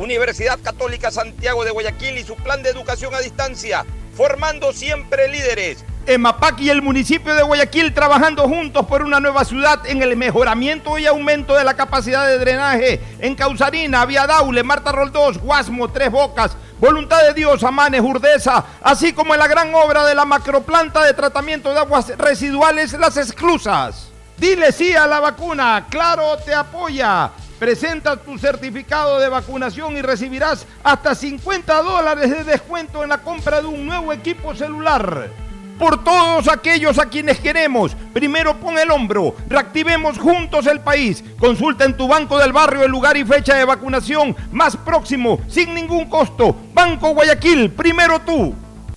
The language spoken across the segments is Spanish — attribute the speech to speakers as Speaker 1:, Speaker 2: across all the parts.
Speaker 1: Universidad Católica Santiago de Guayaquil y su plan de educación a distancia, formando siempre líderes.
Speaker 2: EMAPAC y el municipio de Guayaquil trabajando juntos por una nueva ciudad en el mejoramiento y aumento de la capacidad de drenaje en Causarina, Vía Daule, Marta Roldós, Guasmo, Tres Bocas, Voluntad de Dios, Amanes, Urdesa, así como en la gran obra de la macroplanta de tratamiento de aguas residuales Las Exclusas. Dile sí a la vacuna, Claro te apoya. Presenta tu certificado de vacunación y recibirás hasta 50 dólares de descuento en la compra de un nuevo equipo celular. Por todos aquellos a quienes queremos, primero pon el hombro, reactivemos juntos el país. Consulta en tu banco del barrio el lugar y fecha de vacunación más próximo, sin ningún costo. Banco Guayaquil, primero tú.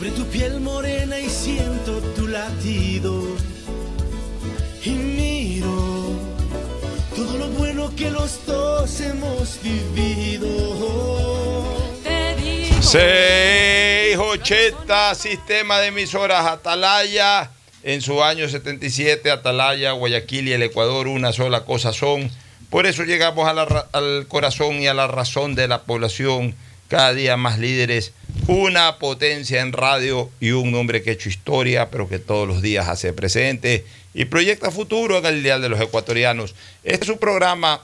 Speaker 3: sobre tu piel morena y siento tu latido. Y miro todo lo bueno que los dos hemos vivido.
Speaker 1: 680 Sistema de Emisoras Atalaya. En su año 77, Atalaya, Guayaquil y el Ecuador una sola cosa son. Por eso llegamos a la al corazón y a la razón de la población. Cada día más líderes, una potencia en radio y un hombre que ha hecho historia, pero que todos los días hace presente y proyecta futuro en el Ideal de los Ecuatorianos. Este es su programa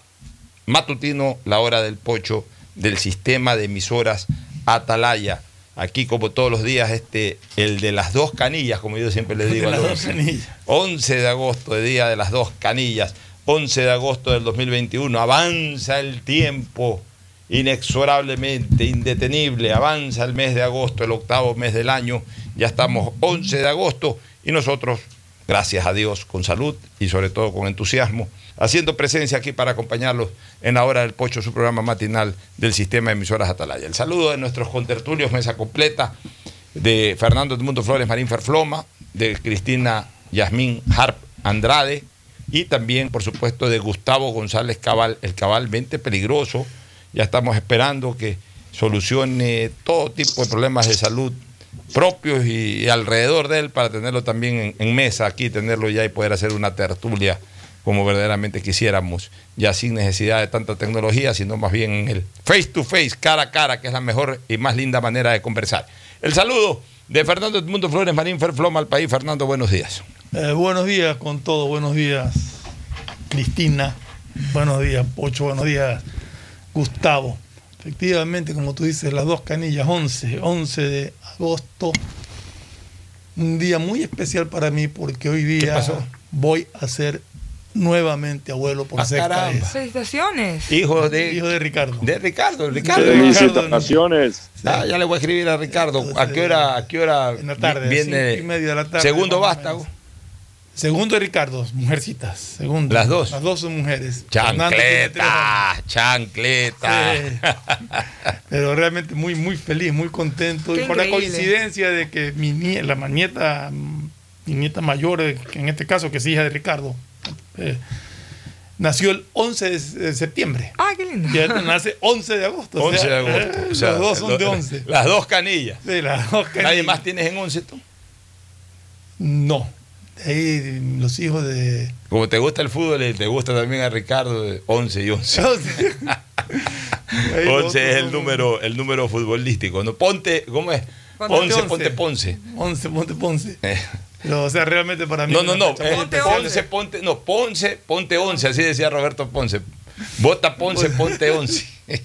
Speaker 1: matutino, La Hora del Pocho, del sistema de emisoras Atalaya. Aquí, como todos los días, este, el de las dos canillas, como yo siempre le digo
Speaker 4: De
Speaker 1: a
Speaker 4: las dos canillas.
Speaker 1: 11 de agosto, el día de las dos canillas, 11 de agosto del 2021. Avanza el tiempo inexorablemente, indetenible. Avanza el mes de agosto, el octavo mes del año. Ya estamos 11 de agosto y nosotros, gracias a Dios, con salud y sobre todo con entusiasmo, haciendo presencia aquí para acompañarlos en la hora del pocho, su programa matinal del sistema de emisoras Atalaya. El saludo de nuestros contertulios, mesa completa, de Fernando Edmundo Flores Marín Ferfloma, de Cristina Yasmín Harp Andrade y también, por supuesto, de Gustavo González Cabal, el Cabal 20 peligroso. Ya estamos esperando que solucione todo tipo de problemas de salud propios y, alrededor de él para tenerlo también en, mesa aquí, tenerlo ya y poder hacer una tertulia como verdaderamente quisiéramos, ya sin necesidad de tanta tecnología, sino más bien en el face to face, cara a cara, que es la mejor y más linda manera de conversar. El saludo de Fernando Edmundo Flores Marín Ferfloma al país. Fernando, buenos días.
Speaker 4: Eh, buenos días con todo, buenos días Cristina, buenos días Pocho, buenos días Gustavo. Efectivamente, como tú dices, las dos canillas, 11, 11 de agosto, un día muy especial para mí porque hoy día voy a ser nuevamente abuelo por
Speaker 1: Ah,
Speaker 4: sexta
Speaker 1: caramba.
Speaker 4: vez.
Speaker 5: Felicitaciones.
Speaker 1: Hijo de,
Speaker 4: Hijo de Ricardo.
Speaker 1: de Ricardo. Ricardo.
Speaker 6: Felicitaciones.
Speaker 1: Ah, ya le voy a escribir a Ricardo. ¿A qué hora, a qué hora
Speaker 4: En la tarde,
Speaker 1: viene?
Speaker 4: y media de la tarde,
Speaker 1: Segundo
Speaker 4: menos. Segundo de Ricardo, mujercitas. Segundo.
Speaker 1: Las dos.
Speaker 4: Las dos son mujeres.
Speaker 1: Chancleta, chancleta.
Speaker 4: Sí. Pero realmente muy, muy feliz, muy contento.
Speaker 5: Qué
Speaker 4: y por la coincidencia de que mi nie- la ma- nieta, mm, mi nieta mayor, eh, que en este caso que es hija de Ricardo, eh, nació el 11 de, de septiembre.
Speaker 5: Ah, qué lindo.
Speaker 4: Y él nace 11 de agosto. o
Speaker 1: 11
Speaker 4: sea,
Speaker 1: de agosto.
Speaker 4: eh,
Speaker 1: O sea,
Speaker 4: los dos son de
Speaker 1: lo-
Speaker 4: 11.
Speaker 1: Las dos canillas.
Speaker 4: Sí, las dos
Speaker 1: ¿Nadie
Speaker 4: canillas.
Speaker 1: más tienes en 11 tú?
Speaker 4: No. Ahí los hijos de.
Speaker 1: Como te gusta el fútbol y te gusta también a Ricardo, de 11 y 11.
Speaker 4: Ahí los
Speaker 1: 11 es el número, el número futbolístico. ¿no? Ponte, ¿cómo es?
Speaker 4: Ponte
Speaker 1: 11,
Speaker 4: 11.
Speaker 1: ponte Ponce.
Speaker 4: 11, ponte Ponce.
Speaker 1: Eh,
Speaker 4: o sea, realmente para mí.
Speaker 1: No, no, no. eh,
Speaker 5: Ponte
Speaker 4: especial.
Speaker 1: Ponce, ponte, no, Ponce, ponte 11, así decía Roberto Ponce. Vota Ponce, ponte 11.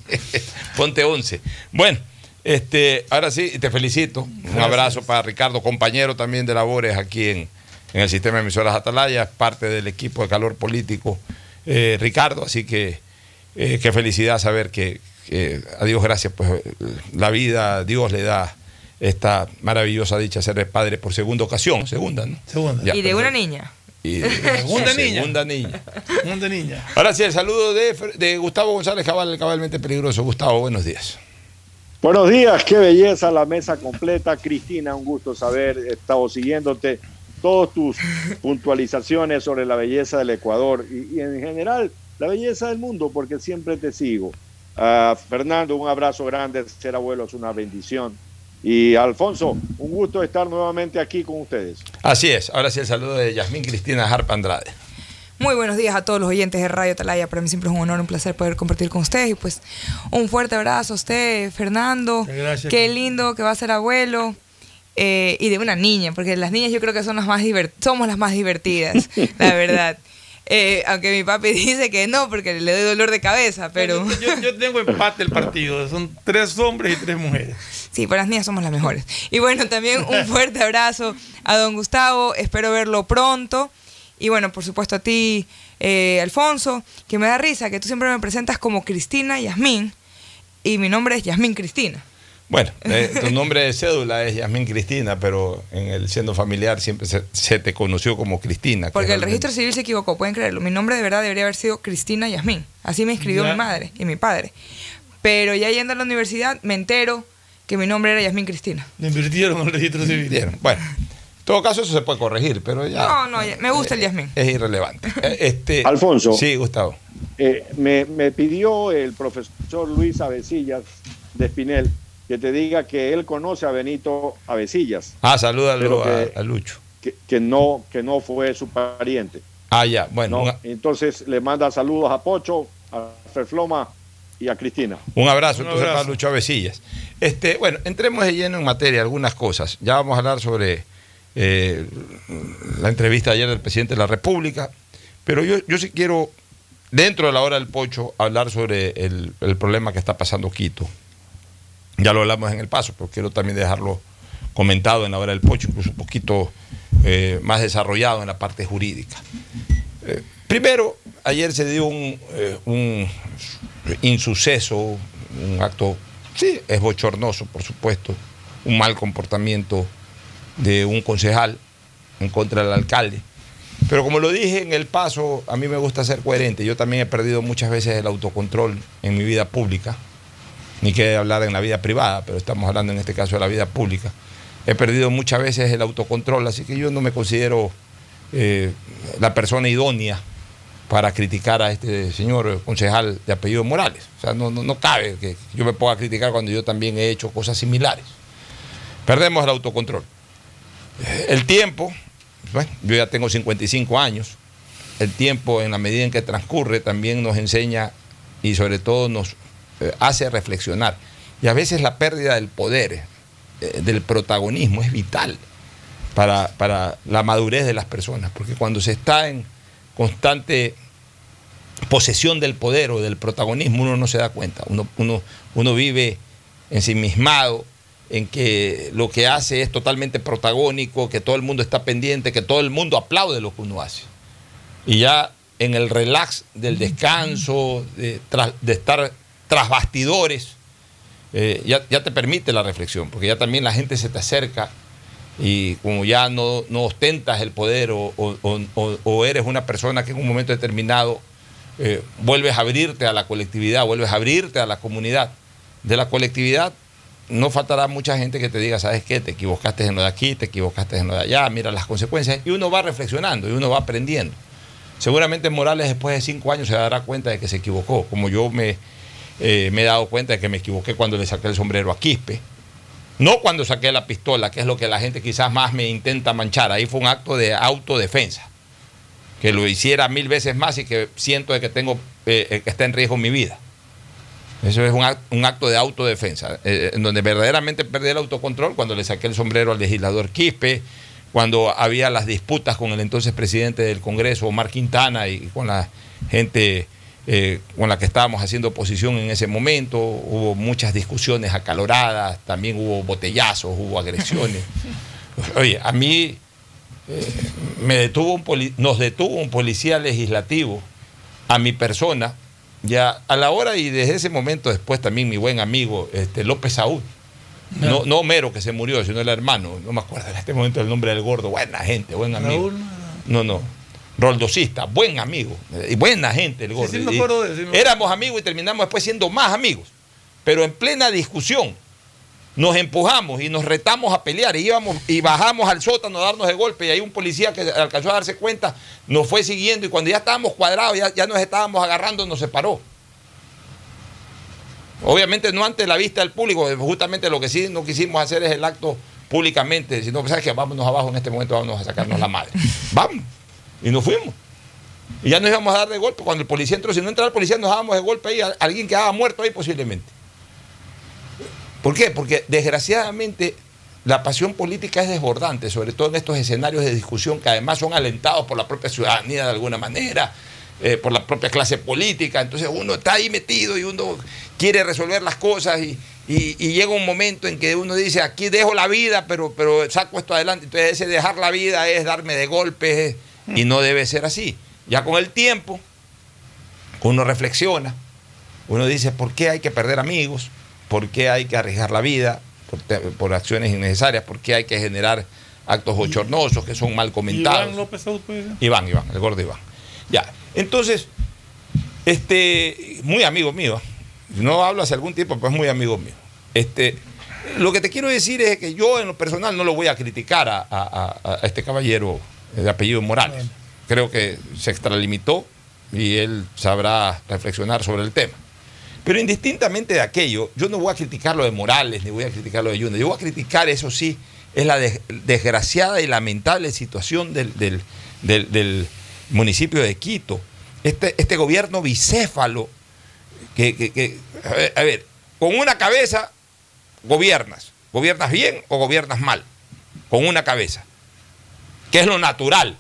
Speaker 1: ponte 11. Bueno, este, ahora sí, te felicito. Un abrazo para Ricardo, compañero también de labores aquí en, en el sistema de emisoras Atalaya, es parte del equipo de calor político. eh, Ricardo, así que eh, qué felicidad saber que, que a Dios gracias, pues la vida, Dios le da esta maravillosa dicha ser padre por segunda ocasión, segunda, ¿no?
Speaker 4: Segunda.
Speaker 1: Ya,
Speaker 5: y de una niña.
Speaker 1: Y de-
Speaker 4: Segunda niña.
Speaker 1: Segunda niña.
Speaker 4: De niña.
Speaker 1: Ahora sí, el saludo de, Gustavo González Cabal, el cabalmente peligroso. Gustavo, buenos días.
Speaker 6: Buenos días, qué belleza la mesa completa. Cristina, un gusto saber, he estado siguiéndote todas tus puntualizaciones sobre la belleza del Ecuador y, y en general la belleza del mundo, porque siempre te sigo. Fernando, un abrazo grande, ser abuelo es una bendición. Y Alfonso, un gusto estar nuevamente aquí con ustedes.
Speaker 1: Así es, ahora sí el saludo de Yasmín Cristina Harpa Andrade.
Speaker 5: Muy buenos días a todos los oyentes de Radio Atalaya. Para mí siempre es un honor, un placer poder compartir con ustedes. Y pues un fuerte abrazo a usted, Fernando.
Speaker 4: Gracias.
Speaker 5: Qué lindo que va a ser abuelo. Eh, y de una niña, porque las niñas yo creo que son las más somos las más divertidas, la verdad. Eh, aunque mi papi dice que no, porque le doy dolor de cabeza, pero
Speaker 4: Yo, yo tengo empate el partido. Son tres hombres y tres mujeres.
Speaker 5: sí, para las niñas somos las mejores. Y bueno, también un fuerte abrazo a don Gustavo, espero verlo pronto. Y bueno, por supuesto a ti, eh, Alfonso, que me da risa que tú siempre me presentas como Cristina Yasmín y mi nombre es Yasmín Cristina.
Speaker 1: Bueno, eh, tu nombre de cédula es Yasmín Cristina, pero en el siendo familiar siempre se, se te conoció como Cristina. que
Speaker 5: Porque el registro civil se equivocó, pueden creerlo. Mi nombre de verdad debería haber sido Cristina Yasmín. Así me escribió
Speaker 4: Ya.
Speaker 5: mi madre y mi padre. Pero ya yendo a la universidad me entero que mi nombre era Yasmín Cristina.
Speaker 4: Le invirtieron en el registro civil.
Speaker 1: Bueno, en todo caso eso se puede corregir, pero ya...
Speaker 5: No, no, ya- me gusta el Yasmín.
Speaker 1: Es irrelevante. Eh, Este,
Speaker 6: Alfonso.
Speaker 1: Sí, Gustavo.
Speaker 6: Eh, me, me pidió el profesor Luis Avecillas de Espinel que te diga que él conoce a Benito Avecillas,
Speaker 1: Ah, salúdalo
Speaker 6: que-
Speaker 1: a, a Lucho.
Speaker 6: que, que no, que no fue su pariente.
Speaker 1: Ah, ya, bueno,
Speaker 6: Entonces le manda saludos a Pocho, a Ferfloma y a Cristina.
Speaker 1: un abrazo
Speaker 4: Un
Speaker 1: entonces para Lucho Avesillas. Este, bueno, entremos de lleno en materia, algunas cosas. Ya vamos a hablar sobre eh, la entrevista ayer del presidente de la República, pero yo, yo sí quiero, dentro de la hora del pocho, hablar sobre el, el problema que está pasando Quito. Ya lo hablamos en el paso, pero quiero también dejarlo comentado en la hora del pocho, incluso un poquito eh, más desarrollado en la parte jurídica. Eh, primero, ayer se dio un, eh, un insuceso, un acto, sí, es bochornoso, por supuesto, un mal comportamiento de un concejal en contra del alcalde. Pero como lo dije en el paso, a mí me gusta ser coherente. Yo también he perdido muchas veces el autocontrol en mi vida pública, ni que hablar en la vida privada, pero estamos hablando en este caso de la vida pública. He perdido muchas veces el autocontrol, así que yo no me considero eh, la persona idónea para criticar a este señor concejal de apellido Morales. O sea, no, no, no cabe que yo me pueda criticar cuando yo también he hecho cosas similares. Perdemos el autocontrol. El tiempo, yo ya tengo 55 años, el tiempo en la medida en que transcurre también nos enseña y sobre todo nos eh, hace reflexionar. Y a veces la pérdida del poder, eh, del protagonismo es vital para, para la madurez de las personas, porque cuando se está en constante posesión del poder o del protagonismo, uno no se da cuenta, uno, uno, uno vive ensimismado en que lo que hace es totalmente protagónico, que todo el mundo está pendiente, que todo el mundo aplaude lo que uno hace. Y ya en el relax del descanso, de, de estar tras bastidores, eh, ya, ya te permite la reflexión, porque ya también la gente se te acerca y como ya no, no ostentas el poder o, o- eres una persona que en un momento determinado eh, vuelves a abrirte a la colectividad, vuelves a abrirte a la comunidad. De la colectividad no faltará mucha gente que te diga, ¿sabes qué? Te equivocaste en lo de aquí, te equivocaste en lo de allá, mira las consecuencias, y uno va reflexionando y uno va aprendiendo. Seguramente Morales después de cinco años se dará cuenta de que se equivocó, como yo me, eh, me he dado cuenta de que me equivoqué cuando le saqué el sombrero a Quispe. No cuando saqué la pistola, que es lo que la gente quizás más me intenta manchar. Ahí fue un acto de autodefensa. Que lo hiciera mil veces más y que siento de que tengo eh, que está en riesgo mi vida. Eso es un acto, un acto de autodefensa, eh, en donde verdaderamente perdí el autocontrol cuando le saqué el sombrero al legislador Quispe, cuando había las disputas con el entonces presidente del Congreso, Omar Quintana, y con la gente eh, con la que estábamos haciendo oposición en ese momento. Hubo muchas discusiones acaloradas, también hubo botellazos, hubo agresiones. Oye, a mí eh, me detuvo un poli- nos detuvo un policía legislativo a mi persona, ya a la hora y desde ese momento después también mi buen amigo este, López Saúl. No, no Homero que se murió, sino el hermano, no me acuerdo en este momento el nombre del gordo, buena gente, buen amigo. No, no. Roldosista, buen amigo. Y buena gente el gordo.
Speaker 4: sí me
Speaker 1: Y
Speaker 4: acuerdo de él, sí me acuerdo.
Speaker 1: éramos amigos y terminamos después siendo más amigos. Pero en plena discusión nos empujamos y nos retamos a pelear y íbamos y bajamos al sótano a darnos de golpe y ahí un policía que alcanzó a darse cuenta nos fue siguiendo y cuando ya estábamos cuadrados, ya, ya nos estábamos agarrando, nos separó. Obviamente no ante la vista del público, justamente lo que sí no quisimos hacer es el acto públicamente, sino, ¿sabes qué? Vámonos abajo en este momento, vámonos a sacarnos la madre. Vamos. Y nos fuimos. Y ya nos íbamos a dar de golpe cuando el policía entró. Si no entraba el policía, nos dábamos de golpe ahí. a- Alguien quedaba muerto ahí posiblemente. ¿Por qué? Porque desgraciadamente la pasión política es desbordante, sobre todo en estos escenarios de discusión que además son alentados por la propia ciudadanía de alguna manera, eh, por la propia clase política. Entonces uno está ahí metido y uno quiere resolver las cosas y, y- llega un momento en que uno dice, aquí dejo la vida, pero, pero saco esto adelante. Entonces ese dejar la vida es darme de golpes es- y no debe ser así. Ya con el tiempo, uno reflexiona, uno dice, ¿por qué hay que perder amigos? ¿Por qué hay que arriesgar la vida por, por acciones innecesarias? ¿Por qué hay que generar actos bochornosos que son mal comentados?
Speaker 4: Iván López Saúl, puede ser.
Speaker 1: Iván, Iván, el gordo Iván. Ya. Entonces, este, muy amigo mío. No hablo hace algún tiempo, pero es muy amigo mío. Este, lo que te quiero decir es que yo en lo personal no lo voy a criticar a- a este caballero de apellido Morales. Creo que se extralimitó y él sabrá reflexionar sobre el tema. Pero indistintamente de aquello, yo no voy a criticar lo de Morales, ni voy a criticar lo de Yunda. Yo voy a criticar, eso sí, es la des- desgraciada y lamentable situación del, del- del- del municipio de Quito. Este, este gobierno bicéfalo, que, que- que- a, ver, a ver, con una cabeza gobiernas. ¿Gobiernas bien o gobiernas mal? Con una cabeza. Que es lo natural.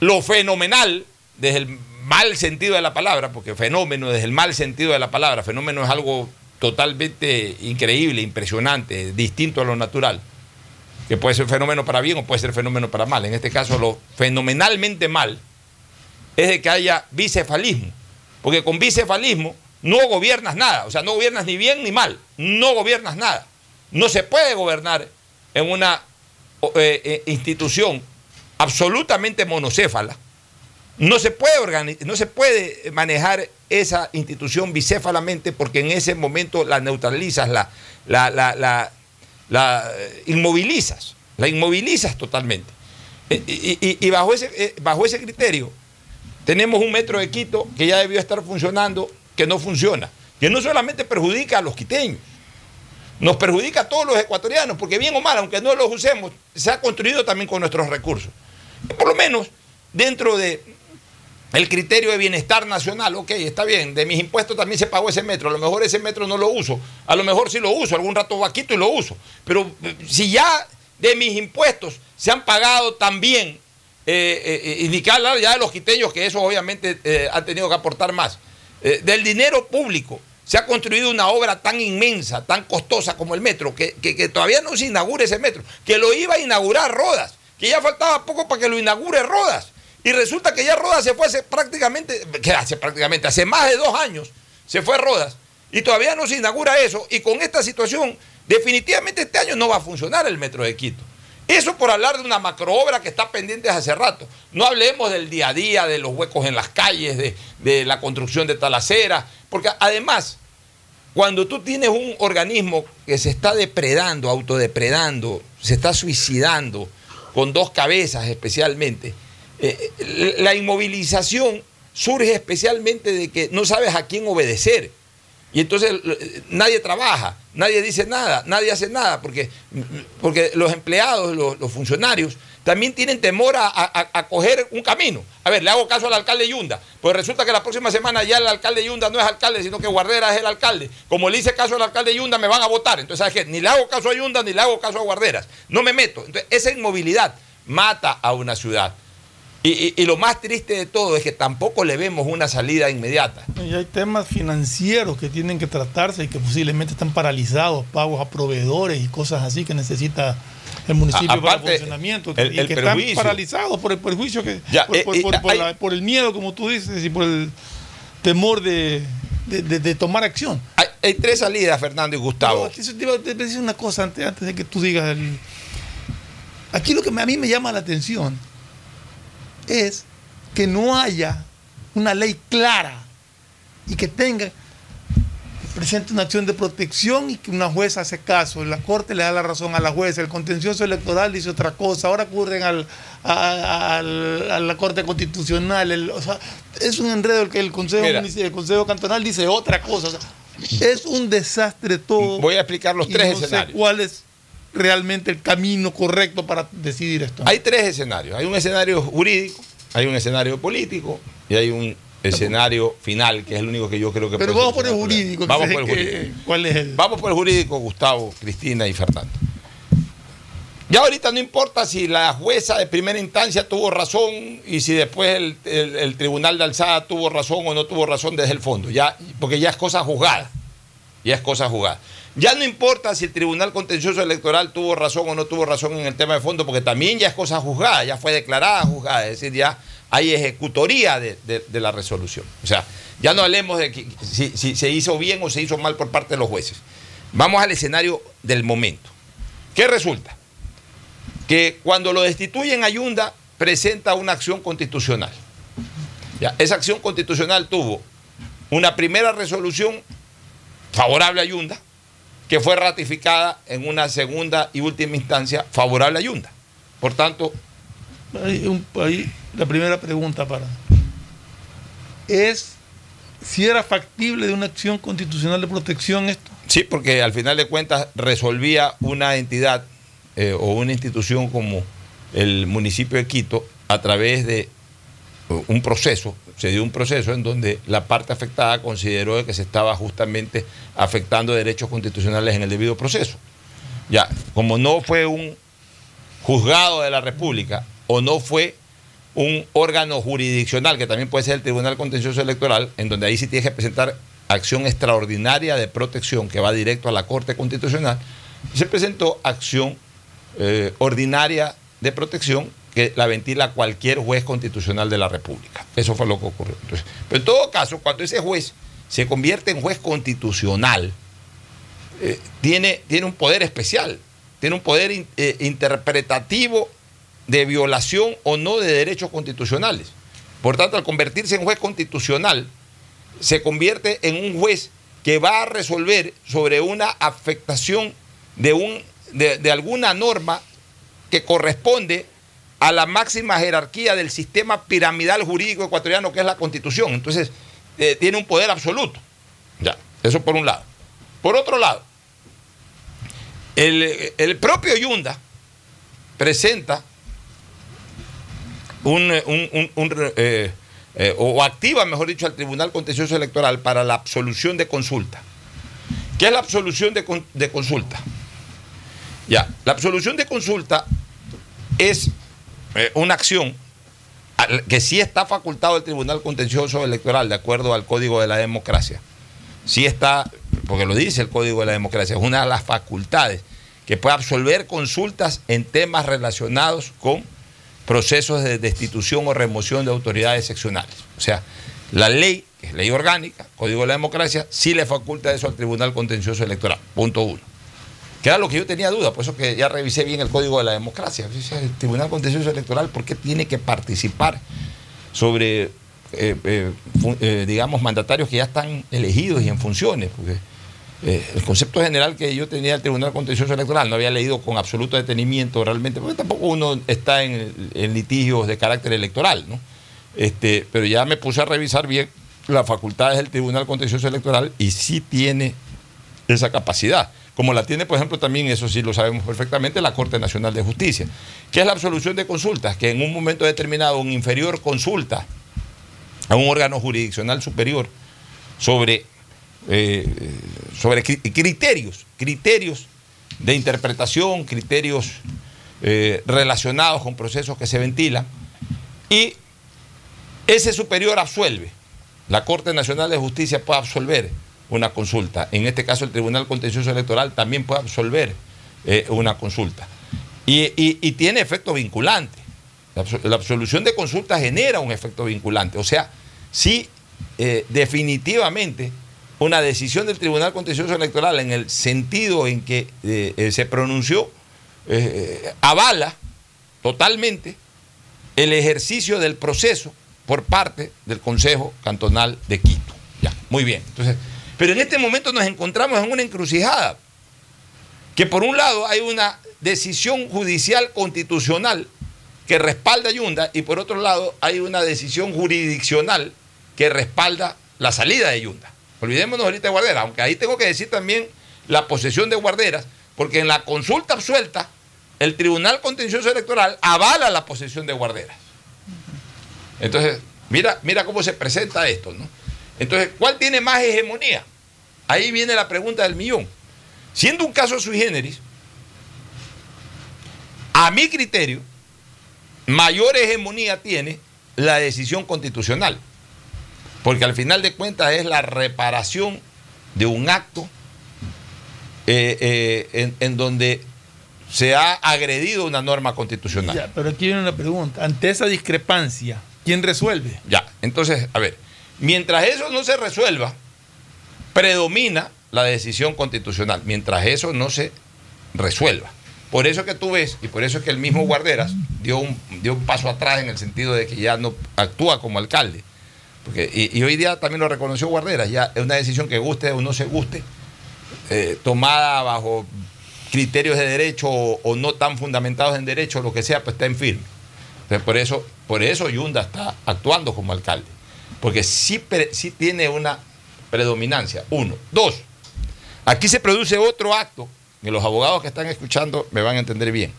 Speaker 1: Lo fenomenal, desde el mal sentido de la palabra, porque fenómeno desde el mal sentido de la palabra, fenómeno es algo totalmente increíble, impresionante, distinto a lo natural, que puede ser fenómeno para bien o puede ser fenómeno para mal. En este caso, lo fenomenalmente mal es de que haya bicefalismo, porque con bicefalismo no gobiernas nada, o sea, no gobiernas ni bien ni mal, no gobiernas nada. No se puede gobernar en una eh, eh, institución absolutamente monocéfala, no se puede no se puede manejar esa institución bicéfalamente porque en ese momento la neutralizas, la, la, la, la- la, eh, inmovilizas, la inmovilizas totalmente. Y, y- bajo, ese, bajo ese criterio tenemos un metro de Quito que ya debió estar funcionando, que no funciona, que no solamente perjudica a los quiteños, nos perjudica a todos los ecuatorianos, porque bien o mal, aunque no los usemos, se ha construido también con nuestros recursos. Por lo menos, dentro de el criterio de bienestar nacional, ok, está bien, de mis impuestos también se pagó ese metro, a lo mejor ese metro no lo uso, a lo mejor sí lo uso, algún rato vaquito y lo uso, pero eh, si ya de mis impuestos se han pagado también, eh, eh, ni que hablar ya de los quiteños, que eso obviamente eh, han tenido que aportar más, eh, del dinero público se ha construido una obra tan inmensa, tan costosa como el metro, que, que- todavía no se inaugura ese metro, que lo iba a inaugurar Rodas, que ya faltaba poco para que lo inaugure Rodas. Y resulta que ya Rodas se fue hace prácticamente, que hace prácticamente, hace más de dos años, se fue Rodas. Y todavía no se inaugura eso. Y con esta situación, definitivamente este año no va a funcionar el metro de Quito. Eso por hablar de una macroobra que está pendiente desde hace rato. No hablemos del día a día, de los huecos en las calles, de, de la construcción de talaceras, porque además, cuando tú tienes un organismo que se está depredando, autodepredando, se está suicidando, con dos cabezas especialmente, eh, la inmovilización surge especialmente de que no sabes a quién obedecer. Y entonces eh, nadie trabaja, nadie dice nada, nadie hace nada, porque, porque los empleados, los, funcionarios, también tienen temor a, a- a coger un camino. A ver, le hago caso al alcalde Yunda, pues resulta que la próxima semana ya el alcalde Yunda no es alcalde, sino que Guardera es el alcalde. Como le hice caso al alcalde Yunda, me van a votar. Entonces, ¿sabes qué? Ni le hago caso a Yunda, ni le hago caso a Guarderas. No me meto. Entonces, esa inmovilidad mata a una ciudad. Y, y- y lo más triste de todo es que tampoco le vemos una salida inmediata.
Speaker 4: Y hay temas financieros que tienen que tratarse y que posiblemente están paralizados, pagos a proveedores y cosas así que necesita el municipio
Speaker 1: A-
Speaker 4: para el funcionamiento.
Speaker 1: el-
Speaker 4: y
Speaker 1: el
Speaker 4: que
Speaker 1: perjuicio.
Speaker 4: están paralizados por el perjuicio que.
Speaker 1: Ya,
Speaker 4: por,
Speaker 1: eh,
Speaker 4: por-
Speaker 1: eh,
Speaker 4: por- por
Speaker 1: hay-
Speaker 4: la- por el miedo, como tú dices, y por el temor de, de- de- de tomar acción.
Speaker 1: Hay, hay tres salidas, Fernando y Gustavo.
Speaker 4: Pero aquí te iba a decir una cosa antes, antes de que tú digas. el- Aquí lo que a mí me llama la atención es que no haya una ley clara y que tenga presente una acción de protección y que una jueza hace caso, la corte le da la razón a la jueza, el contencioso electoral dice otra cosa, ahora ocurren al, a, la corte constitucional, el- o sea, es un enredo el que el consejo, el consejo cantonal dice otra cosa, o sea, es un desastre todo.
Speaker 1: Voy a explicar los tres
Speaker 4: no sé
Speaker 1: escenarios.
Speaker 4: cuál es realmente el camino correcto para decidir esto.
Speaker 1: Hay tres escenarios. Hay un escenario jurídico, hay un escenario político y hay un escenario final, que es el único que yo creo que
Speaker 4: Pero vamos por el jurídico.
Speaker 1: Vamos por el jurídico.
Speaker 4: ¿Cuál es el?
Speaker 1: Vamos por el jurídico, Gustavo, Cristina y Fernando. Ya ahorita no importa si la jueza de primera instancia tuvo razón y si después el, el- el tribunal de alzada tuvo razón o no tuvo razón desde el fondo, ya, porque ya es cosa juzgada. Ya es cosa jugada. Ya no importa si el Tribunal Contencioso Electoral tuvo razón o no tuvo razón en el tema de fondo, porque también ya es cosa juzgada, ya fue declarada juzgada, es decir, ya hay ejecutoría de, la resolución. O sea, ya no hablemos de que- si, se hizo bien o se hizo mal por parte de los jueces. Vamos al escenario del momento. ¿Qué resulta? Que cuando lo destituyen Ayunda, presenta una acción constitucional. Ya, esa acción constitucional tuvo una primera resolución favorable a Ayunda, que fue ratificada en una segunda y última instancia favorable a Ayunda. Por tanto,
Speaker 4: Ahí, un- ahí, la primera pregunta para. ¿Es si era factible de una acción constitucional de protección esto?
Speaker 1: sí, porque al final de cuentas resolvía una entidad eh, o una institución como el municipio de Quito a través de eh, un proceso, se dio un proceso en donde la parte afectada consideró de que se estaba justamente afectando derechos constitucionales en el debido proceso. Ya, como no fue un juzgado de la República o no fue un órgano jurisdiccional, que también puede ser el Tribunal Contencioso Electoral, en donde ahí sí tienes que presentar acción extraordinaria de protección que va directo a la Corte Constitucional, se presentó acción eh, ordinaria de protección que la ventila cualquier juez constitucional de la República. Eso fue lo que ocurrió. Pero en todo caso, cuando ese juez se convierte en juez constitucional, eh, tiene, tiene un poder especial, tiene un poder eh, interpretativo de violación o no de derechos constitucionales. Por tanto, al convertirse en juez constitucional, se convierte en un juez que va a resolver sobre una afectación de, un, de, de alguna norma que corresponde a la máxima jerarquía del sistema piramidal jurídico ecuatoriano que es la constitución. Entonces, eh, tiene un poder absoluto. Ya, eso por un lado. Por otro lado, el, el propio Yunda presenta un, un- un- un, eh, eh, o activa, mejor dicho, al Tribunal Contencioso Electoral para la absolución de consulta. ¿Qué es la absolución de, de consulta? Ya, la absolución de consulta es eh, una acción que sí está facultado el Tribunal Contencioso Electoral de acuerdo al Código de la Democracia. Sí está, porque lo dice el Código de la Democracia, es una de las facultades que puede absolver consultas en temas relacionados con procesos de destitución o remoción de autoridades seccionales. O sea, la ley, que es ley orgánica, Código de la Democracia, sí le faculta eso al Tribunal Contencioso Electoral. Punto uno. Que era lo que yo tenía duda, por eso que ya revisé bien el Código de la Democracia. El Tribunal Contencioso Electoral, ¿por qué tiene que participar sobre, eh, eh, eh, digamos, mandatarios que ya están elegidos y en funciones? Porque el concepto general que yo tenía del Tribunal Contencioso Electoral, no había leído con absoluto detenimiento realmente, porque tampoco uno está en, en litigios de carácter electoral, ¿no? Este, pero ya me puse a revisar bien las facultades del Tribunal Contencioso Electoral y sí tiene esa capacidad. Como la tiene, por ejemplo, también, eso sí lo sabemos perfectamente, la Corte Nacional de Justicia, que es la absolución de consultas, que en un momento determinado un inferior consulta a un órgano jurisdiccional superior sobre, eh, sobre cri- criterios, criterios de interpretación, criterios eh, relacionados con procesos que se ventilan, y ese superior absuelve. La Corte Nacional de Justicia puede absolver una consulta. En este caso, el Tribunal Contencioso Electoral también puede absolver eh, una consulta. Y, tiene efecto vinculante. La, abso- la absolución de consulta genera un efecto vinculante. O sea, sí, eh, definitivamente, una decisión del Tribunal Contencioso Electoral en el sentido en que eh, se pronunció, avala totalmente el ejercicio del proceso por parte del Consejo Cantonal de Quito. Ya, muy bien. Entonces, pero en este momento nos encontramos en una encrucijada, que por un lado hay una decisión judicial constitucional que respalda a Yunda y por otro lado hay una decisión jurisdiccional que respalda la salida de Yunda. Olvidémonos ahorita de Guarderas, aunque ahí tengo que decir también la posesión de Guarderas, porque en la consulta absuelta el Tribunal Contencioso Electoral avala la posesión de Guarderas. Entonces, mira, mira cómo se presenta esto, ¿no? Entonces, ¿cuál tiene más hegemonía? Ahí viene la pregunta del millón. Siendo un caso sui generis, a mi criterio, mayor hegemonía tiene la decisión constitucional. Porque al final de cuentas es la reparación de un acto eh, eh, en, en donde se ha agredido una norma constitucional.
Speaker 4: Ya, pero aquí viene una pregunta. Ante esa discrepancia, ¿quién resuelve?
Speaker 1: Ya, entonces, a ver, mientras eso no se resuelva, predomina la decisión constitucional, mientras eso no se resuelva. Por eso que tú ves, y por eso es que el mismo Guarderas dio un, dio un paso atrás en el sentido de que ya no actúa como alcalde. Porque, y, hoy día también lo reconoció Guarderas, ya es una decisión que guste o no se guste, eh, tomada bajo criterios de derecho o, o no tan fundamentados en derecho, lo que sea, pues está en firme. Entonces, por eso, por eso Yunda está actuando como alcalde. Porque sí, sí tiene una predominancia. Uno. Dos. Aquí se produce otro acto que los abogados que están escuchando me van a entender bien.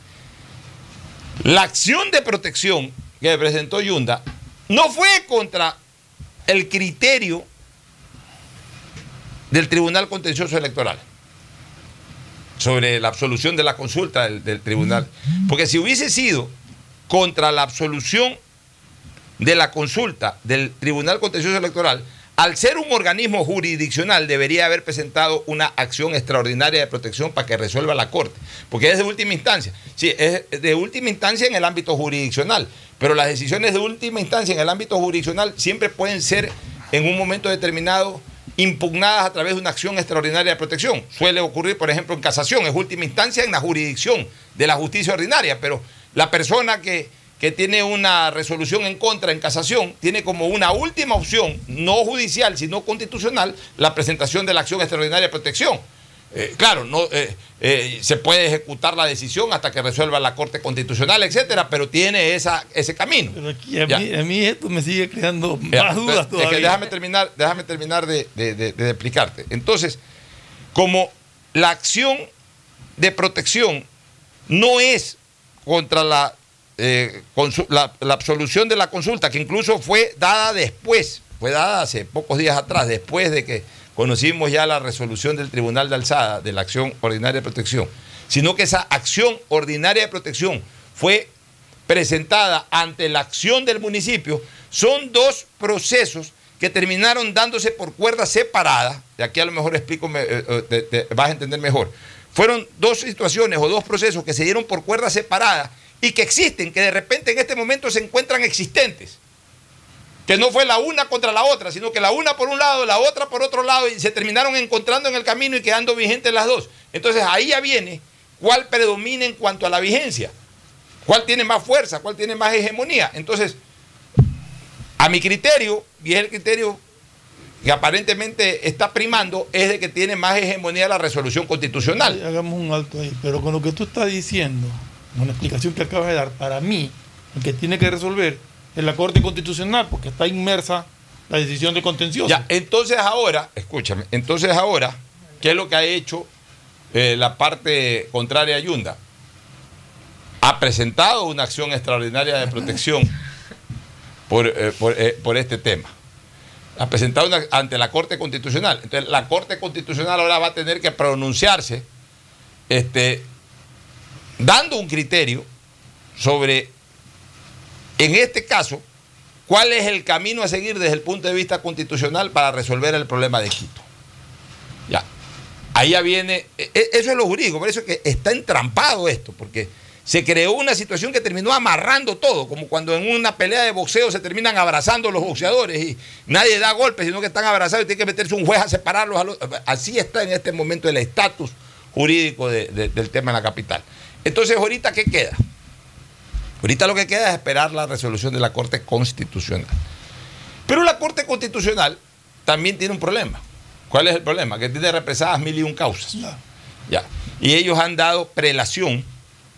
Speaker 1: La acción de protección que presentó Yunda no fue contra el criterio del Tribunal Contencioso Electoral sobre la absolución de la consulta del, del tribunal. Porque si hubiese sido contra la absolución de la consulta del Tribunal Contencioso Electoral, al ser un organismo jurisdiccional debería haber presentado una acción extraordinaria de protección para que resuelva la Corte, porque es de última instancia. Sí, es de última instancia en el ámbito jurisdiccional, pero las decisiones de última instancia en el ámbito jurisdiccional siempre pueden ser en un momento determinado impugnadas a través de una acción extraordinaria de protección. Suele ocurrir, por ejemplo, en casación, es última instancia en la jurisdicción de la justicia ordinaria, pero la persona que, que tiene una resolución en contra en casación tiene como una última opción, no judicial, sino constitucional, la presentación de la acción extraordinaria de protección. Eh, claro, no, eh, eh, se puede ejecutar la decisión hasta que resuelva la Corte Constitucional, etcétera, pero tiene esa, ese camino.
Speaker 4: Pero aquí a mí, a mí esto me sigue creando
Speaker 1: Ya,
Speaker 4: más dudas
Speaker 1: es que
Speaker 4: todavía.
Speaker 1: déjame terminar, déjame terminar de, de- de- de explicarte. Entonces, como la acción de protección no es contra la, eh, la, absolución de la consulta, que incluso fue dada después, fue dada hace pocos días atrás, después de que conocimos ya la resolución del Tribunal de Alzada de la acción ordinaria de protección, sino que esa acción ordinaria de protección fue presentada ante la acción del municipio, son dos procesos que terminaron dándose por cuerdas separadas, de aquí a lo mejor explico, me- eh, eh, te- te vas a entender mejor, fueron dos situaciones o dos procesos que se dieron por cuerdas separadas y que existen, que de repente en este momento se encuentran existentes. Que no fue la una contra la otra, sino que la una por un lado, la otra por otro lado, y se terminaron encontrando en el camino y quedando vigentes las dos. Entonces ahí ya viene cuál predomina en cuanto a la vigencia, cuál tiene más fuerza, cuál tiene más hegemonía. Entonces, a mi criterio, y es el criterio que aparentemente está primando es de que tiene más hegemonía la resolución constitucional.
Speaker 4: Hagamos un alto ahí, pero con lo que tú estás diciendo, la explicación que acabas de dar, para mí, el que tiene que resolver es la Corte Constitucional, porque está inmersa la decisión de contencioso.
Speaker 1: Ya, entonces ahora, escúchame, entonces ahora, ¿qué es lo que ha hecho eh, la parte contraria a Yunda? Ha presentado una acción extraordinaria de protección por, eh, por, eh, por este tema. Ha presentado una- ante la Corte Constitucional. Entonces, la Corte Constitucional ahora va a tener que pronunciarse este, dando un criterio sobre, en este caso, cuál es el camino a seguir desde el punto de vista constitucional para resolver el problema de Quito. Ya. Ahí ya viene, e- e- eso es lo jurídico, por eso es que está entrampado esto, porque se creó una situación que terminó amarrando todo, como cuando en una pelea de boxeo se terminan abrazando los boxeadores y nadie da golpes, sino que están abrazados y tiene que meterse un juez a separarlos. a los- así está en este momento el estatus jurídico de- de- del tema en la capital. Entonces, ahorita, ¿qué queda? Ahorita lo que queda es esperar la resolución de la Corte Constitucional. Pero la Corte Constitucional también tiene un problema. ¿Cuál es el problema? Que tiene represadas mil y un causas. Ya. Y ellos han dado prelación,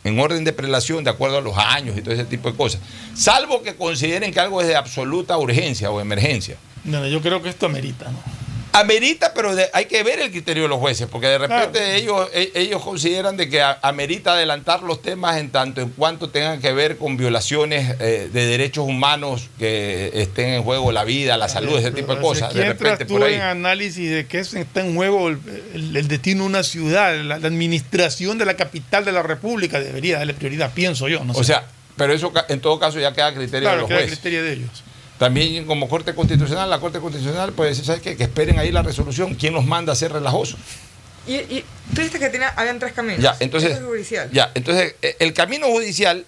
Speaker 1: en orden de prelación, de acuerdo a los años y todo ese tipo de cosas. Salvo que consideren que algo es de absoluta urgencia o emergencia.
Speaker 4: No, yo creo que esto amerita, ¿no?
Speaker 1: Amerita, pero de- hay que ver el criterio de los jueces, porque de repente
Speaker 4: Claro.
Speaker 1: ellos, e- ellos consideran de que amerita adelantar los temas en tanto en cuanto tengan que ver con violaciones eh, de derechos humanos que estén en juego la vida, la salud, ese tipo de cosas. De repente por ahí.
Speaker 4: en análisis de que está en juego el, el- el destino de una ciudad, la, la administración de la capital de la República debería darle prioridad, pienso yo. No
Speaker 1: O
Speaker 4: sé.
Speaker 1: sea, pero eso en todo caso ya queda a criterio de los
Speaker 4: que es el
Speaker 1: jueces.
Speaker 4: criterio de ellos.
Speaker 1: También como Corte Constitucional, la Corte Constitucional puede decir, ¿sabes qué? Que esperen ahí la resolución. ¿Quién los manda a ser relajosos?
Speaker 5: Y, y tú dijiste que tenía, habían tres caminos.
Speaker 1: Ya, entonces,
Speaker 5: Eso es judicial.
Speaker 1: ya, entonces eh, el camino judicial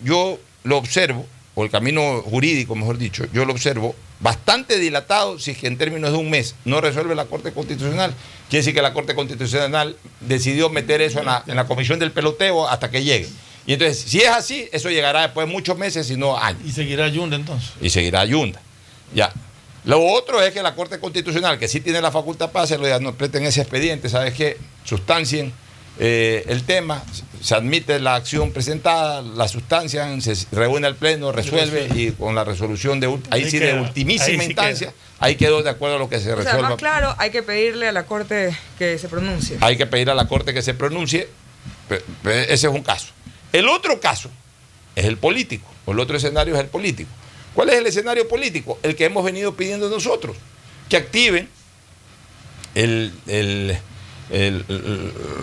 Speaker 1: yo lo observo, o el camino jurídico, mejor dicho, yo lo observo bastante dilatado si es que en términos de un mes no resuelve la Corte Constitucional. Quiere decir que la Corte Constitucional decidió meter eso en la, en la comisión del peloteo hasta que llegue. Y entonces, si es así, eso llegará después de muchos meses, y no años.
Speaker 4: Y seguirá Yunda entonces.
Speaker 1: Y seguirá Yunda. Ya. Lo otro es que la Corte Constitucional, que sí tiene la facultad para hacerlo, ya no preten ese expediente, ¿sabes qué? Sustancien eh, el tema, se admite la acción presentada, la sustancian, se reúne al Pleno, resuelve y con la resolución de ahí,
Speaker 4: Ahí
Speaker 1: sí de ultimísima
Speaker 4: ahí sí
Speaker 1: instancia,
Speaker 4: queda.
Speaker 1: ahí quedó de acuerdo a lo que se
Speaker 5: O sea,
Speaker 1: resuelva.
Speaker 5: más claro, hay que pedirle a la Corte que se pronuncie.
Speaker 1: Hay que pedir a la Corte que se pronuncie. Ese es un caso. El otro caso es el político, o el otro escenario es el político. ¿Cuál es el escenario político? El que hemos venido pidiendo nosotros, que activen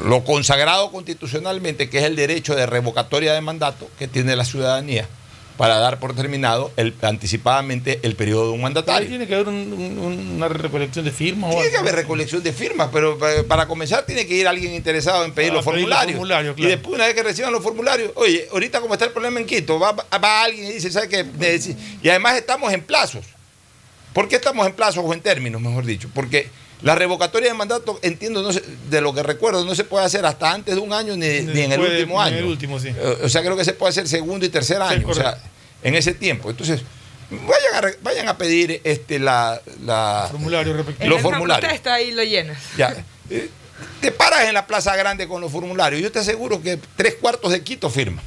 Speaker 1: lo consagrado constitucionalmente, que es el derecho de revocatoria de mandato que tiene la ciudadanía para dar por terminado el, anticipadamente el periodo de un mandatario.
Speaker 4: tiene que haber un- un- una recolección de firmas. o
Speaker 1: Tiene que haber recolección de firmas, pero pa- para comenzar tiene que ir alguien interesado en pedir
Speaker 4: Ah,
Speaker 1: los formularios. Y después, una vez que reciban los formularios, oye, ahorita como está el problema en Quito, va, va alguien y dice, ¿sabe qué? Y además estamos en plazos. ¿Por qué estamos en plazos o en términos, mejor dicho? Porque la revocatoria de mandato, entiendo, no se- de lo que recuerdo, no se puede hacer hasta antes de un año ni, ni en el último
Speaker 4: en
Speaker 1: año.
Speaker 4: el último, sí.
Speaker 1: Eh, O sea, creo que se puede hacer segundo y tercer año. o sea, en ese tiempo. Entonces, vayan a, re- vayan a pedir este, la, la,
Speaker 4: Formulario respectivo.
Speaker 5: En
Speaker 1: los formularios.
Speaker 5: protesta ahí lo llenas.
Speaker 1: Ya. Eh, Te paras en la Plaza Grande con los formularios. Yo te aseguro que tres cuartos de Quito firman.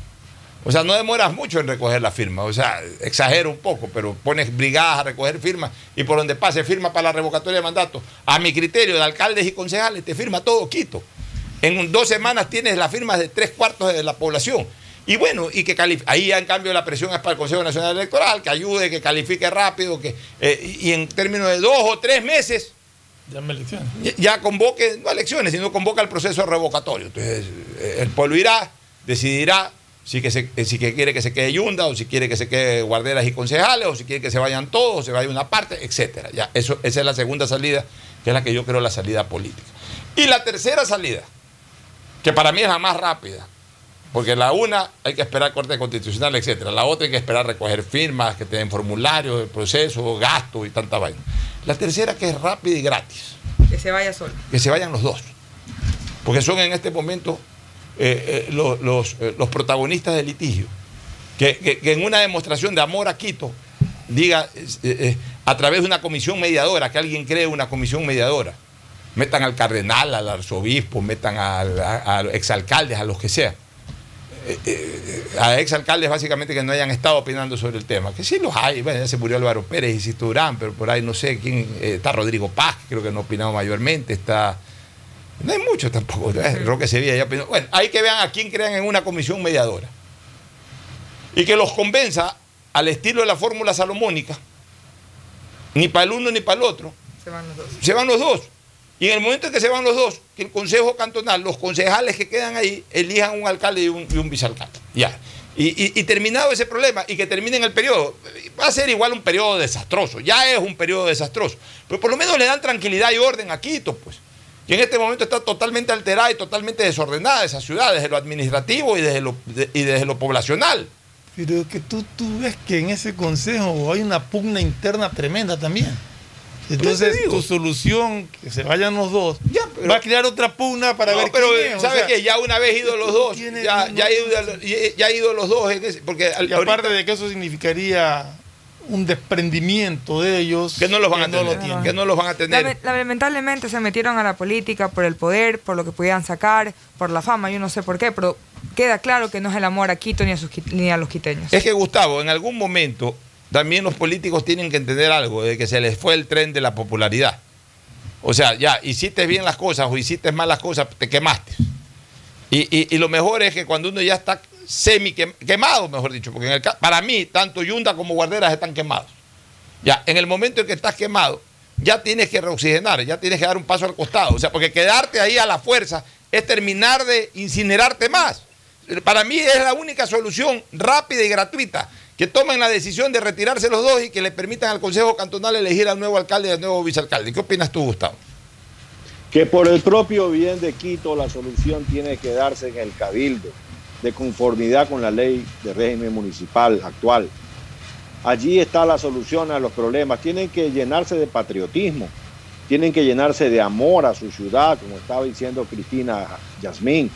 Speaker 1: O sea, no demoras mucho en recoger la firma. O sea, exagero un poco, pero pones brigadas a recoger firmas y por donde pase firma para la revocatoria de mandato. A mi criterio de alcaldes y concejales, te firma todo Quito. En dos semanas tienes las firmas de tres cuartos de la población. Y bueno, y que ahí en cambio la presión es para el Consejo Nacional Electoral, que ayude, que califique rápido, que eh, y en términos de dos o tres meses
Speaker 4: Llama elecciones.
Speaker 1: ya- ya convoque, no elecciones, sino convoca el proceso revocatorio. Entonces, eh, el pueblo irá, decidirá si, que se- eh, si que quiere que se quede Yunda, o si quiere que se quede guarderas y concejales, o si quiere que se vayan todos, o se vaya una parte, etcétera. Ya, eso, esa es la segunda salida, que es la que yo creo la salida política. Y la tercera salida, que para mí es la más rápida, porque la una hay que esperar corte constitucional, etcétera. La otra hay que esperar recoger firmas, que te den formularios, el proceso, gasto y tanta vaina. La tercera que es rápida y gratis
Speaker 5: Que se vaya solo.
Speaker 1: que se vayan los dos. Porque son en este momento eh, eh, los, eh, los protagonistas del litigio. Que, en una demostración de amor a Quito diga, a través de una comisión mediadora, que alguien cree una comisión mediadora. Metan al cardenal, al arzobispo, metan a, a exalcaldes, a los que sea. A exalcaldes básicamente que no hayan estado opinando sobre el tema, que sí los hay, bueno, ya se murió Álvaro Pérez y Durán, pero por ahí no sé quién, está Rodrigo Paz, que creo que no ha opinado mayormente, está... No hay muchos tampoco, ¿eh? Roque Sevilla ya opinó. Bueno, hay que vean a quién crean en una comisión mediadora. Y que los convenza al estilo de la fórmula salomónica, ni para el uno ni para el otro,
Speaker 5: Se van los dos.
Speaker 1: se van los dos. Y en el momento en que se van los dos, que el Consejo Cantonal, los concejales que quedan ahí, elijan un alcalde y un, y un vicealcalde. Ya. Y, y- y terminado ese problema, y que terminen el periodo, va a ser igual un periodo desastroso. Ya es un periodo desastroso. Pero por lo menos le dan tranquilidad y orden a Quito, pues. Que en este momento está totalmente alterada y totalmente desordenada esa ciudad, desde lo administrativo y desde lo, de- y desde lo poblacional.
Speaker 4: Pero que tú, tú ves que en ese consejo hay una pugna interna tremenda también. Entonces, tu solución, que se vayan los dos,
Speaker 1: pero-
Speaker 4: va a crear otra pugna para
Speaker 1: No,
Speaker 4: ver
Speaker 1: pero
Speaker 4: quién es, o
Speaker 1: ¿sabes
Speaker 4: sea,
Speaker 1: qué? Ya una vez ido los dos,
Speaker 4: tiene-
Speaker 1: ya,
Speaker 4: no-
Speaker 1: ya, ha ido, ya ha ido los dos, en ese- porque
Speaker 4: Y aparte de que eso significaría un desprendimiento de ellos.
Speaker 1: que no los van a
Speaker 4: que no lo
Speaker 1: tener,
Speaker 4: tienen.
Speaker 1: que no los van a tener.
Speaker 5: Lame- Lamentablemente se metieron a la política por el poder, por lo que podían sacar, por la fama, yo no sé por qué, pero queda claro que no es el amor a Quito ni a, sus, ni a los quiteños.
Speaker 1: Es que Gustavo, en algún momento también los políticos tienen que entender algo, de que se les fue el tren de la popularidad. O sea, ya, hiciste bien las cosas o hiciste mal las cosas, te quemaste. Y, y- y lo mejor es que cuando uno ya está semi quem- quemado, mejor dicho, porque para mí tanto Yunda como Guarderas están quemados. Ya, en el momento en que estás quemado, ya tienes que reoxigenar, ya tienes que dar un paso al costado. O sea, porque quedarte ahí a la fuerza es terminar de incinerarte más. Para mí es la única solución rápida y gratuita. Que tomen la decisión de retirarse los dos y que le permitan al Consejo Cantonal elegir al nuevo alcalde y al nuevo vicealcalde. ¿Qué opinas tú, Gustavo?
Speaker 6: que por el propio bien de Quito la solución tiene que darse en el cabildo, de conformidad con la ley de régimen municipal actual. Allí está la solución a los problemas. Tienen que llenarse de patriotismo, tienen que llenarse de amor a su ciudad, como estaba diciendo Cristina Yasmín,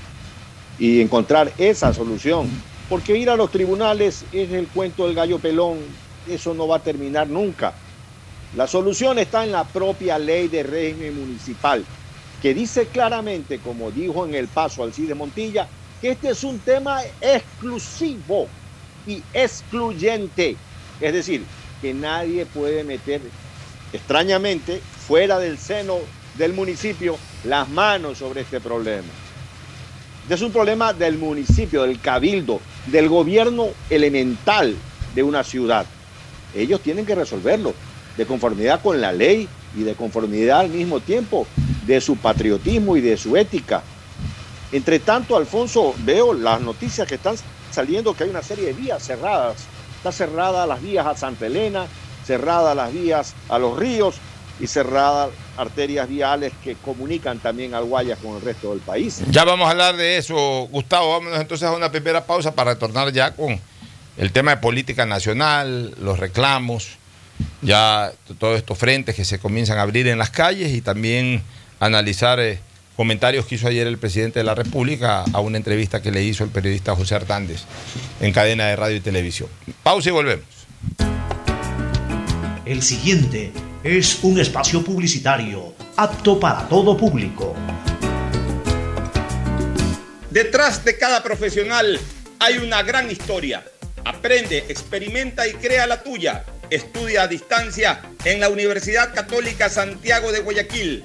Speaker 6: y encontrar esa solución. Porque ir a los tribunales es el cuento del gallo pelón, eso no va a terminar nunca. La solución está en la propia ley de régimen municipal, que dice claramente, como dijo en el paso Alcide Montilla, que este es un tema exclusivo y excluyente. Es decir, que nadie puede meter extrañamente fuera del seno del municipio las manos sobre este problema. Este es un problema del municipio, del cabildo, del gobierno elemental de una ciudad. Ellos tienen que resolverlo de conformidad con la ley y de conformidad al mismo tiempo de su patriotismo y de su ética. Entre tanto, Alfonso, veo las noticias que están saliendo que hay una serie de vías cerradas. Está cerrada las vías a Santa Elena, cerradas las vías a los ríos y cerradas arterias viales que comunican también al Guayas con el resto del país.
Speaker 1: Ya vamos a hablar de eso, Gustavo. Vámonos entonces a una primera pausa para retornar ya con el tema de política nacional, los reclamos, ya todos estos frentes que se comienzan a abrir en las calles y también analizar eh, comentarios que hizo ayer el presidente de la República a una entrevista que le hizo el periodista José Hernández en cadena de radio y televisión. Pausa y volvemos.
Speaker 7: El siguiente es un espacio publicitario apto para todo público.
Speaker 2: Detrás de cada profesional hay una gran historia. Aprende, experimenta y crea la tuya. Estudia a distancia en la Universidad Católica Santiago de Guayaquil.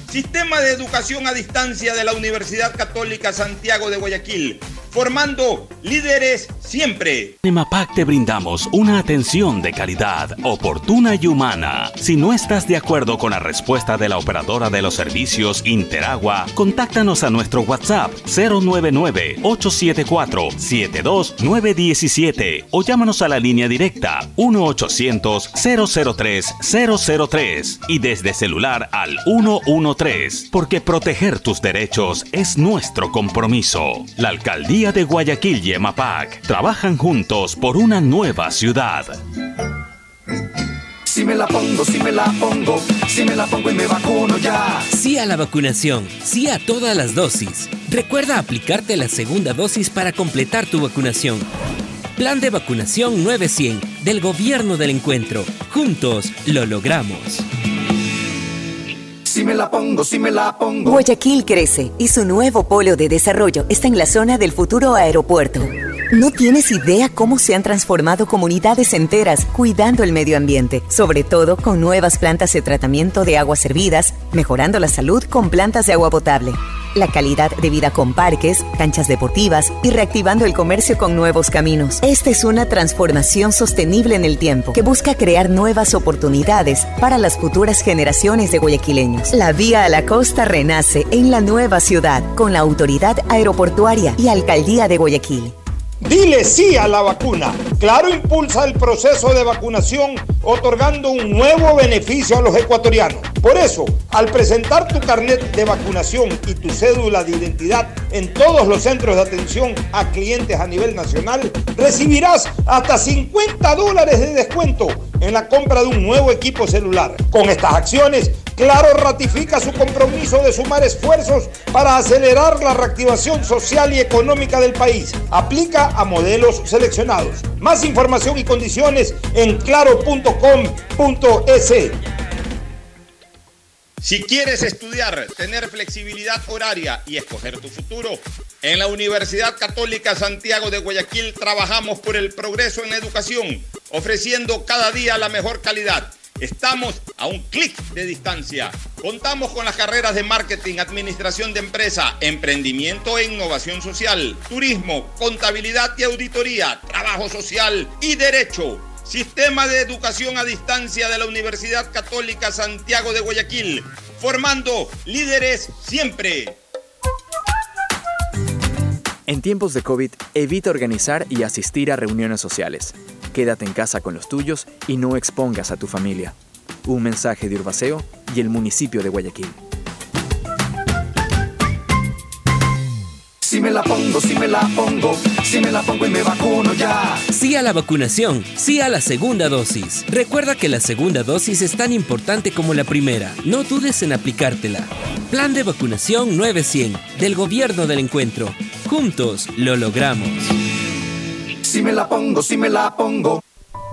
Speaker 2: Sistema de educación a distancia de la Universidad Católica Santiago de Guayaquil, formando líderes siempre.
Speaker 8: En EMAPAC te brindamos una atención de calidad, oportuna y humana. Si no estás de acuerdo con la respuesta de la operadora de los servicios Interagua, contáctanos a nuestro WhatsApp 099-874-72917 o llámanos a la línea directa 1-800-003-003 y desde celular al 113, porque proteger tus derechos es nuestro compromiso. La Alcaldía de Guayaquil y EMAPAC trabajan juntos por una nueva ciudad.
Speaker 9: Si me me la pongo, si me la pongo, si me la pongo y me vacuno ya.
Speaker 10: Sí a la vacunación, sí a todas las dosis. Recuerda aplicarte la segunda dosis para completar tu vacunación. Plan de vacunación 900 del Gobierno del Encuentro. Juntos lo logramos.
Speaker 9: Si me la pongo, si me la pongo.
Speaker 11: Guayaquil crece y su nuevo polo de desarrollo está en la zona del futuro aeropuerto. No tienes idea cómo se han transformado comunidades enteras cuidando el medio ambiente, sobre todo con nuevas plantas de tratamiento de aguas servidas, mejorando la salud con plantas de agua potable, la calidad de vida con parques, canchas deportivas y reactivando el comercio con nuevos caminos. Esta es una transformación sostenible en el tiempo que busca crear nuevas oportunidades para las futuras generaciones de guayaquileños. La vía a la costa renace en la nueva ciudad con la autoridad aeroportuaria y alcaldía de Guayaquil.
Speaker 1: Dile sí a la vacuna. Claro impulsa el proceso de vacunación otorgando un nuevo beneficio a los ecuatorianos. Por eso, al presentar tu carnet de vacunación y tu cédula de identidad en todos los centros de atención a clientes a nivel nacional, recibirás hasta 50 dólares de descuento en la compra de un nuevo equipo celular. Con estas acciones, Claro ratifica su compromiso de sumar esfuerzos para acelerar la reactivación social y económica del país. Aplica a modelos seleccionados. Más información y condiciones en claro.com.es. Si quieres estudiar, tener flexibilidad horaria y escoger tu futuro, en la Universidad Católica Santiago de Guayaquil trabajamos por el progreso en la educación, ofreciendo cada día la mejor calidad. Estamos a un clic de distancia. Contamos con las carreras de marketing, administración de empresa, emprendimiento e innovación social, turismo, contabilidad y auditoría, trabajo social y derecho. Sistema de Educación a Distancia de la Universidad Católica Santiago de Guayaquil, formando líderes siempre.
Speaker 12: En tiempos de COVID, evita organizar y asistir a reuniones sociales. Quédate en casa con los tuyos y no expongas a tu familia. Un mensaje de Urbaceo y el municipio de Guayaquil.
Speaker 9: Si me la pongo, si me la pongo, si me la pongo y me vacuno ya.
Speaker 10: Sí a la vacunación, sí a la segunda dosis. Recuerda que la segunda dosis es tan importante como la primera. No dudes en aplicártela. Plan de vacunación 900 del Gobierno del Encuentro. Juntos lo logramos.
Speaker 9: Si me la pongo, si me la pongo.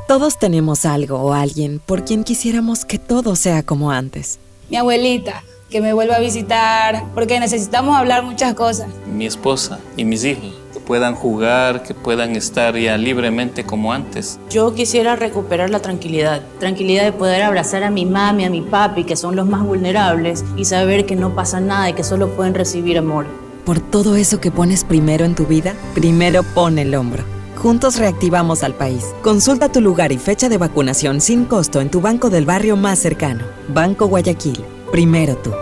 Speaker 13: Todos tenemos algo o alguien por quien quisiéramos que todo sea como antes.
Speaker 14: Mi abuelita, que me vuelva a visitar, porque necesitamos hablar muchas cosas.
Speaker 15: Mi esposa y mis hijos, que puedan jugar, que puedan estar ya libremente como antes.
Speaker 16: Yo quisiera recuperar la tranquilidad, tranquilidad de poder abrazar a mi mami, a mi papi, que son los más vulnerables, y saber que no pasa nada y que solo pueden recibir amor.
Speaker 13: Por todo eso que pones primero en tu vida, primero pone el hombro. Juntos reactivamos al país. Consulta tu lugar y fecha de vacunación sin costo en tu banco del barrio más cercano. Banco Guayaquil. Primero tú.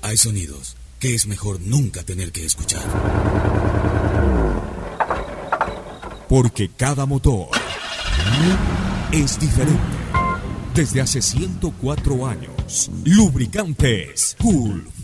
Speaker 17: Hay sonidos que es mejor nunca tener que escuchar. Porque cada motor es diferente. Desde hace 104 años, lubricantes Cool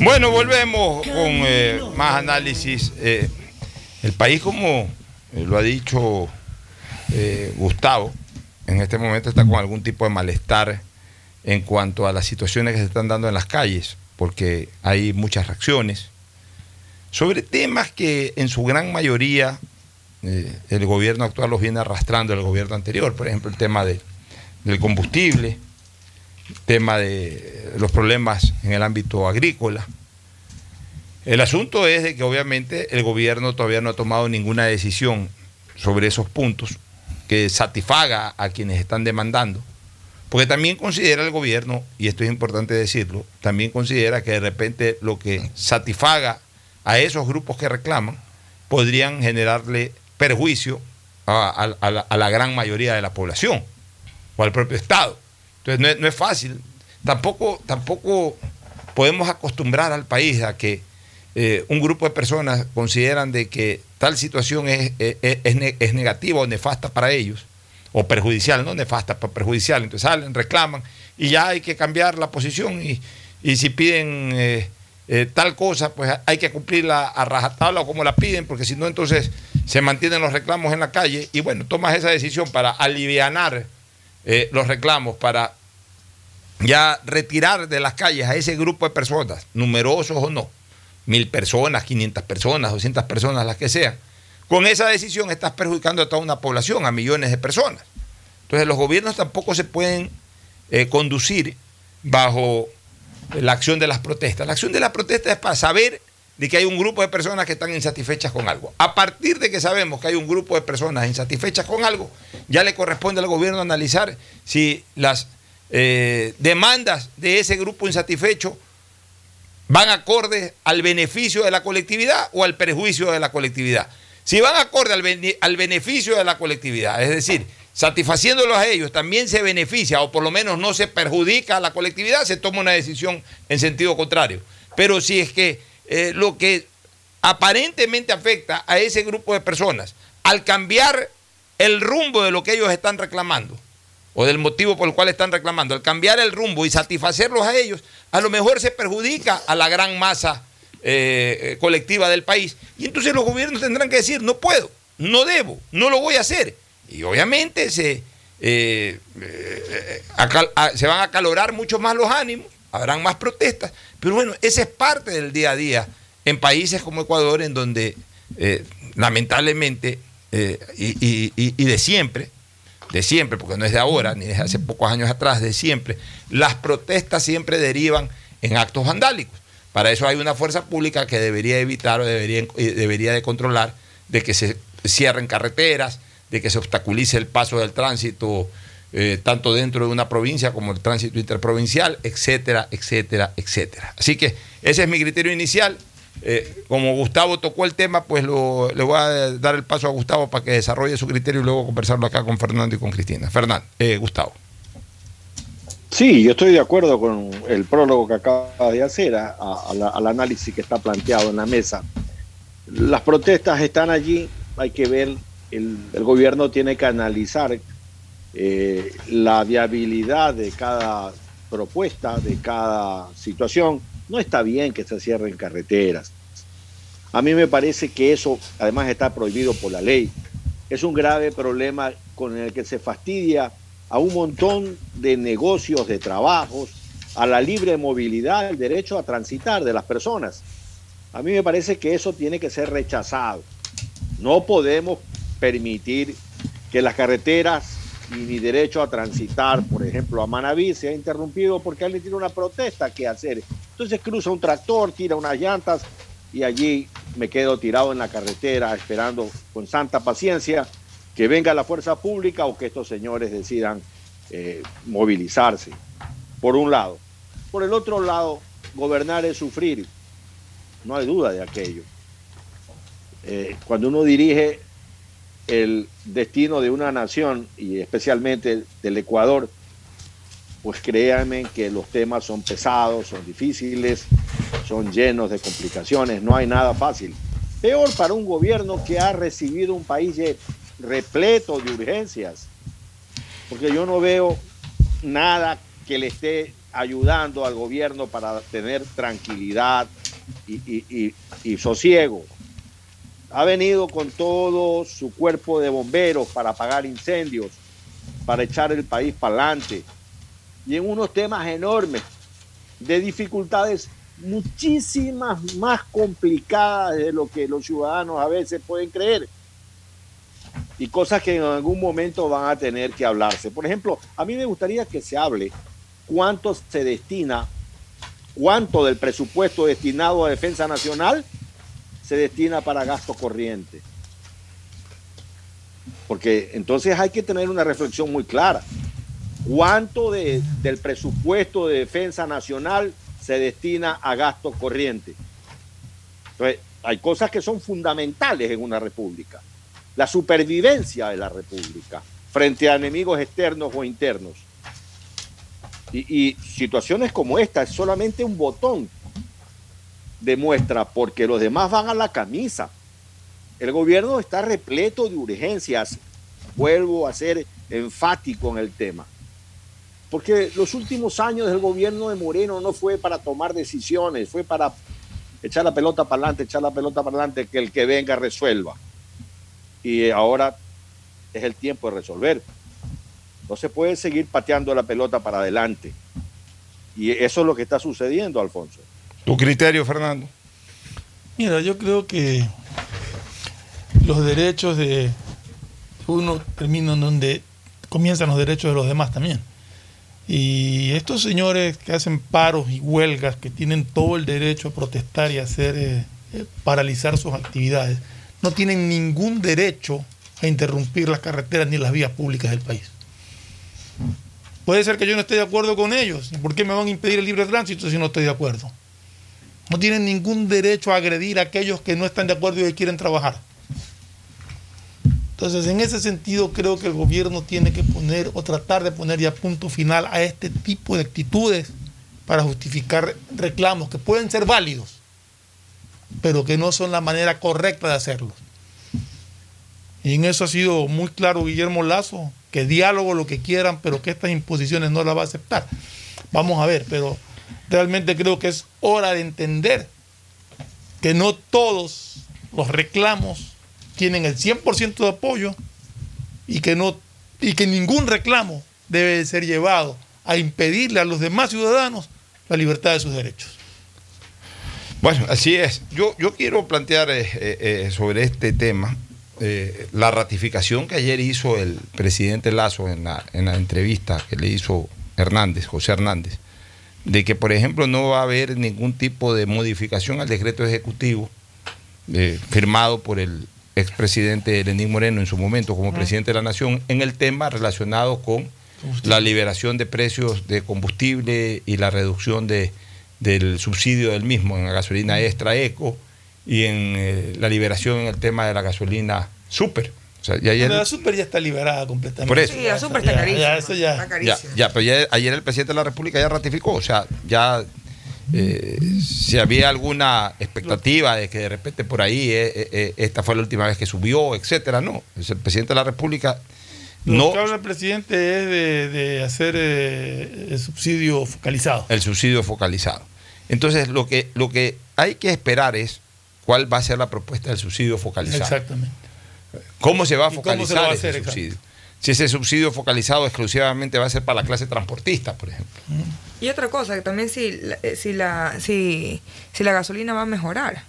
Speaker 18: Bueno, volvemos con eh, más análisis. Eh, el país, como eh, lo ha dicho Gustavo, en este momento está con algún tipo de malestar en cuanto a las situaciones que se están dando en las calles, porque hay muchas reacciones sobre temas que en su gran mayoría
Speaker 1: eh, el gobierno actual los viene arrastrando el gobierno anterior. Por ejemplo, el tema de, del combustible, tema de los problemas en el ámbito agrícola. El asunto es de que obviamente el gobierno todavía no ha tomado ninguna decisión sobre esos puntos que satisfaga a quienes están demandando. Porque también considera el gobierno, y esto es importante decirlo, también considera que de repente lo que satisfaga a esos grupos que reclaman podrían generarle perjuicio a, a- la gran mayoría de la población o al propio Estado. Entonces no es, no es fácil. Tampoco, tampoco podemos acostumbrar al país a que eh, un grupo de personas consideran de que tal situación es, es ne- es negativa o nefasta para ellos, o perjudicial, no nefasta, pero perjudicial. Entonces salen, reclaman y ya hay que cambiar la posición y, y si piden eh, eh, tal cosa, pues hay que cumplirla a rajatabla o como la piden, porque si no, entonces se mantienen los reclamos en la calle y bueno, tomas esa decisión para alivianar eh, los reclamos, para ya retirar de las calles a ese grupo de personas, numerosos o no, mil personas, 500 personas, 200 personas, las que sean. Con esa decisión estás perjudicando a toda una población, a millones de personas. Entonces los gobiernos tampoco se pueden eh, conducir bajo la acción de las protestas. La acción de las protestas es para saber de que hay un grupo de personas que están insatisfechas con algo. A partir de que sabemos que hay un grupo de personas insatisfechas con algo, ya le corresponde al gobierno analizar si las eh, demandas de ese grupo insatisfecho van acorde al beneficio de la colectividad o al perjuicio de la colectividad. Si van acorde al, al beneficio de la colectividad, es decir, satisfaciéndolos a ellos, también se beneficia o por lo menos no se perjudica a la colectividad, se toma una decisión en sentido contrario. Pero si es que eh, lo que aparentemente afecta a ese grupo de personas, al cambiar el rumbo de lo que ellos están reclamando, o del motivo por el cual están reclamando, al cambiar el rumbo y satisfacerlos a ellos, a lo mejor se perjudica a la gran masa eh, eh, colectiva del país. Y entonces los gobiernos tendrán que decir, no puedo, no debo, no lo voy a hacer. Y obviamente se, se van a acalorar mucho más los ánimos, habrán más protestas, pero bueno, esa es parte del día a día en países como Ecuador, en donde eh, lamentablemente eh, y, de siempre, de siempre, porque no es de ahora, ni de hace pocos años atrás, de siempre, las protestas siempre derivan en actos vandálicos. Para eso hay una fuerza pública que debería evitar o debería, eh, debería de controlar de que se cierren carreteras, de que se obstaculice el paso del tránsito, eh, tanto dentro de una provincia como el tránsito interprovincial, etcétera, etcétera, etcétera. Así que ese es mi criterio inicial. Eh, como Gustavo tocó el tema, pues lo- le voy a dar el paso a Gustavo para que desarrolle su criterio y luego conversarlo acá con Fernando y con Cristina. Fernando, eh, Gustavo.
Speaker 6: Sí, yo estoy de acuerdo con el prólogo que acaba de hacer a- al análisis que está planteado en la mesa. Las protestas están allí, hay que ver, el, el gobierno tiene que analizar eh, la viabilidad de cada propuesta, de cada situación. No está bien que se cierren carreteras. A mí me parece que eso además está prohibido por la ley. Es un grave problema con el que se fastidia a un montón de negocios, de trabajos, a la libre movilidad, el derecho a transitar de las personas. A mí me parece que eso tiene que ser rechazado. No podemos permitir que las carreteras y mi derecho a transitar, por ejemplo, a Manaví sea interrumpido porque alguien tiene una protesta que hacer. Entonces cruza un tractor, tira unas llantas y allí me quedo tirado en la carretera esperando con santa paciencia que venga la fuerza pública o que estos señores decidan eh, movilizarse, por un lado. Por el otro lado, gobernar es sufrir, no hay duda de aquello. Eh, cuando uno dirige el destino de una nación y especialmente del Ecuador, pues créanme que los temas son pesados, son difíciles, son llenos de complicaciones, no hay nada fácil. Peor para un gobierno que ha recibido un país repleto de urgencias, porque yo no veo nada que le esté ayudando al gobierno para tener tranquilidad y, y- y- y sosiego. Ha venido con todo su cuerpo de bomberos para apagar incendios, para echar el país para adelante, y en unos temas enormes, de dificultades muchísimas más complicadas de lo que los ciudadanos a veces pueden creer. y cosas que en algún momento van a tener que hablarse. Por ejemplo, a mí me gustaría que se hable cuánto se destina, cuánto del presupuesto destinado a defensa nacional se destina para gasto corriente. Porque entonces hay que tener una reflexión muy clara. ¿Cuánto de- del presupuesto de defensa nacional se destina a gasto corriente? Entonces, hay cosas que son fundamentales en una república. La supervivencia de la república frente a enemigos externos o internos. Y, y situaciones como esta es solamente un botón de muestra porque los demás van a la camisa. El gobierno está repleto de urgencias. Vuelvo a ser enfático en el tema. Porque los últimos años del gobierno de Moreno no fue para tomar decisiones, fue para echar la pelota para adelante, echar la pelota para adelante, que el que venga resuelva. Y ahora es el tiempo de resolver. No se puede seguir pateando la pelota para adelante. Y eso es lo que está sucediendo, Alfonso.
Speaker 1: ¿Tu criterio, Fernando?
Speaker 4: Mira, yo creo que los derechos de uno terminan donde comienzan los derechos de los demás también. Y estos señores que hacen paros y huelgas, que tienen todo el derecho a protestar y hacer eh, eh, paralizar sus actividades, no tienen ningún derecho a interrumpir las carreteras ni las vías públicas del país. Puede ser que yo no esté de acuerdo con ellos. ¿Y ¿Por qué me van a impedir el libre tránsito si no estoy de acuerdo? No tienen ningún derecho a agredir a aquellos que no están de acuerdo y que quieren trabajar. Entonces, en ese sentido, creo que el gobierno tiene que poner o tratar de poner ya punto final a este tipo de actitudes para justificar reclamos que pueden ser válidos, pero que no son la manera correcta de hacerlos. Y en eso ha sido muy claro Guillermo Lazo, que diálogo lo que quieran, pero que estas imposiciones no las va a aceptar. Vamos a ver, pero realmente creo que es hora de entender que no todos los reclamos tienen el 100% de apoyo y que, no, y que ningún reclamo debe de ser llevado a impedirle a los demás ciudadanos la libertad de sus derechos.
Speaker 1: Bueno, así es. Yo, yo quiero plantear eh, eh, eh, sobre este tema la ratificación que ayer hizo el presidente Lazo en la, en la entrevista que le hizo Hernández, José Hernández, de que, por ejemplo, no va a haber ningún tipo de modificación al decreto ejecutivo eh, firmado por el expresidente Lenín Moreno en su momento como presidente de la Nación en el tema relacionado con la liberación de precios de combustible y la reducción de, del subsidio del mismo en la gasolina extra eco y en eh, la liberación en el tema de la gasolina super. O sea, y ayer-
Speaker 4: la super ya está liberada completamente.
Speaker 1: Por eso.
Speaker 5: Sí, la super está
Speaker 4: Ya,
Speaker 5: carísima.
Speaker 4: ya, eso ya.
Speaker 5: Está
Speaker 1: ya,
Speaker 5: carísima.
Speaker 1: ya, pero ya- ayer el presidente de la República ya ratificó, o sea, ya eh, si había alguna expectativa de que de repente por ahí eh, eh, esta fue la última vez que subió, etcétera, no. Es el presidente de la República
Speaker 4: Lo
Speaker 1: no
Speaker 4: que habla el presidente es de, de hacer eh, el subsidio focalizado.
Speaker 1: el subsidio focalizado. Entonces, lo que, lo que hay que esperar es cuál va a ser la propuesta del subsidio focalizado.
Speaker 4: Exactamente.
Speaker 1: ¿Cómo se va a
Speaker 4: ¿Y cómo se
Speaker 1: focalizar
Speaker 4: va a
Speaker 1: ese
Speaker 4: hacer,
Speaker 1: subsidio? Si ese subsidio focalizado exclusivamente va a ser para la clase transportista, por ejemplo.
Speaker 5: Y otra cosa, que también si, la- eh, si, la, si, si la gasolina va a mejorar.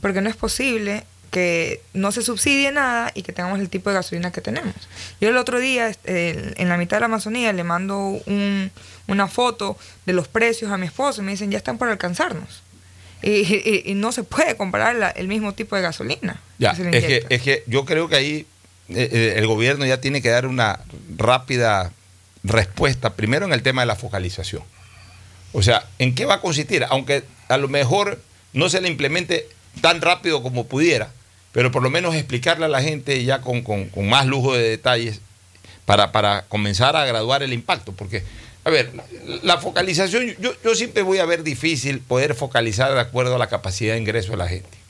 Speaker 5: Porque no es posible que no se subsidie nada y que tengamos el tipo de gasolina que tenemos. Yo el otro día, este, en la mitad de la Amazonía, le mando un- una foto de los precios a mi esposo y me dicen, ya están por alcanzarnos. Y, y- y no se puede comparar la- el mismo tipo de gasolina.
Speaker 1: Ya, es que, es que yo creo que ahí eh, eh, el gobierno ya tiene que dar una rápida respuesta, primero en el tema de la focalización. O sea, ¿en qué va a consistir? Aunque a lo mejor no se le implemente tan rápido como pudiera, pero por lo menos explicarle a la gente ya con, con- con más lujo de detalles para, para comenzar a graduar el impacto. Porque, a ver, la focalización, yo, yo siempre voy a ver difícil poder focalizar de acuerdo a la capacidad de ingreso de la gente.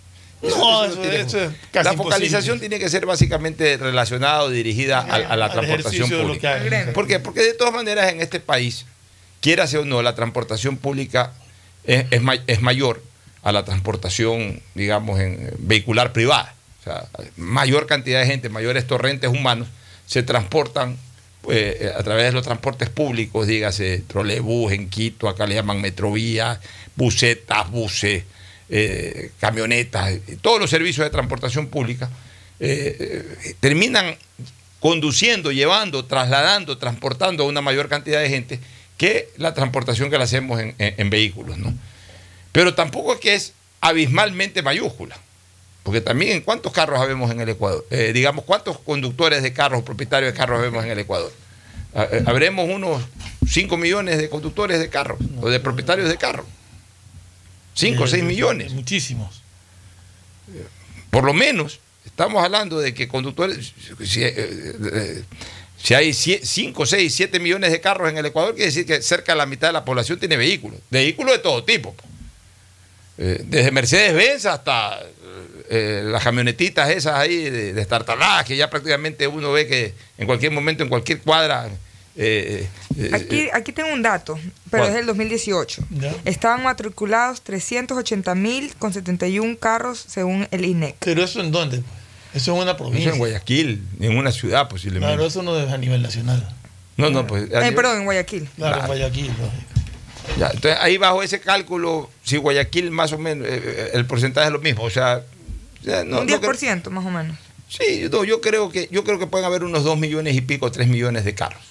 Speaker 4: No,
Speaker 1: eso
Speaker 4: eso, eso es casi
Speaker 1: la focalización
Speaker 4: imposible.
Speaker 1: tiene que ser básicamente relacionada o dirigida a, a la
Speaker 4: Al
Speaker 1: transportación pública. ¿Por qué? Porque de todas maneras en este país, quiera o no, la transportación pública es, es es mayor a la transportación, digamos, en vehicular privada. O sea, mayor cantidad de gente, mayores torrentes humanos se transportan eh, a través de los transportes públicos, dígase trolebús en Quito, acá le llaman metrovía, busetas, buses, eh, camionetas, todos los servicios de transportación pública eh, terminan conduciendo, llevando, trasladando, transportando a una mayor cantidad de gente que la transportación que la hacemos en- en vehículos, ¿no? Pero tampoco es que es abismalmente mayúscula. Porque también, ¿cuántos carros habemos en el Ecuador? Eh, digamos, ¿cuántos conductores de carros, propietarios de carros habemos en el Ecuador? Ah, eh, Habremos unos 5 millones de conductores de carros o de propietarios de carros. 5 o 6
Speaker 4: Eh,
Speaker 1: millones.
Speaker 4: Muchísimos.
Speaker 1: Por lo menos, estamos hablando de que conductores, si, eh, si hay 5, 6, 7 millones de carros en el Ecuador, quiere decir que cerca de la mitad de la población tiene vehículos. Vehículos de todo tipo. po. Eh, desde Mercedes-Benz hasta eh, las camionetitas esas ahí de, de estartaladas, que ya prácticamente uno ve que en cualquier momento, en cualquier cuadra... eh, eh,
Speaker 5: Aquí, aquí tengo un dato, pero
Speaker 1: ¿Cuál?
Speaker 5: es del 2018.
Speaker 4: Ya.
Speaker 5: Estaban matriculados 380 mil con 71 carros según el INEC.
Speaker 4: Pero eso en dónde? pues? Eso en una provincia.
Speaker 1: Eso en Guayaquil, en una ciudad posiblemente.
Speaker 4: Claro, eso no es a nivel nacional.
Speaker 1: No, no, pues.
Speaker 5: Eh, perdón, en Guayaquil.
Speaker 4: Claro,
Speaker 1: Claro.
Speaker 4: en Guayaquil. lógico.
Speaker 1: Ya, entonces ahí bajo ese cálculo, si Guayaquil más o menos, eh, el porcentaje es lo mismo, o sea, o sea, no,
Speaker 5: un
Speaker 1: no creo-
Speaker 5: 10% más o menos.
Speaker 1: sí, no, yo creo que yo creo que pueden haber unos 2 millones y pico, 3 millones de carros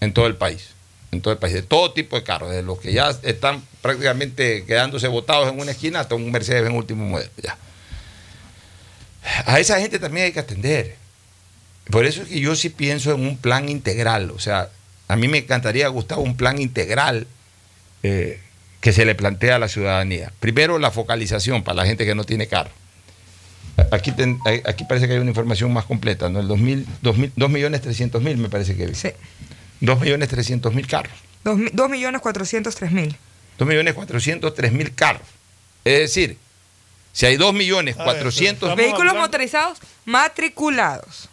Speaker 1: en todo el país, en todo el país, de todo tipo de carros, de los que ya están prácticamente quedándose botados en una esquina hasta un Mercedes en último modelo, ya. A esa gente también hay que atender. Por eso es que yo sí pienso en un plan integral, o sea, a mí me encantaría, Gustavo, un plan integral eh, que se le plantea a la ciudadanía. Primero, la focalización para la gente que no tiene carro. Aquí, ten- aquí parece que hay una información más completa, ¿no? El 2000, 2000, 2 millones 300 mil me parece que vi.
Speaker 5: Sí.
Speaker 1: 2 millones 300 mil carros.
Speaker 5: 2 millones 403 mil.
Speaker 1: 2 millones 403 mil carros. Es decir, si hay 2 millones
Speaker 4: A ver,
Speaker 1: 400
Speaker 4: pero
Speaker 5: Vehículos
Speaker 4: hablando-
Speaker 5: motorizados matriculados.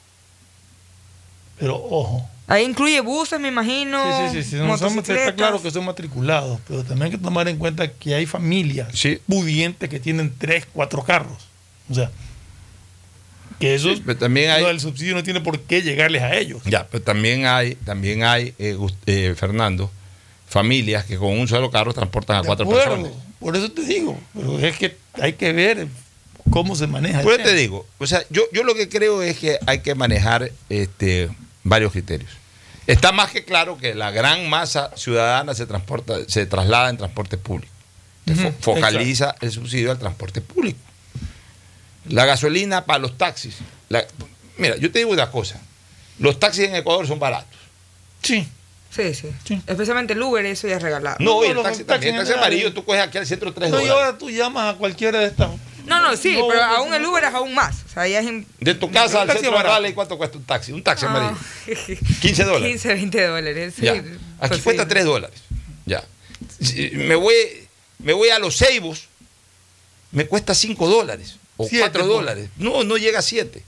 Speaker 4: Pero ojo.
Speaker 5: Ahí incluye buses, me imagino.
Speaker 4: Sí, sí, sí. sí, no son-
Speaker 5: motocicletas.
Speaker 4: está claro que son matriculados, pero también hay que tomar en cuenta que hay familias pudientes que tienen tres, cuatro carros. O sea, que eso,
Speaker 1: Sí, pero también hay-
Speaker 4: el subsidio no tiene por qué llegarles a ellos.
Speaker 1: Ya, pero también hay, también hay eh, eh, Fernando, familias que con un solo carro transportan a
Speaker 4: De
Speaker 1: cuatro
Speaker 4: acuerdo,
Speaker 1: personas.
Speaker 4: Por eso te digo, pero es que hay que ver cómo se maneja.
Speaker 1: Por eso te digo, o sea, yo, yo lo que creo es que hay que manejar este, varios criterios. Está más que claro que la gran masa ciudadana se transporta, se traslada en transporte público. Focaliza el subsidio al transporte público. La gasolina para los taxis. la- mira, yo te digo una cosa. Los taxis en Ecuador son baratos.
Speaker 4: Sí.
Speaker 5: Sí, sí, Especialmente el Uber, eso ya es regalado.
Speaker 1: No, y el taxi también. El taxi
Speaker 4: en
Speaker 1: amarillo, tú coges aquí al centro 3
Speaker 4: No, y
Speaker 1: dólares.
Speaker 4: ahora tú llamas a cualquiera de estas.
Speaker 5: No, no, sí,
Speaker 4: No,
Speaker 5: pero
Speaker 4: no,
Speaker 5: aún el Uber es aún más. O sea, ya es. in-
Speaker 1: De tu casa al centro. Raleigh, ¿cuánto cuesta un taxi? Un taxi amarillo. 15 dólares.
Speaker 5: 15, 20 dólares. sí.
Speaker 1: Ya. Aquí
Speaker 5: Pues
Speaker 1: cuesta
Speaker 5: sí.
Speaker 1: 3 dólares. Ya. Si Me voy, me voy a los Ceibos, me cuesta 5 dólares o
Speaker 4: Siete,
Speaker 1: 4
Speaker 4: pues.
Speaker 1: dólares. No, no llega a 7.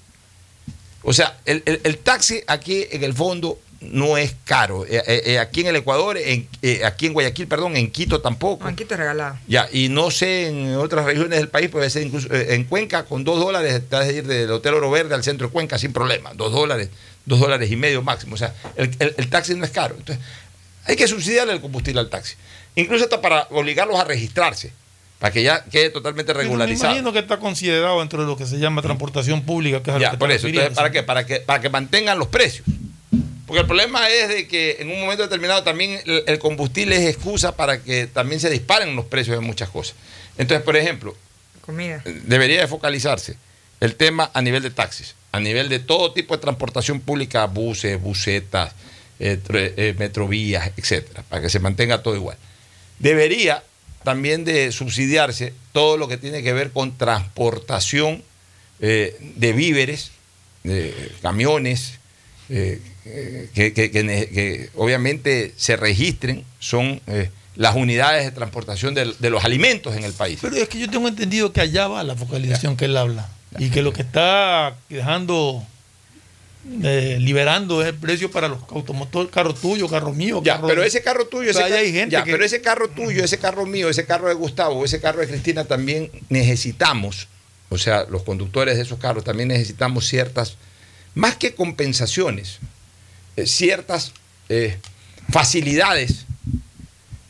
Speaker 1: O sea, el, el- el taxi aquí en el fondo no es caro. Eh, eh, eh, aquí en el Ecuador, en, eh, aquí en Guayaquil, perdón, en Quito tampoco.
Speaker 5: No, aquí te regalado.
Speaker 1: Ya, y no sé en otras regiones del país, puede ser incluso en Cuenca con dos dólares, te vas a ir del Hotel Oro Verde al centro de Cuenca sin problema, dos dólares, dos dólares y medio máximo. O sea, el, el- el taxi no es caro. Entonces, hay que subsidiarle el combustible al taxi. Incluso hasta para obligarlos a registrarse, para que ya quede totalmente
Speaker 4: Pero Me
Speaker 1: regularizado.
Speaker 4: imagino que está considerado dentro de lo que se llama transportación pública, que es
Speaker 1: Ya,
Speaker 4: que
Speaker 1: por eso. Entonces, ¿para qué? Para que, para que mantengan los precios. Porque el problema es de que en un momento determinado también el, el combustible es excusa para que también se disparen los precios de muchas cosas. Entonces, por ejemplo,
Speaker 5: Comida.
Speaker 1: debería de focalizarse el tema a nivel de taxis, a nivel de todo tipo de transportación pública, buses, busetas, eh, eh, metrovías, etcétera, para que se mantenga todo igual. Debería también de subsidiarse todo lo que tiene que ver con transportación eh, de víveres, de camiones, eh, eh, que, que- que ne- que obviamente se registren, son las unidades de transportación de los alimentos en el país.
Speaker 4: Pero es que yo tengo entendido que allá va la focalización que él habla. Y que lo que está dejando, eh, liberando el precio para los automotores, carro tuyo, carro mío.
Speaker 1: Ya,
Speaker 4: carro
Speaker 1: pero ese carro tuyo, ese
Speaker 4: hay gente
Speaker 1: ya,
Speaker 4: que-
Speaker 1: pero ese carro tuyo, ese carro mío, ese carro de Gustavo, ese carro de Cristina también necesitamos, o sea, los conductores de esos carros también necesitamos ciertas, más que compensaciones, eh, ciertas eh, facilidades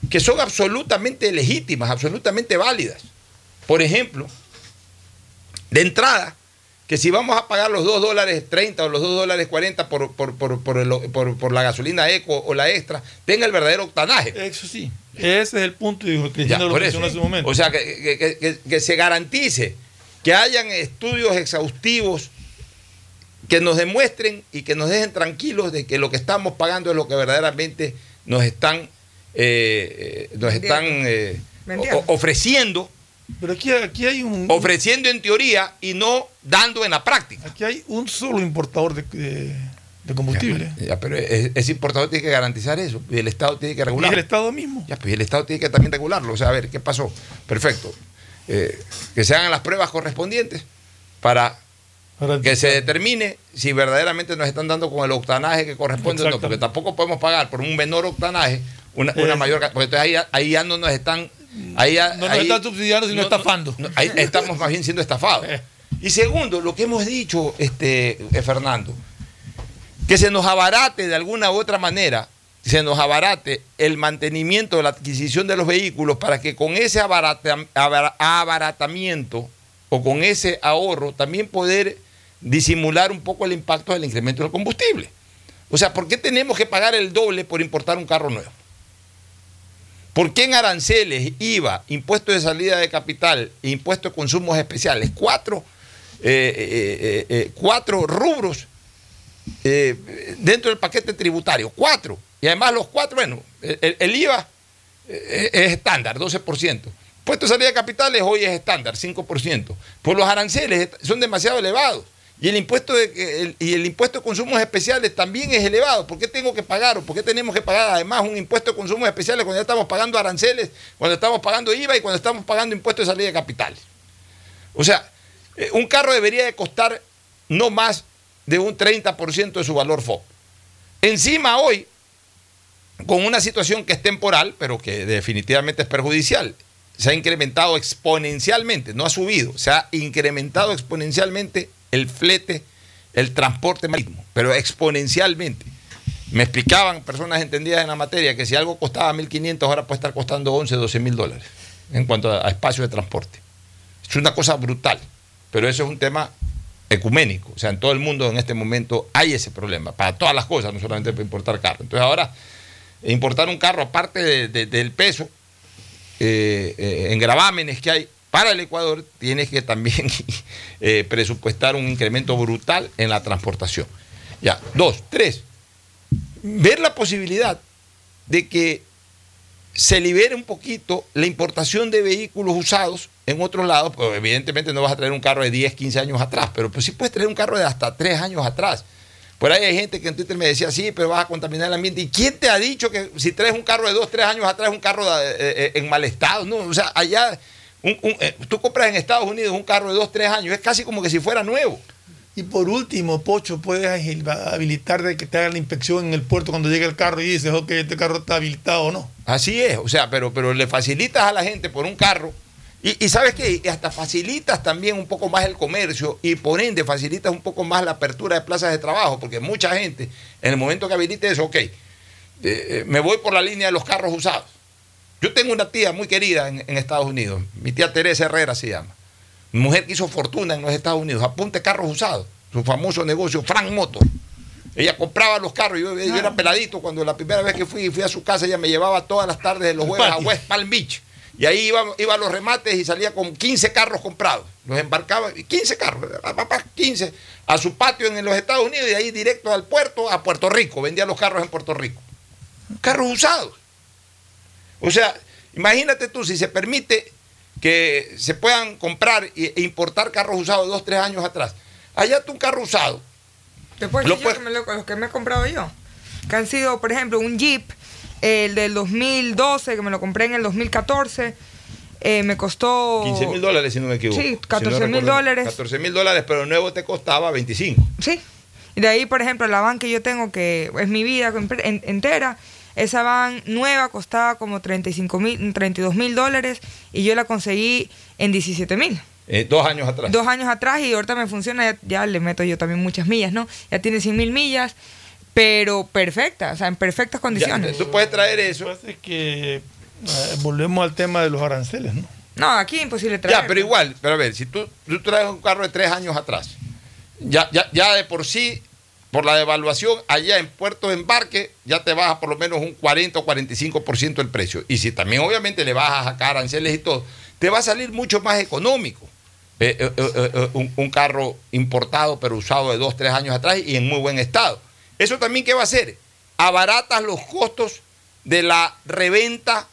Speaker 1: que son absolutamente legítimas, absolutamente válidas. Por ejemplo, de entrada, que si vamos a pagar los 2 dólares 30 o los 2 dólares 40 por, por, por, por, el- por- por la gasolina eco o la extra, tenga el verdadero octanaje.
Speaker 4: Eso sí. Ese es el punto, dijo
Speaker 1: Ya,
Speaker 4: Cristina lo
Speaker 1: por
Speaker 4: mencionó
Speaker 1: eso.
Speaker 4: hace un momento.
Speaker 1: O sea, que, que- que- que- que se garantice que hayan estudios exhaustivos que nos demuestren y que nos dejen tranquilos de que lo que estamos pagando es lo que verdaderamente nos están, eh, eh, nos están eh, ofreciendo.
Speaker 4: Pero aquí, aquí hay un.
Speaker 1: Ofreciendo en teoría y no dando en la práctica.
Speaker 4: Aquí hay un solo importador de, de- de combustible.
Speaker 1: Ya, pero es, ese importador tiene que garantizar eso y el Estado tiene que regularlo.
Speaker 4: Y el Estado mismo.
Speaker 1: Ya, pues el Estado tiene que también regularlo. O sea, a ver, ¿qué pasó? Perfecto. Eh, que se hagan las pruebas correspondientes para que se determine si verdaderamente nos están dando con el octanaje que corresponde o no, porque tampoco podemos pagar por un menor octanaje una, una
Speaker 4: Eh.
Speaker 1: mayor porque entonces ahí, ahí ya no nos están ahí
Speaker 4: No nos
Speaker 1: ahí-
Speaker 4: están subsidiando, sino
Speaker 1: no-
Speaker 4: estafando.
Speaker 1: no, ahí estamos más bien siendo estafados. Y segundo, lo que hemos dicho, este, eh, Fernando, que se nos abarate de alguna u otra manera, se nos abarate el mantenimiento de la adquisición de los vehículos para que con ese abarata- abara- abaratamiento o con ese ahorro también poder disimular un poco el impacto del incremento del combustible. O sea, ¿por qué tenemos que pagar el doble por importar un carro nuevo? ¿Por qué en aranceles, IVA, impuesto de salida de capital, e impuesto de consumos especiales, cuatro, eh, eh, eh, cuatro rubros dentro del paquete tributario? Cuatro. Y además los cuatro, bueno, el, IVA es estándar, 12%. Impuesto de salida de capitales hoy es estándar, 5%. Pues los aranceles son demasiado elevados. Y el impuesto de, y el impuesto de consumos especiales también es elevado. ¿Por qué tengo que pagar o por qué tenemos que pagar además un impuesto de consumos especiales cuando ya estamos pagando aranceles, cuando estamos pagando IVA y cuando estamos pagando impuesto de salida de capitales? O sea, eh, un carro debería de costar no más de un 30% de su valor FOB. Encima hoy, con una situación que es temporal, pero que definitivamente es perjudicial, se ha incrementado exponencialmente, no ha subido, se ha incrementado exponencialmente el flete, el transporte marítimo, pero exponencialmente. Me explicaban personas entendidas en la materia que si algo costaba 1.500, ahora puede estar costando 11, 12 mil dólares en cuanto a, espacio de transporte. Es una cosa brutal, pero eso es un tema ecuménico. O sea, en todo el mundo en este momento hay ese problema, para todas las cosas, no solamente para importar carro. Entonces ahora, importar un carro, aparte de- de- del peso, eh, eh, en gravámenes que hay para el Ecuador, tienes que también eh, presupuestar un incremento brutal en la transportación. Ya, dos, tres, ver la posibilidad de que se libere un poquito la importación de vehículos usados en otros lados, pues evidentemente no vas a traer un carro de 10, 15 años atrás, pero pues sí puedes traer un carro de hasta 3 años atrás. Por ahí hay gente que en Twitter me decía, sí, pero vas a contaminar el ambiente. ¿Y quién te ha dicho que si traes un carro de 2, 3 años atrás un carro de- eh, eh, en mal estado? No, o sea, allá, un- un- eh, tú compras en Estados Unidos un carro de 2, 3 años, es casi como que si fuera nuevo.
Speaker 4: Y por último, Pocho, puedes habilitar de que te hagan la inspección en el puerto cuando llegue el carro y dices, ok, este carro está habilitado o no.
Speaker 1: Así es, o sea, pero, pero le facilitas a la gente por un carro y, y sabes que hasta facilitas también un poco más el comercio y por ende facilitas un poco más la apertura de plazas de trabajo, porque mucha gente en el momento que habilite eso, ok, eh, eh, me voy por la línea de los carros usados. Yo tengo una tía muy querida en, en Estados Unidos, mi tía Teresa Herrera se llama, mujer que hizo fortuna en los Estados Unidos, apunte carros usados, su famoso negocio Frank Motor. Ella compraba los carros, yo, yo era peladito cuando la primera vez que fui, fui a su casa, ella me llevaba todas las tardes de los jueves a West Palm Beach. Y ahí iba, iba a los remates y salía con 15 carros comprados. Los embarcaba, y 15 carros, pa, pa, pa, 15, a su patio en los Estados Unidos y de ahí directo al puerto, a Puerto Rico. Vendía los carros en Puerto Rico. Carros usados. O sea, imagínate tú, si se permite que se puedan comprar e e importar carros usados dos, tres años atrás. Allá tú un carro usado.
Speaker 5: Después
Speaker 1: Lo puedes-
Speaker 5: que me lo- los que me he comprado yo. Que han sido, por ejemplo, un Jeep, el del 2012, que me lo compré en el 2014. eh, me costó.
Speaker 1: 15 mil dólares, si no me equivoco.
Speaker 5: Sí,
Speaker 1: Si no
Speaker 5: 14 mil dólares.
Speaker 1: 14 mil dólares, pero el nuevo te costaba 25.
Speaker 5: Sí. Y de ahí, por ejemplo, la van que yo tengo, que es mi vida entera, esa van nueva costaba como 35 mil, 32 mil dólares y yo la conseguí en 17 mil.
Speaker 1: Eh, dos años atrás.
Speaker 5: Dos años atrás y ahorita me funciona, ya, ya le meto yo también muchas millas, ¿no? Ya tiene 100 mil millas, pero perfecta, o sea, en perfectas condiciones.
Speaker 1: tú puedes traer eso.
Speaker 4: Es que eh, volvemos al tema de los aranceles, ¿no?
Speaker 5: No, aquí es imposible traer.
Speaker 1: Ya, pero igual, pero a ver, si tú, tú traes un carro de tres años atrás ya, ya, ya de por sí, por la devaluación, allá en Puerto de Embarque, ya te baja por lo menos un 40 o 45% el precio. Y si también obviamente le bajas acá aranceles y todo, te va a salir mucho más económico. eh, eh, eh, un, carro importado pero usado de dos, tres años atrás y en muy buen estado. ¿Eso también qué va a hacer? Abaratas los costos de la reventa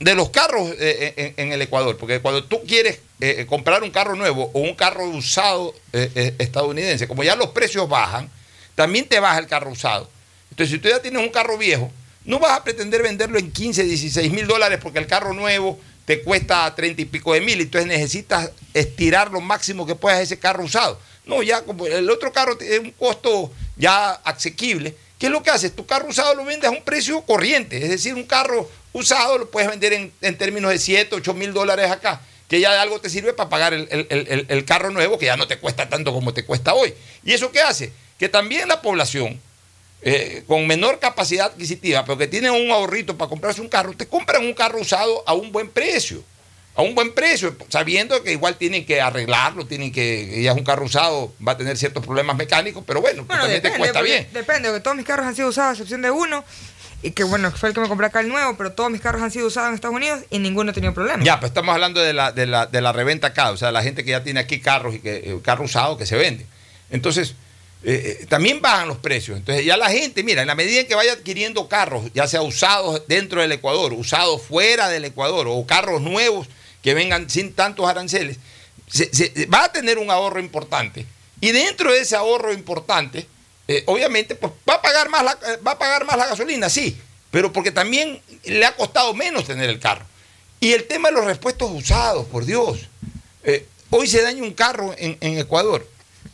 Speaker 1: de los carros en, el Ecuador, porque cuando tú quieres comprar un carro nuevo o un carro usado estadounidense, como ya los precios bajan, también te baja el carro usado. Entonces, si tú ya tienes un carro viejo, no vas a pretender venderlo en 15, 16 mil dólares porque el carro nuevo te cuesta 30 y pico de mil, entonces necesitas estirar lo máximo que puedas ese carro usado. No, ya como el otro carro tiene un costo ya asequible, ¿qué es lo que haces? Tu carro usado lo vendes a un precio corriente, es decir, un carro usado lo puedes vender en, términos de 7, 8 mil dólares acá, que ya de algo te sirve para pagar el- el- el carro nuevo, que ya no te cuesta tanto como te cuesta hoy. ¿Y eso qué hace? Que también la población, eh, con menor capacidad adquisitiva, pero que tiene un ahorrito para comprarse un carro, te compran un carro usado a un buen precio. A un buen precio, sabiendo que igual tienen que arreglarlo, tienen que, ya es un carro usado, va a tener ciertos problemas mecánicos, pero bueno, pues
Speaker 5: Bueno,
Speaker 1: también te cuesta
Speaker 5: porque-
Speaker 1: bien.
Speaker 5: Depende, porque todos mis carros han sido usados a excepción de uno. Y que bueno, fue el que me compré acá el nuevo, pero todos mis carros han sido usados en Estados Unidos y ninguno ha tenido problemas.
Speaker 1: Ya, pues estamos hablando de la, de la, de la reventa acá, o sea, la gente que ya tiene aquí carros y que eh, carro usado que se vende. Entonces, eh, eh, también bajan los precios. Entonces, ya la gente, mira, en la medida en que vaya adquiriendo carros, ya sea usados dentro del Ecuador, usados fuera del Ecuador, o carros nuevos que vengan sin tantos aranceles, va a tener un ahorro importante. Y dentro de ese ahorro importante, eh, obviamente, pues va a pagar más la, va a pagar más la gasolina, sí, pero porque también le ha costado menos tener el carro. Y el tema de los repuestos usados, por Dios. Hoy se daña un carro en Ecuador,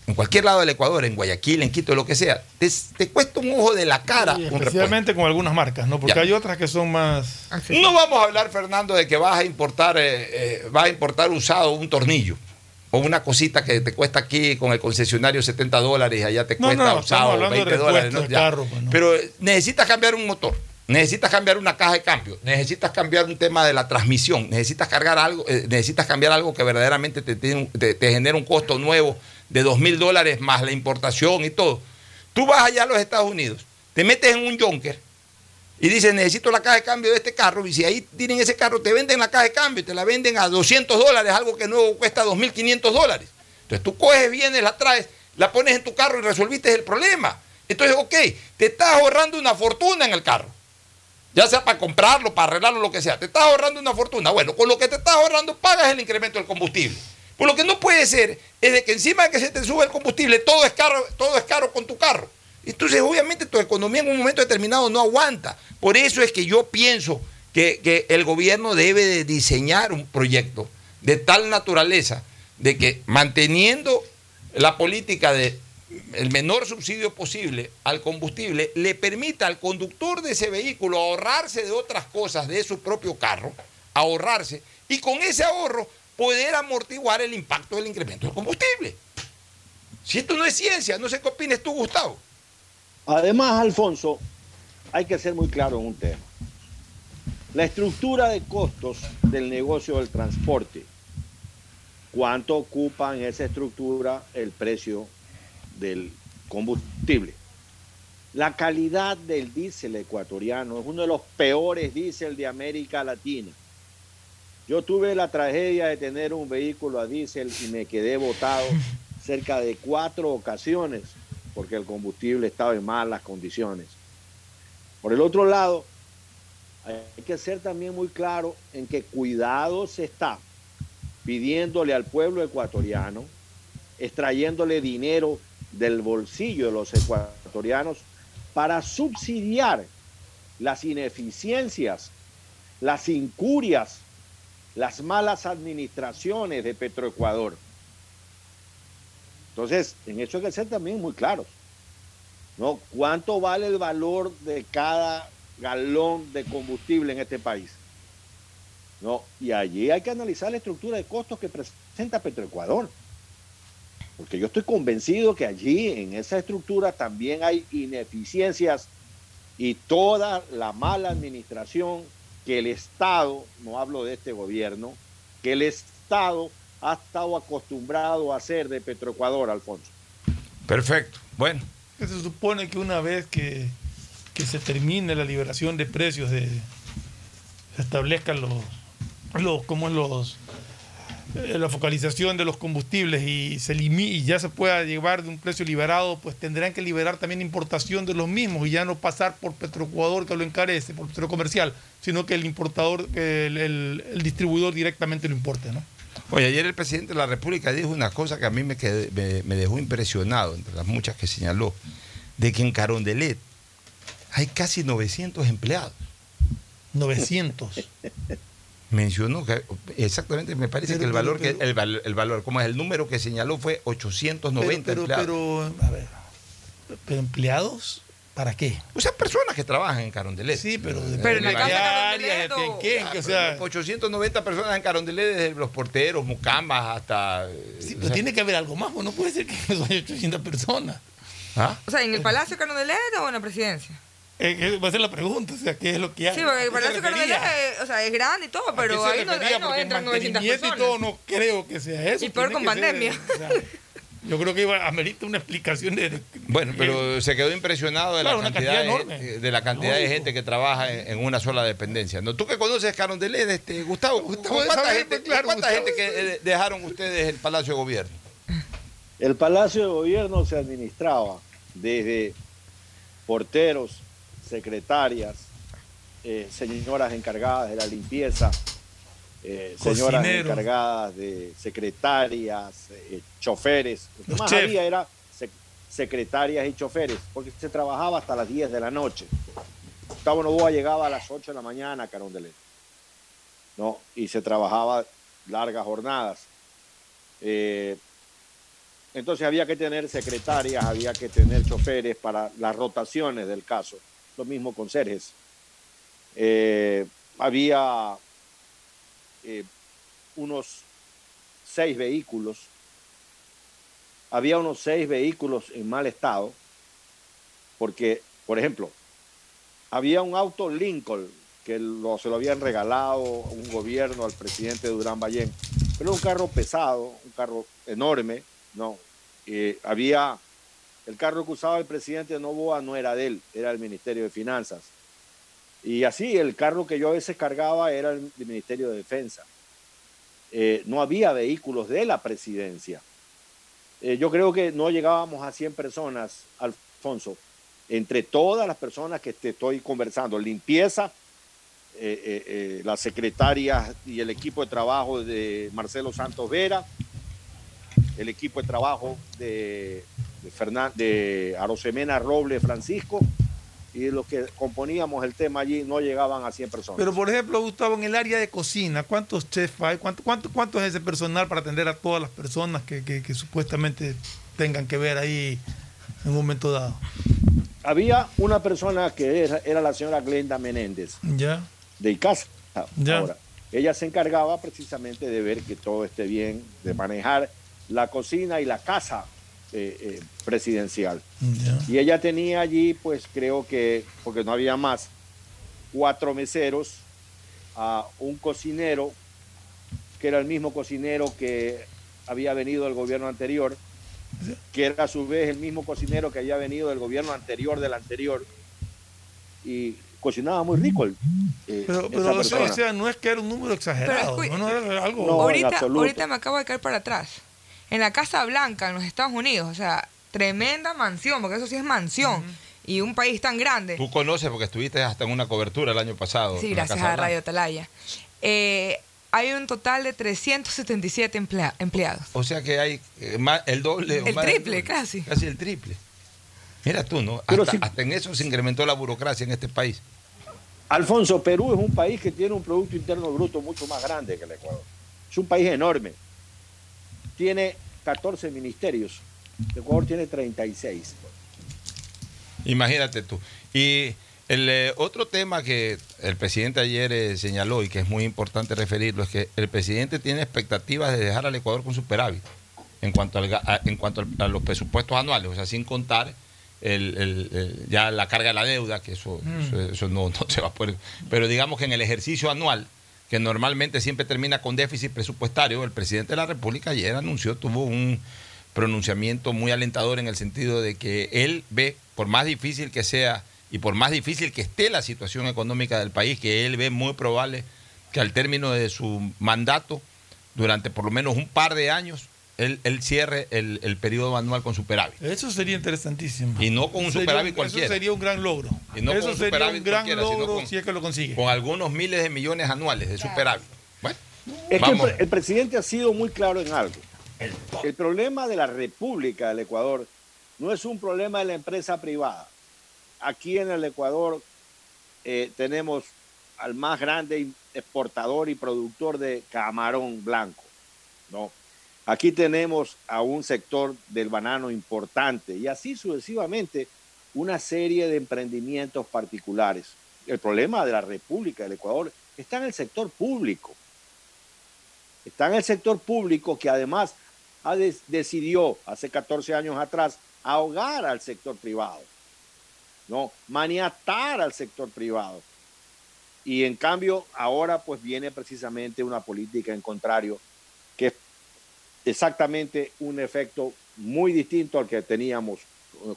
Speaker 1: en cualquier lado del Ecuador, en Guayaquil, en Quito, lo que sea. Te, te cuesta un ojo de la cara un repuesto.
Speaker 4: especialmente con algunas marcas, ¿no? Porque
Speaker 1: Ya.
Speaker 4: hay otras que son más.
Speaker 1: No vamos a hablar, Fernando, de que vas a importar, eh, eh, vas a importar usado un tornillo o una cosita que te cuesta aquí con el concesionario 70 dólares y allá te
Speaker 4: No,
Speaker 1: cuesta
Speaker 4: no,
Speaker 1: usado
Speaker 4: hablando de
Speaker 1: 20 dólares.
Speaker 4: pues.
Speaker 1: Pero eh, necesitas cambiar un motor, necesitas cambiar una caja de cambio, necesitas cambiar un tema de la transmisión, necesitas cargar algo, eh, necesitas cambiar algo que verdaderamente te, tiene un- te, te genera un costo nuevo de 2 mil dólares más la importación y todo. Tú vas allá a los Estados Unidos, te metes en un Jonker y dices, necesito la caja de cambio de este carro, y si ahí tienen ese carro, te venden la caja de cambio y te la venden a 200 dólares, algo que nuevo cuesta 2.500 dólares. Entonces tú coges, vienes, la traes, la pones en tu carro y resolviste el problema. Entonces, ok, te estás ahorrando una fortuna en el carro. Ya sea para comprarlo, para arreglarlo, lo que sea. Te estás ahorrando una fortuna. Bueno, con lo que te estás ahorrando pagas el incremento del combustible. Por lo que no puede ser es de que encima de que se te sube el combustible, todo es caro, todo es caro con tu carro. Entonces, obviamente, tu economía en un momento determinado no aguanta. Por eso es que yo pienso que, que el gobierno debe de diseñar un proyecto de tal naturaleza de que manteniendo la política de el menor subsidio posible al combustible le permita al conductor de ese vehículo ahorrarse de otras cosas de su propio carro, ahorrarse y con ese ahorro poder amortiguar el impacto del incremento del combustible. Si esto no es ciencia, no sé qué opines tú, Gustavo.
Speaker 6: Además, Alfonso, hay que ser muy claro en un tema. La estructura de costos del negocio del transporte. ¿Cuánto ocupa en esa estructura el precio del combustible? La calidad del diésel ecuatoriano es uno de los peores diésel de América Latina. Yo tuve la tragedia de tener un vehículo a diésel y me quedé botado cerca de cuatro ocasiones porque el combustible estaba en malas condiciones. Por el otro lado, hay que ser también muy claro en que cuidado se está pidiéndole al pueblo ecuatoriano, extrayéndole dinero del bolsillo de los ecuatorianos para subsidiar las ineficiencias, las incurias, las malas administraciones de Petroecuador. Entonces, en eso hay que ser también muy claros. ¿no? ¿Cuánto vale el valor de cada galón de combustible en este país? ¿No? Y allí hay que analizar la estructura de costos que presenta Petroecuador. Porque yo estoy convencido que allí, en esa estructura, también hay ineficiencias y toda la mala administración que el Estado, no hablo de este gobierno, que el Estado ha estado acostumbrado a hacer de Petroecuador, Alfonso.
Speaker 1: Perfecto. Bueno.
Speaker 4: Que se supone que una vez que, que se termine la liberación de precios, de, se establezcan los, los, como los la focalización de los combustibles y se y ya se pueda llevar de un precio liberado, pues tendrán que liberar también importación de los mismos y ya no pasar por Petroecuador que lo encarece, por Petro Comercial, sino que el importador, el, el- el distribuidor directamente lo importe, ¿no?
Speaker 1: Oye, ayer el presidente de la República dijo una cosa que a mí me, quedé- me, me dejó impresionado, entre las muchas que señaló, de que en Carondelet hay casi 900 empleados.
Speaker 4: 900.
Speaker 1: Mencionó que exactamente, me parece
Speaker 4: Pero,
Speaker 1: que el valor,
Speaker 4: pero-
Speaker 1: que el, val- el valor, como es el número que señaló fue 890
Speaker 4: pero, pero,
Speaker 1: empleados.
Speaker 4: pero, a ver, pero empleados, ¿para qué?
Speaker 1: O sea, personas que trabajan en Carondelet.
Speaker 4: Sí, pero
Speaker 5: Pero en la casa de Carondelet, o-
Speaker 4: sea,
Speaker 1: 890 personas en Carondelet, desde los porteros, mucambas, hasta...
Speaker 4: sí, pero tiene que haber algo más, pues no puede ser que son 800 personas.
Speaker 1: ¿Ah?
Speaker 5: O sea, ¿en el Palacio Carondelet o en la presidencia?
Speaker 4: Eh, eh, va a ser la pregunta, o sea, ¿qué es lo que hay?
Speaker 5: Sí, porque
Speaker 4: ¿A
Speaker 5: el Palacio? Carondelet, eh, o sea, es grande y todo,
Speaker 4: ¿A
Speaker 5: pero ahí no, ahí no entran 900
Speaker 4: mantenimiento
Speaker 5: personas.
Speaker 4: y todo no creo que sea eso.
Speaker 5: Y peor con
Speaker 4: ser,
Speaker 5: pandemia.
Speaker 4: o sea, yo creo que iba, amerita una explicación de... de-
Speaker 1: Bueno, pero se quedó impresionado de
Speaker 4: Claro,
Speaker 1: la cantidad,
Speaker 4: cantidad
Speaker 1: de, la cantidad de gente que trabaja en, en una sola dependencia. ¿No? Tú que conoces Carondelet, este, Gustavo,
Speaker 4: Gustavo
Speaker 1: ¿con ¿cuánta, gente,
Speaker 4: pues, claro,
Speaker 1: cuánta
Speaker 4: Gustavo
Speaker 1: gente que eh, dejaron ustedes el Palacio de Gobierno?
Speaker 6: El Palacio de Gobierno se administraba desde porteros, secretarias, eh, señoras encargadas de la limpieza, eh, señoras encargadas de secretarias, eh, choferes. Lo que
Speaker 4: Los
Speaker 6: más había era sec- secretarias y choferes, porque se trabajaba hasta las 10 de la noche. Gustavo Novoa llegaba a las 8 de la mañana a Carondelet, ¿no? Y se trabajaba largas jornadas. Eh, entonces había que tener secretarias, había que tener choferes para las rotaciones del caso. Lo mismo con Serges. Eh, había eh, unos seis vehículos. Había unos seis vehículos en mal estado. Porque, por ejemplo, había un auto Lincoln que se lo habían regalado un gobierno al presidente de Durán Ballén. Pero un carro pesado, un carro enorme, ¿no? Eh, había, el carro que usaba el presidente Novoa no era de él, era el Ministerio de Finanzas. Y así, el carro que yo a veces cargaba era el del Ministerio de Defensa. Eh, no había vehículos de la presidencia. Eh, yo creo que no llegábamos a 100 personas, Alfonso, entre todas las personas que te estoy conversando, limpieza, eh, eh, las secretarias y el equipo de trabajo de Marcelo Santos Vera, el equipo de trabajo de, de, Fernan- de Arosemena Roble Francisco, y los que componíamos el tema allí no llegaban a 100 personas.
Speaker 4: Pero, por ejemplo, Gustavo, en el área de cocina, ¿cuántos chefs hay? ¿Cuánto, cuánto, cuánto es ese personal para atender a todas las personas que, que- que supuestamente tengan que ver ahí en un momento dado?
Speaker 6: Había una persona que era, era la señora Glenda Menéndez,
Speaker 4: ¿Ya?
Speaker 6: de Icasa.
Speaker 4: Ya.
Speaker 6: Ahora, ella se encargaba precisamente de ver que todo esté bien, de manejar la cocina y la casa eh, eh, presidencial. Y ella tenía allí, pues creo que, porque no había más, cuatro meseros, a un cocinero, que era el mismo cocinero que había venido del gobierno anterior, que era a su vez el mismo cocinero que había venido del gobierno anterior del anterior, y cocinaba muy rico. el- eh,
Speaker 4: Pero, pero o sea, no es que era un número exagerado,
Speaker 5: Pero
Speaker 4: ¿no? No era algo...
Speaker 6: No,
Speaker 5: ahorita me acabo de caer para atrás. En la Casa Blanca, en los Estados Unidos, o sea, tremenda mansión, porque eso sí es mansión. Y un país tan grande.
Speaker 1: Tú conoces porque estuviste hasta en una cobertura el año pasado.
Speaker 5: Sí, gracias
Speaker 1: Casa
Speaker 5: a. Radio Atalaya. Eh, hay un total de 377 emplea- empleados.
Speaker 1: O sea que hay eh, más, el doble. o
Speaker 5: El
Speaker 1: más
Speaker 5: triple,
Speaker 1: doble.
Speaker 5: casi.
Speaker 1: Casi el triple. Mira tú, ¿no?
Speaker 6: Pero
Speaker 1: Hasta,
Speaker 6: si-
Speaker 1: hasta en eso se incrementó la burocracia en este país.
Speaker 6: Alfonso, Perú es un país que tiene un Producto Interno Bruto mucho más grande que el Ecuador. Es un país enorme. Tiene 14 ministerios. El Ecuador tiene 36.
Speaker 1: Imagínate tú. Y el eh, otro tema que el presidente ayer eh, señaló y que es muy importante referirlo es que el presidente tiene expectativas de dejar al Ecuador con superávit en cuanto, al, ga- a, en cuanto al- a los presupuestos anuales, o sea, sin contar el- el- el- ya la carga de la deuda, que eso,
Speaker 4: Mm.
Speaker 1: eso, eso no, no se va a poder. Pero digamos que en el ejercicio anual, que normalmente siempre termina con déficit presupuestario, el presidente de la República ayer anunció, tuvo un pronunciamiento muy alentador en el sentido de que él ve, por más difícil que sea y por más difícil que esté la situación económica del país, que él ve muy probable que al término de su mandato, durante por lo menos un par de años, él, él cierre el, el periodo anual con superávit.
Speaker 4: Eso sería interesantísimo.
Speaker 1: Y no con un
Speaker 4: Sería
Speaker 1: superávit cualquiera.
Speaker 4: Eso sería un gran logro.
Speaker 1: Y no
Speaker 4: eso
Speaker 1: con un
Speaker 4: sería
Speaker 1: superávit
Speaker 4: un gran logro
Speaker 1: con-
Speaker 4: si es que lo consigue.
Speaker 1: Con algunos miles de millones anuales de superávit. Bueno,
Speaker 6: Es que el presidente ha sido muy claro en algo. El problema de la República del Ecuador no es un problema de la empresa privada. Aquí en el Ecuador eh, tenemos al más grande exportador y productor de camarón blanco. ¿no? Aquí tenemos a un sector del banano importante y así sucesivamente una serie de emprendimientos particulares. El problema de la República del Ecuador está en el sector público está en el sector público que además ha decidió hace 14 años atrás ahogar al sector privado, no maniatar al sector privado. Y en cambio ahora pues viene precisamente una política en contrario que es exactamente un efecto muy distinto al que teníamos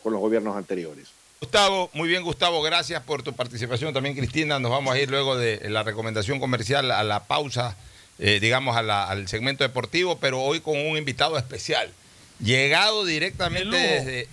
Speaker 6: con- los gobiernos anteriores.
Speaker 1: Gustavo, muy bien Gustavo, gracias por tu participación. También Cristina, nos vamos a ir luego de la recomendación comercial a la pausa, eh, digamos a la- al segmento deportivo, pero hoy con un invitado especial. Llegado directamente desde,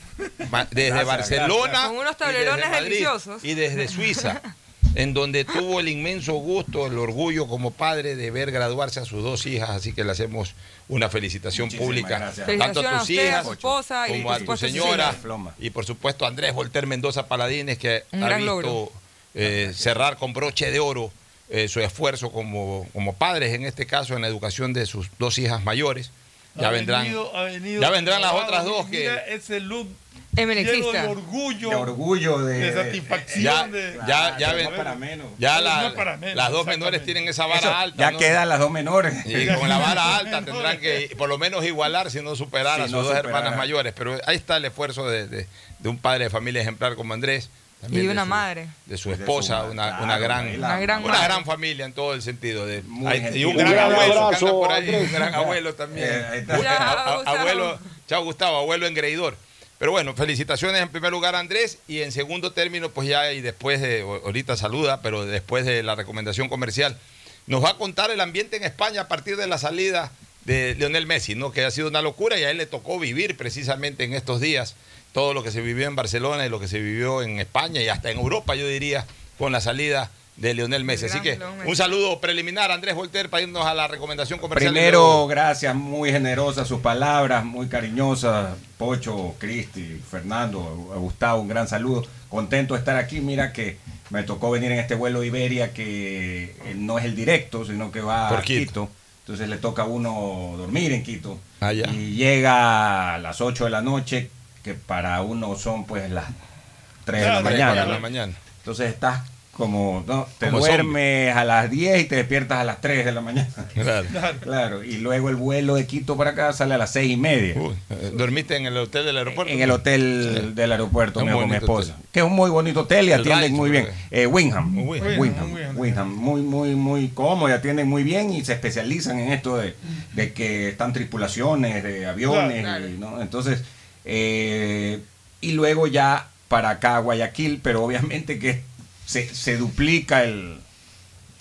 Speaker 1: ma- desde
Speaker 5: Gracias,
Speaker 1: Barcelona.
Speaker 5: gracias. Con unos
Speaker 1: y
Speaker 5: tablerones
Speaker 1: desde Madrid
Speaker 5: deliciosos.
Speaker 1: Y desde Suiza, en donde tuvo el inmenso gusto, el orgullo como padre de ver graduarse a sus dos hijas, así que le hacemos una felicitación
Speaker 19: Muchísimas
Speaker 1: pública.
Speaker 19: gracias.
Speaker 1: Tanto a tus
Speaker 5: a
Speaker 1: hijas
Speaker 5: su esposa y
Speaker 1: como a tu señora y por supuesto a Andrés Volter Mendoza Paladines que
Speaker 5: Un
Speaker 1: ha visto eh, cerrar con broche de oro eh, su esfuerzo como, como padres, en este caso en la educación de sus dos hijas mayores. Ya
Speaker 4: Ha
Speaker 1: vendrán,
Speaker 4: venido- ha venido
Speaker 1: ya vendrán las otras dos que
Speaker 4: Mira ese look
Speaker 5: Emelexista.
Speaker 4: lleno de orgullo,
Speaker 19: De orgullo, de-
Speaker 4: de
Speaker 19: de-
Speaker 4: satisfacción.
Speaker 1: ya,
Speaker 4: de,
Speaker 1: ya, ya,
Speaker 19: no
Speaker 1: ven-
Speaker 19: para menos.
Speaker 1: ya
Speaker 4: No
Speaker 1: la-
Speaker 4: es para menos,
Speaker 1: las dos menores tienen esa vara
Speaker 19: Eso,
Speaker 1: alta.
Speaker 19: ya
Speaker 1: ¿no?
Speaker 19: quedan las dos menores.
Speaker 1: Y con la vara alta tendrán que por lo menos igualar, si no superar a sus
Speaker 19: no
Speaker 1: dos
Speaker 19: superar.
Speaker 1: hermanas mayores. Pero ahí está el esfuerzo de, de- de un padre de familia ejemplar como Andrés. también
Speaker 5: Y de
Speaker 1: de
Speaker 5: una
Speaker 1: su-
Speaker 5: madre.
Speaker 1: De su
Speaker 19: De su
Speaker 1: esposa, una,
Speaker 19: claro,
Speaker 1: una gran,
Speaker 19: una
Speaker 5: gran
Speaker 1: una gran familia en todo el sentido. De, hay- y un gran
Speaker 19: gran
Speaker 1: abuelo que
Speaker 6: abrazo,
Speaker 1: anda por ahí, un gran abuelo también.
Speaker 19: Eh,
Speaker 1: abuelo, chao Gustavo, abuelo engreidor. Pero bueno, felicitaciones en primer lugar Andrés y en segundo término, pues ya y después de, ahorita saluda, pero después de la recomendación comercial, nos va a contar el ambiente en España a partir de la salida de Lionel Messi, ¿no? que ha sido una locura y a él le tocó vivir precisamente en estos días todo lo que se vivió en Barcelona y lo que se vivió en España y hasta en Europa, yo diría, con la salida de Lionel Messi. Así que un saludo preliminaar, Andrés Volter, para irnos a la recomendación comercial.
Speaker 19: Primero, gracias, muy generosas sus palabras, muy cariñosas. Pocho, Cristi, Fernando, Gustavo, un gran saludo. Contento de estar aquí. Mira que me tocó venir en este vuelo Iberia que eh, no es el directo, sino que va
Speaker 1: Por
Speaker 19: a
Speaker 1: Quito.
Speaker 19: Quito. Entonces le toca a uno dormir en Quito.
Speaker 1: Ah, ya.
Speaker 19: Y llega a las 8 de la noche, que para uno son pues las 3 de la mañana.
Speaker 1: cuatro de
Speaker 19: ¿no?
Speaker 1: la mañana.
Speaker 19: Entonces estás como, ¿no? te
Speaker 1: Como
Speaker 19: duermes a las 10 y te despiertas a las 3 de la mañana.
Speaker 1: Claro.
Speaker 19: Claro, y luego el vuelo de Quito para acá sale a las 6 y media.
Speaker 1: Uy, eh, ¿Dormiste en el hotel del aeropuerto?
Speaker 19: En el hotel del aeropuerto, mío, con mi esposa.
Speaker 1: hotel.
Speaker 19: Que es un muy bonito hotel y
Speaker 1: El
Speaker 19: atienden muy bien. Eh, Wingham.
Speaker 1: Un
Speaker 4: Wingham,
Speaker 19: Wingham.
Speaker 4: Wingham.
Speaker 19: Wingham. Muy, muy, muy cómodo y atienden muy bien y se especializan en esto de, de que están tripulaciones de aviones.
Speaker 5: Claro.
Speaker 19: y, ¿no? Entonces, eh, y luego ya para acá, Guayaquil, pero obviamente que se, se duplica el,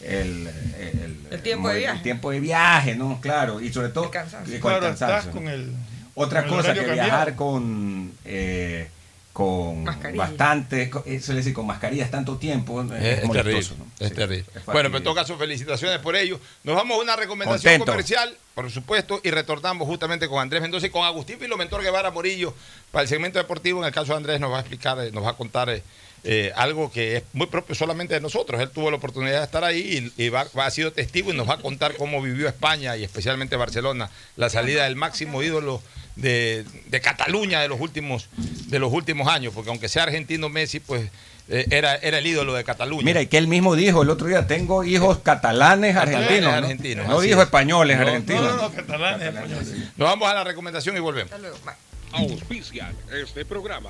Speaker 19: el, el-
Speaker 5: El tiempo de
Speaker 19: el
Speaker 5: viaje.
Speaker 19: tiempo de viaje, ¿no? Claro, y sobre todo
Speaker 5: cansancio.
Speaker 19: eh, con el
Speaker 4: Claro,
Speaker 19: cansancio,
Speaker 4: con.
Speaker 19: Otra
Speaker 4: con el
Speaker 19: cosa que viajar con eh, con
Speaker 5: Mascarilla.
Speaker 19: bastante, co- eso le decir, con mascarillas tanto tiempo es,
Speaker 1: Es, es terrible,
Speaker 19: molestoso, ¿no?
Speaker 1: es
Speaker 19: Sí,
Speaker 1: terrible.
Speaker 19: es
Speaker 1: Bueno, pero en todo caso, felicitaciones por ello. Nos vamos a una recomendación
Speaker 19: Contento.
Speaker 1: comercial, por supuesto, y retornamos justamente con Andrés Mendoza y con Agustín Filomentor Guevara Morillo para el segmento deportivo. En el caso de Andrés nos va a explicar, eh, nos va a contar eh, eh, algo que es muy propio solamente de nosotros. Él tuvo la oportunidad de estar ahí y, y va, va- ha sido testigo y nos va a contar cómo vivió España y especialmente Barcelona la salida del máximo ídolo de, de Cataluña de los últimos de los últimos años, porque aunque sea argentino Messi, pues eh, era, era el ídolo de Cataluña.
Speaker 19: Mira, y que él mismo dijo el otro día, tengo hijos catalanes
Speaker 1: Catalanes
Speaker 19: argentinos. ¿no?
Speaker 1: argentinos,
Speaker 19: No dijo
Speaker 1: es.
Speaker 19: españoles
Speaker 1: No,
Speaker 19: argentinos.
Speaker 4: No, no, no, catalanes, españoles.
Speaker 1: Nos vamos a la recomendación y volvemos.
Speaker 5: Hasta luego. Bye.
Speaker 20: Auspician este programa.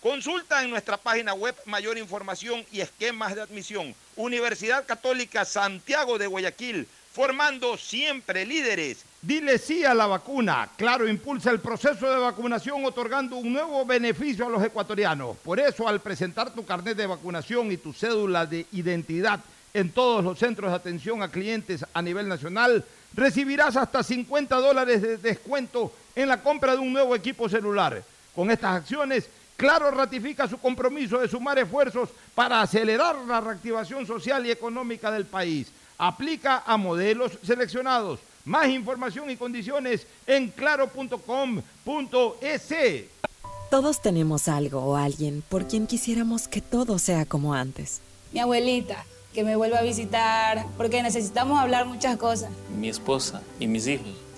Speaker 1: Consulta en nuestra página web mayor información y esquemas de admisión. Universidad Católica Santiago de Guayaquil, formando siempre líderes. Dile sí a la vacuna. Claro, impulsa el proceso de vacunación otorgando un nuevo beneficio a los ecuatorianos. Por eso, al presentar tu carnet de vacunación y tu cédula de identidad en todos los centros de atención a clientes a nivel nacional, recibirás hasta 50 dólares de descuento en la compra de un nuevo equipo celular. Con estas acciones, Claro ratifica su compromiso de sumar esfuerzos para acelerar la reactivación social y económica del país. Aplica a modelos seleccionados. Más información y condiciones en claro.com.es.
Speaker 13: Todos tenemos algo o alguien por quien quisiéramos que todo sea como antes.
Speaker 14: Mi abuelita, que me vuelva a visitar, porque necesitamos hablar muchas cosas.
Speaker 15: Mi esposa y mis hijos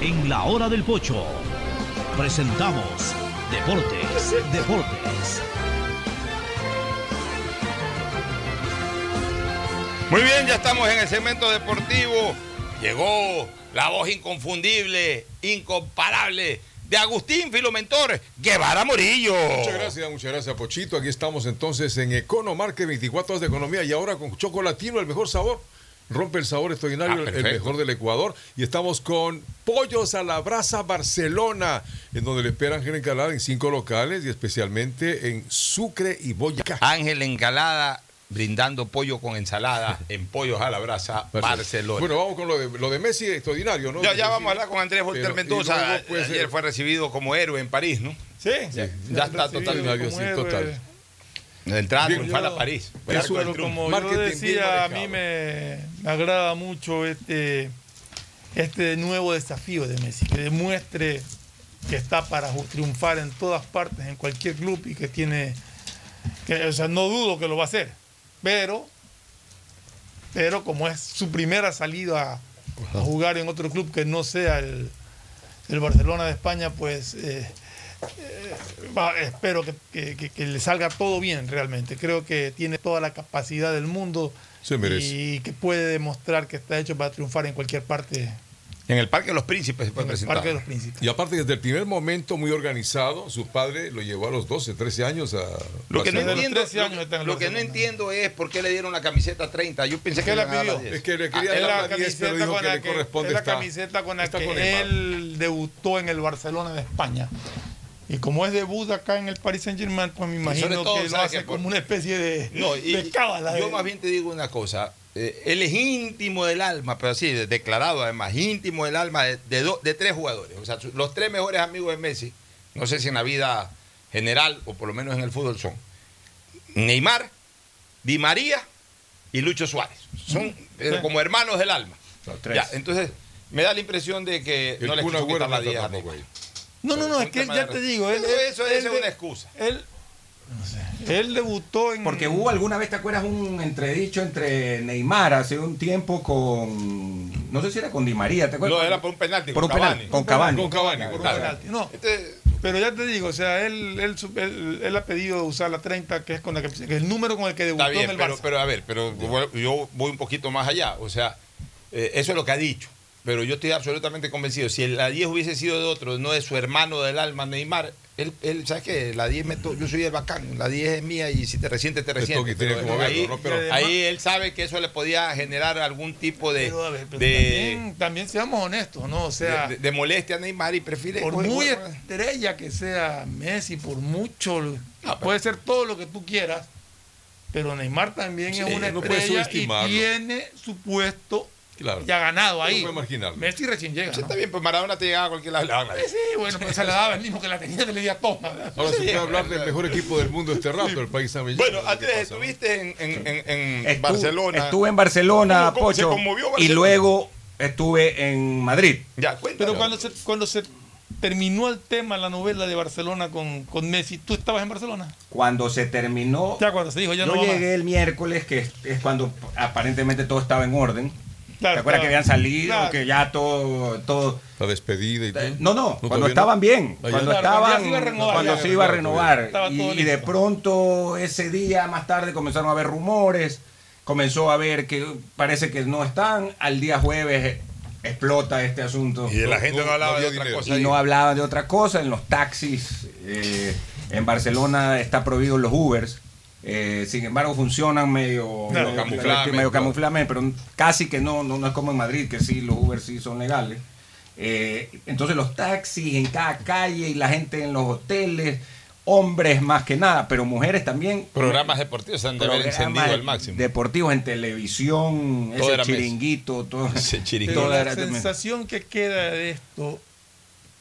Speaker 7: En la hora del pocho presentamos Deportes, Deportes.
Speaker 21: Muy bien, ya estamos en el segmento deportivo. Llegó la voz inconfundible, incomparable de Agustín Filomentor Guevara Morillo.
Speaker 22: Muchas gracias, muchas gracias, Pochito. Aquí estamos entonces en Economarket 24 horas de economía y ahora con chocolatino, el mejor sabor. Rompe el sabor extraordinario,
Speaker 21: Ah,
Speaker 22: el mejor del Ecuador. Y estamos con Pollos a la Brasa Barcelona, en donde le espera Ángel Encalada en cinco locales y especialmente en Sucre y Boyacá.
Speaker 21: Ángel Encalada brindando pollo con ensalada en Pollos a la Brasa, Barcelona.
Speaker 22: Bueno, vamos con lo de, lo de Messi extraordinario, ¿no?
Speaker 21: ya, vamos a hablar con Andrés Volter Mendoza.
Speaker 22: luego, pues,
Speaker 21: Ayer
Speaker 22: eh,
Speaker 21: fue recibido como héroe en París, ¿no?
Speaker 4: Sí,
Speaker 21: Ya,
Speaker 4: sí,
Speaker 21: ya
Speaker 4: han
Speaker 21: está totalmente.
Speaker 4: como héroe.
Speaker 21: De entrada
Speaker 4: Bien,
Speaker 21: triunfal
Speaker 4: yo-
Speaker 21: a París.
Speaker 4: Eso, pero como yo
Speaker 22: Marketing bien
Speaker 4: decía, a mí me, me agrada mucho este, este nuevo desafío de Messi, que demuestre que está para triunfar en todas partes, en cualquier club y que tiene, que, o sea, no dudo que lo va a hacer, pero, pero como es su primera salida a, a jugar en otro club que no sea el, el Barcelona de España, pues eh, eh, va- espero que, que- que- que le salga todo bien realmente. Creo que tiene toda la capacidad del mundo
Speaker 22: Se merece.
Speaker 4: y que puede demostrar que está hecho para triunfar en cualquier parte
Speaker 1: En el Parque de los Príncipes se puede
Speaker 4: En el. Parque de los Príncipes.
Speaker 22: Y aparte, desde el primer momento, muy organizado, su padre lo llevó a los 12, 13 años a.
Speaker 1: Lo que no entiendo,
Speaker 4: 13 años está en el
Speaker 1: lo, lo que no entiendo es por qué le dieron la camiseta 30. Yo pensé que
Speaker 4: ¿Qué
Speaker 1: le
Speaker 4: la
Speaker 1: iban a dar
Speaker 4: pidió?
Speaker 1: la 10.
Speaker 22: Es que le quería
Speaker 4: Es
Speaker 22: dar
Speaker 4: la
Speaker 22: la 10, pero
Speaker 4: camiseta
Speaker 22: dijo
Speaker 4: con
Speaker 22: que
Speaker 4: la
Speaker 22: le
Speaker 4: que,
Speaker 22: corresponde
Speaker 4: es la
Speaker 22: estar-
Speaker 4: camiseta con la
Speaker 22: está
Speaker 4: que
Speaker 22: con Neymar.
Speaker 4: él debutó en el Barcelona de España. Y como es debut acá en el Paris Saint Germain, pues me imagino
Speaker 1: todo,
Speaker 4: que lo
Speaker 1: ¿sabes
Speaker 4: hace?
Speaker 1: Por-
Speaker 4: como una especie de,
Speaker 1: No, y-
Speaker 4: de cábala.
Speaker 1: Yo
Speaker 4: de-
Speaker 1: más bien te digo una cosa. eh, él es íntimo del alma, pero así, de- declarado además, íntimo del alma de, de do- de tres jugadores. O sea, los tres mejores amigos de Messi, no sé si en la vida general o por lo menos en el fútbol son Neymar, Di María y Lucho Suárez. Son eh, como hermanos del alma.
Speaker 19: Los tres.
Speaker 1: Ya, entonces, me da la impresión de que
Speaker 22: El
Speaker 1: no le
Speaker 22: Kun
Speaker 1: quiso quitar la
Speaker 22: está
Speaker 1: 10 a
Speaker 22: tampoco
Speaker 1: Neymar.
Speaker 4: No, no, no, es que él, ya te digo, él,
Speaker 1: eso,
Speaker 4: él
Speaker 1: eso es una excusa.
Speaker 4: Él, no sé, él debutó en...
Speaker 19: Porque hubo alguna vez, ¿te acuerdas? Un entredicho entre Neymar hace un tiempo con. No sé si era con Di María, ¿te acuerdas?
Speaker 1: No, era por un penalti.
Speaker 19: Por
Speaker 1: con
Speaker 19: un penal,
Speaker 1: Cavani.
Speaker 19: con Cavani.
Speaker 22: Con Cavani,
Speaker 4: por un
Speaker 22: claro.
Speaker 4: penalti. No,
Speaker 1: Este,
Speaker 4: pero ya te digo, o sea, él, él, él, él ha pedido usar la 30, que es con la que, que es el número con el que debutó
Speaker 1: Está bien,
Speaker 4: en el
Speaker 1: pero,
Speaker 4: Barça.
Speaker 1: pero a ver, pero yo voy un poquito más allá. O sea, eh, eso es lo que ha dicho. Pero yo estoy absolutamente convencido. Si la 10 hubiese sido de otro, no de su hermano del alma, Neymar, él, él ¿sabes qué? La 10 me to- yo soy el bacán, la 10 es mía y si te resiente, te resiente.
Speaker 22: toca y tiene
Speaker 1: Pero ahí,
Speaker 22: ¿no? Pero-
Speaker 1: ahí él sabe que eso le podía generar algún tipo de,
Speaker 4: ver, pero
Speaker 1: de,
Speaker 4: también, también seamos honestos, ¿no? O sea,
Speaker 1: de- de molestia a Neymar y prefiere.
Speaker 4: por muy estrella que sea Messi, por mucho, puede ser todo lo que tú quieras, pero Neymar también
Speaker 22: Sí,
Speaker 4: es una
Speaker 22: no
Speaker 4: estrella y tiene su puesto
Speaker 22: Claro.
Speaker 4: ya ganado
Speaker 22: No
Speaker 4: ahí.
Speaker 22: puede marginarlo.
Speaker 4: Messi recién llega.
Speaker 1: sí,
Speaker 4: ¿no?
Speaker 1: está bien, pues Maradona te llegaba a cualquier lado. la
Speaker 4: Sí,
Speaker 1: 10.
Speaker 4: sí, bueno, pues se la daba el mismo que la tenía, se le dio toma. ¿verdad?
Speaker 22: Ahora se puede hablar del mejor equipo del mundo este rato, el país Saint
Speaker 1: Bueno, Andrés, estuviste en, en- en- en
Speaker 19: Estu-
Speaker 1: Barcelona.
Speaker 19: Estuve en Barcelona,
Speaker 1: ¿Cómo- cómo se
Speaker 19: Pocho. Y luego estuve en Madrid.
Speaker 1: Ya, cuéntame.
Speaker 4: Pero cuando se, cuando se terminó el tema, la novela de Barcelona con, con Messi, ¿tú estabas en Barcelona?
Speaker 19: Cuando se terminó.
Speaker 4: Ya cuando se dijo, ya
Speaker 19: yo
Speaker 4: no
Speaker 19: llegué el miércoles, que es, es cuando aparentemente todo estaba en orden.
Speaker 4: Claro,
Speaker 19: ¿Te acuerdas
Speaker 4: claro.
Speaker 19: que habían salido?
Speaker 4: Claro.
Speaker 19: Que ya todo. todo
Speaker 22: La despedida y todo.
Speaker 19: no, no, cuando
Speaker 22: no.
Speaker 19: estaban bien,
Speaker 22: Ah,
Speaker 19: cuando
Speaker 4: Claro, cuando ya
Speaker 19: estaban,
Speaker 4: se iba a renovar,
Speaker 19: cuando
Speaker 4: ya.
Speaker 19: se iba a renovar. Y, de pronto ese día más tarde comenzaron a haber rumores, comenzó a ver que parece que no están, al día jueves explota este asunto.
Speaker 1: Y la gente no, hablaba
Speaker 22: no
Speaker 1: de otra
Speaker 22: dinero.
Speaker 1: cosa.
Speaker 19: y
Speaker 1: ahí.
Speaker 19: no hablaban de otra cosa. En los taxis, eh, en Barcelona está prohibido los Ubers. Eh, sin embargo, funcionan medio,
Speaker 4: Claro,
Speaker 19: medio
Speaker 1: camufladamente,
Speaker 19: medio pero casi que no, no, no es como en Madrid, que sí, los Ubers sí son legales. Eh, entonces los taxis en cada calle y la gente en los hoteles, hombres más que nada, pero mujeres también.
Speaker 1: Programas deportivos se han de haber encendido al máximo.
Speaker 19: Deportivos en televisión,
Speaker 1: Todo
Speaker 19: ese chiringuito, todo.
Speaker 1: Ese chiringuito.
Speaker 4: Pero la
Speaker 19: era-
Speaker 4: sensación que queda de esto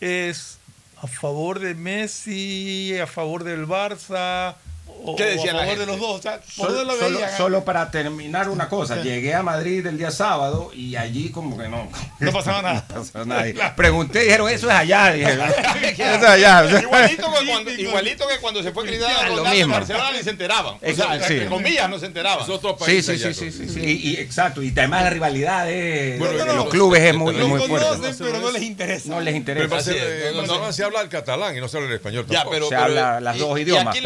Speaker 4: es a favor de Messi, a favor del Barça, o,
Speaker 1: ¿Qué decía
Speaker 4: o
Speaker 1: la
Speaker 4: a favor
Speaker 1: gente?
Speaker 4: de los dos. O sea, ¿por
Speaker 19: Solo,
Speaker 4: lo
Speaker 19: solo-
Speaker 4: veían?
Speaker 19: solo para terminar una cosa, llegué a Madrid el día sábado y allí como que no,
Speaker 4: No pasaba nada.
Speaker 19: no pasaba nada. Y Pregunté, dijeron, eso es allá. Dije, eso es allá.
Speaker 1: Igualito que, cuando, igualito que cuando se fue Cristiano
Speaker 19: Lo mismo.
Speaker 1: Barcelona ni se enteraban. O sea,
Speaker 19: sí.
Speaker 1: entre comillas no se enteraban.
Speaker 22: Es otro
Speaker 19: Sí,
Speaker 22: país.
Speaker 19: sí,
Speaker 22: allá,
Speaker 19: sí, sí, sí, sí. Y, y exacto. Y además la rivalidad de,
Speaker 22: Bueno,
Speaker 19: de
Speaker 22: no,
Speaker 19: los
Speaker 22: no,
Speaker 19: clubes es muy, muy
Speaker 4: Lo
Speaker 19: fuerte.
Speaker 4: conocen, pero no les interesa.
Speaker 19: No les
Speaker 22: Pero
Speaker 19: interesa.
Speaker 22: Barcelona
Speaker 1: no.
Speaker 22: se habla el catalán y no se habla el español
Speaker 1: Ya, pero,
Speaker 19: Se
Speaker 1: pero-
Speaker 19: habla las dos idiomas.
Speaker 1: aquí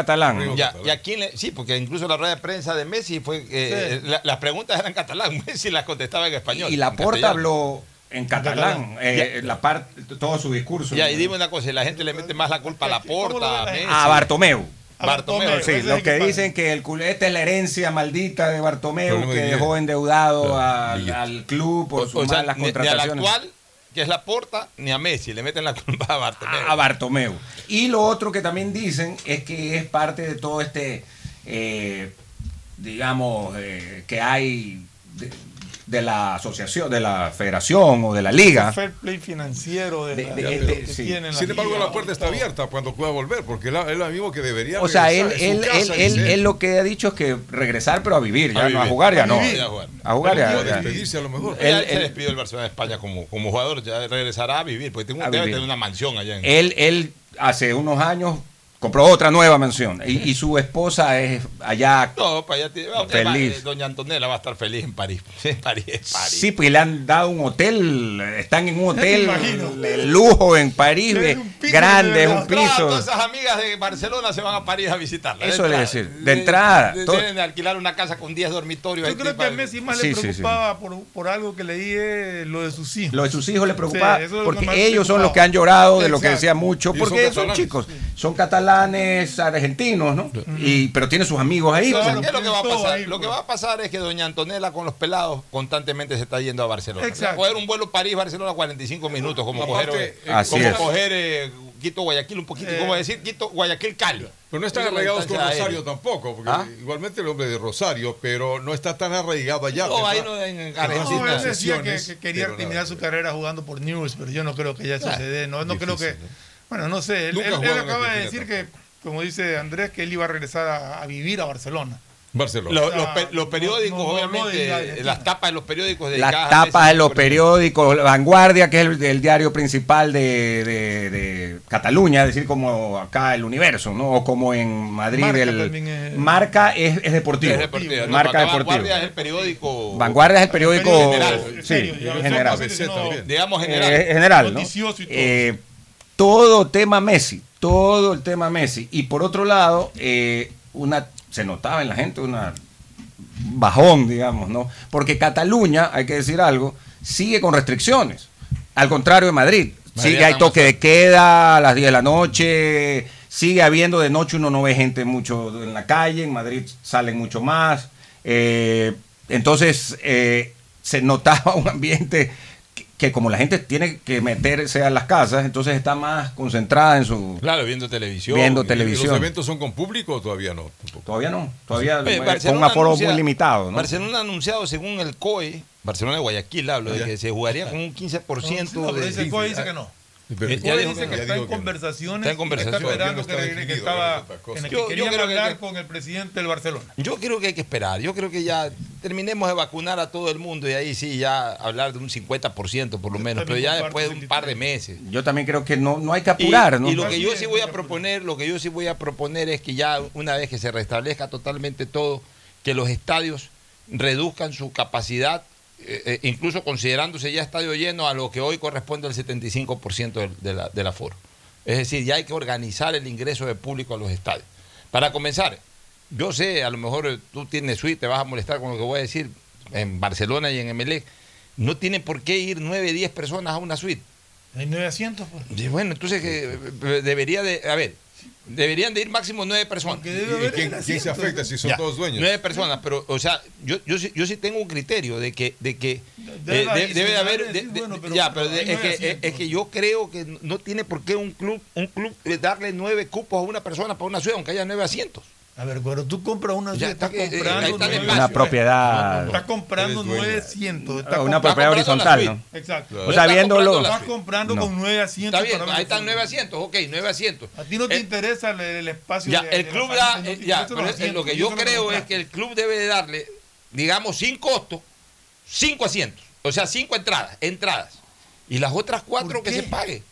Speaker 19: catalán.
Speaker 1: Y, a- y a quién le- sí, porque incluso la rueda de prensa de Messi fue eh, la- las preguntas eran en catalán, Messi las contestaba en español.
Speaker 19: Y la Porta habló en catalán, eh, la parte, todo su discurso.
Speaker 1: Ya, y dime una cosa, y la gente le mete más la culpa a la
Speaker 4: ¿Cómo lo ve
Speaker 1: Porta, a? Messi.
Speaker 19: A Bartomeu.
Speaker 1: Bartomeu,
Speaker 4: Bartomeu,
Speaker 19: Sí,
Speaker 4: ese es
Speaker 19: lo
Speaker 4: el
Speaker 19: que dicen que el esta es la herencia maldita de Bartomeu que dejó endeudado al, club por sus
Speaker 1: o sea,
Speaker 19: malas
Speaker 1: ni, ni al
Speaker 19: contrataciones.
Speaker 1: actual, que es la Porta, ni a Messi, le meten la culpa a Bartomeu.
Speaker 19: a Bartomeu. Y lo otro que también dicen es que es parte de todo este, eh, digamos, eh, que hay de, de la asociación, de la federación o de la liga.
Speaker 4: fair play financiero de,
Speaker 19: De-
Speaker 4: la-
Speaker 19: de-
Speaker 4: que
Speaker 19: de-
Speaker 4: tienen
Speaker 19: sí.
Speaker 4: la
Speaker 22: Sin embargo,
Speaker 4: liga,
Speaker 22: la puerta está abierta cuando pueda volver, porque él es lo mismo que debería
Speaker 19: O sea, él, él, él, él, él lo que ha dicho es que regresar, pero a vivir, ya
Speaker 1: A
Speaker 19: no a jugar, ya
Speaker 1: A
Speaker 19: no.
Speaker 1: vivir, a jugar.
Speaker 19: A jugar
Speaker 22: Pero
Speaker 19: ya. ya.
Speaker 22: despedirse a lo mejor.
Speaker 19: Él-
Speaker 1: se despidió del Barcelona de España como, como jugador, ya regresará a vivir, porque tengo,
Speaker 19: A
Speaker 1: debe
Speaker 19: vivir.
Speaker 1: tener una mansión allá en
Speaker 19: Él, él hace unos años compró otra nueva mansión. Y, y su esposa es allá.
Speaker 1: No, para allá tiene- usted
Speaker 19: Feliz.
Speaker 1: eh, Doña Antonella va a estar feliz en París. En París.
Speaker 19: Sí, pues le han dado un hotel, están en un hotel de lujo en París, de- grande, es un
Speaker 1: No, todas
Speaker 19: piso.
Speaker 1: esas amigas de Barcelona se van a París a visitarla.
Speaker 19: Eso
Speaker 1: entrada.
Speaker 19: decir, de entrada.
Speaker 1: De-
Speaker 19: todo-
Speaker 1: Deben de alquilar una casa con 10 dormitorios.
Speaker 4: Yo creo que a Messi más
Speaker 19: Sí,
Speaker 4: le
Speaker 19: sí, sí.
Speaker 4: preocupaba por, por algo que leí eh, lo de sus hijos.
Speaker 19: Lo de sus hijos le preocupaba
Speaker 4: Sí,
Speaker 19: porque ellos son los que han llorado de lo que decía mucho, porque
Speaker 4: son
Speaker 19: son, chicos, son catalanes, argentinos, ¿no? Y, pero tiene sus amigos ahí. Pues.
Speaker 1: ¿qué es lo que va a pasar?
Speaker 4: ahí,
Speaker 1: lo que va a pasar es que Doña Antonella con los pelados constantemente se está yendo a Barcelona.
Speaker 4: Exacto.
Speaker 1: Coger un vuelo París-Barcelona 45 minutos, como
Speaker 22: Aparte,
Speaker 1: coger,
Speaker 22: eh,
Speaker 19: Así
Speaker 1: como
Speaker 19: es.
Speaker 1: coger eh, Quito-Guayaquil un poquito,
Speaker 4: Eh.
Speaker 1: como decir Quito-Guayaquil-Cali.
Speaker 22: Pero no están
Speaker 1: es
Speaker 22: arraigados con Rosario
Speaker 1: aérea.
Speaker 22: tampoco, porque
Speaker 1: ¿Ah?
Speaker 22: igualmente el hombre de Rosario, pero no está tan arraigado allá.
Speaker 1: No, ahí no en.
Speaker 4: No, él decía que, quería terminar su carrera jugando por News, pero yo no creo que ya
Speaker 1: Claro.
Speaker 4: sucede. No, no creo que. Bueno, no sé. Él, acaba de decir que, como dice Andrés, que él iba a regresar a, a vivir a Barcelona.
Speaker 22: Barcelona.
Speaker 1: Los,
Speaker 4: O sea,
Speaker 1: los pe- los periódicos,
Speaker 4: no- no
Speaker 1: obviamente, las tapas de los periódicos
Speaker 19: Las tapas de los periódicos, La Vanguardia, que es el, el diario principal de, de- de Cataluña, es decir, como acá el Universo, ¿no? O como en Madrid
Speaker 4: Marca
Speaker 19: el
Speaker 4: es-
Speaker 19: Marca es, es deportivo.
Speaker 1: Es deportivo. No,
Speaker 19: Marca deportivo.
Speaker 1: Vanguardia es el periódico.
Speaker 19: Vanguardia es el periódico
Speaker 1: General.
Speaker 19: sí, general.
Speaker 1: Digamos general.
Speaker 19: Eh, general, ¿no?
Speaker 4: Noticioso y todo.
Speaker 19: Eh, todo tema Messi, todo el tema Messi. Y por otro lado, eh, una se notaba en la gente una bajón, digamos, ¿no? Porque Cataluña, hay que decir algo, sigue con restricciones. Al contrario de Madrid.
Speaker 1: Madrid
Speaker 19: Sigue, hay toque de queda a las 10 de la noche, sigue habiendo de noche, uno no ve gente mucho en la calle, en Madrid salen mucho más. Eh, entonces, eh, se notaba un ambiente que, como la gente tiene que meterse a las casas, entonces está más concentrada en su...
Speaker 1: Claro, viendo televisión.
Speaker 19: Viendo
Speaker 22: ¿Y
Speaker 19: televisión.
Speaker 22: ¿Los eventos son con público o todavía no? Tampoco.
Speaker 19: Todavía no, todavía
Speaker 1: Oye,
Speaker 19: con un aforo
Speaker 1: anuncia-
Speaker 19: muy limitado. ¿no?
Speaker 1: Barcelona ha anunciado, según el COE, Barcelona de Guayaquil hablo, de que se jugaría con un 15%
Speaker 4: No, pero
Speaker 1: de...
Speaker 4: dice, el COE dice que no.
Speaker 22: Pero-
Speaker 1: Eh, ya dijo
Speaker 4: dice
Speaker 1: que
Speaker 4: que está en
Speaker 22: que
Speaker 4: conversaciones.
Speaker 1: Está en conversaciones.
Speaker 4: Está esperando
Speaker 22: no
Speaker 4: que, que
Speaker 22: definido,
Speaker 4: estaba, en el que
Speaker 1: Yo- creo que-
Speaker 4: hablar
Speaker 1: que-
Speaker 4: con el presidente del Barcelona.
Speaker 1: Yo creo que hay que esperar. Yo creo que ya terminemos de vacunar a todo el mundo y ahí sí ya hablar de un 50% por lo menos, pero ya después de un par de meses.
Speaker 19: Yo también creo que no, no hay que
Speaker 1: Y-
Speaker 19: apurar, ¿no?
Speaker 1: Y, lo que yo sí voy a
Speaker 4: que
Speaker 1: proponer, lo que yo sí voy a proponer es que ya una vez que se restablezca totalmente todo, que los estadios reduzcan su capacidad, eh, eh, incluso considerándose ya estadio lleno, a lo que hoy corresponde al 75% del, de la- del aforo. Es decir, ya hay que organizar el ingreso de público a los estadios. Para comenzar, yo sé, a lo mejor eh, tú tienes suite, te vas a molestar con lo que voy a decir, en Barcelona y en Emelec, no tiene por qué ir 9, 10 personas a una suite.
Speaker 4: Hay 900. pues.
Speaker 1: Y bueno, entonces que debería de, a ver, deberían de ir máximo nueve personas.
Speaker 22: ¿Y, quién, se afecta si son
Speaker 1: Ya,
Speaker 22: todos dueños?
Speaker 1: Nueve personas, pero, o sea, yo, yo, sí, yo sí tengo un criterio de que, de que
Speaker 4: Debe
Speaker 1: de-
Speaker 4: haber-
Speaker 1: debe de haber,
Speaker 4: sí,
Speaker 1: de- de-
Speaker 4: bueno, pero-
Speaker 1: ya, pero es, que, es, que yo creo que no tiene por qué un club, un club eh, darle nueve cupos a una persona para una ciudad, aunque haya nueve asientos.
Speaker 4: A ver, cuando tú compras una
Speaker 1: Ya está
Speaker 4: estás
Speaker 1: que- eh,
Speaker 4: comprando
Speaker 1: ahí está el
Speaker 4: nueve-
Speaker 1: espacio.
Speaker 19: Una propiedad.
Speaker 4: Estás comprando
Speaker 22: Eres dueño.
Speaker 4: 900. estás
Speaker 19: Ah, Una propiedad horizontal. ¿no?
Speaker 4: Exacto.
Speaker 22: Claro.
Speaker 19: O sea,
Speaker 1: Está
Speaker 19: viéndolo.
Speaker 4: Estás comprando
Speaker 19: No.
Speaker 4: con nueve asientos.
Speaker 1: Está bien, ahí
Speaker 4: el
Speaker 1: están
Speaker 4: fútbol.
Speaker 1: nueve asientos, ok, nueve asientos.
Speaker 4: A ti no te
Speaker 1: Eh,
Speaker 4: interesa el, el espacio.
Speaker 1: Ya,
Speaker 4: de-
Speaker 1: el club da,
Speaker 4: asientos, no
Speaker 1: eh, ya, pero es- lo
Speaker 4: asientos,
Speaker 1: que yo
Speaker 4: lo
Speaker 1: creo es que el club debe de darle, digamos, sin costo, cinco asientos, o sea, cinco entradas, entradas, y las otras cuatro
Speaker 4: ¿Por
Speaker 1: que
Speaker 4: qué?
Speaker 1: se pague.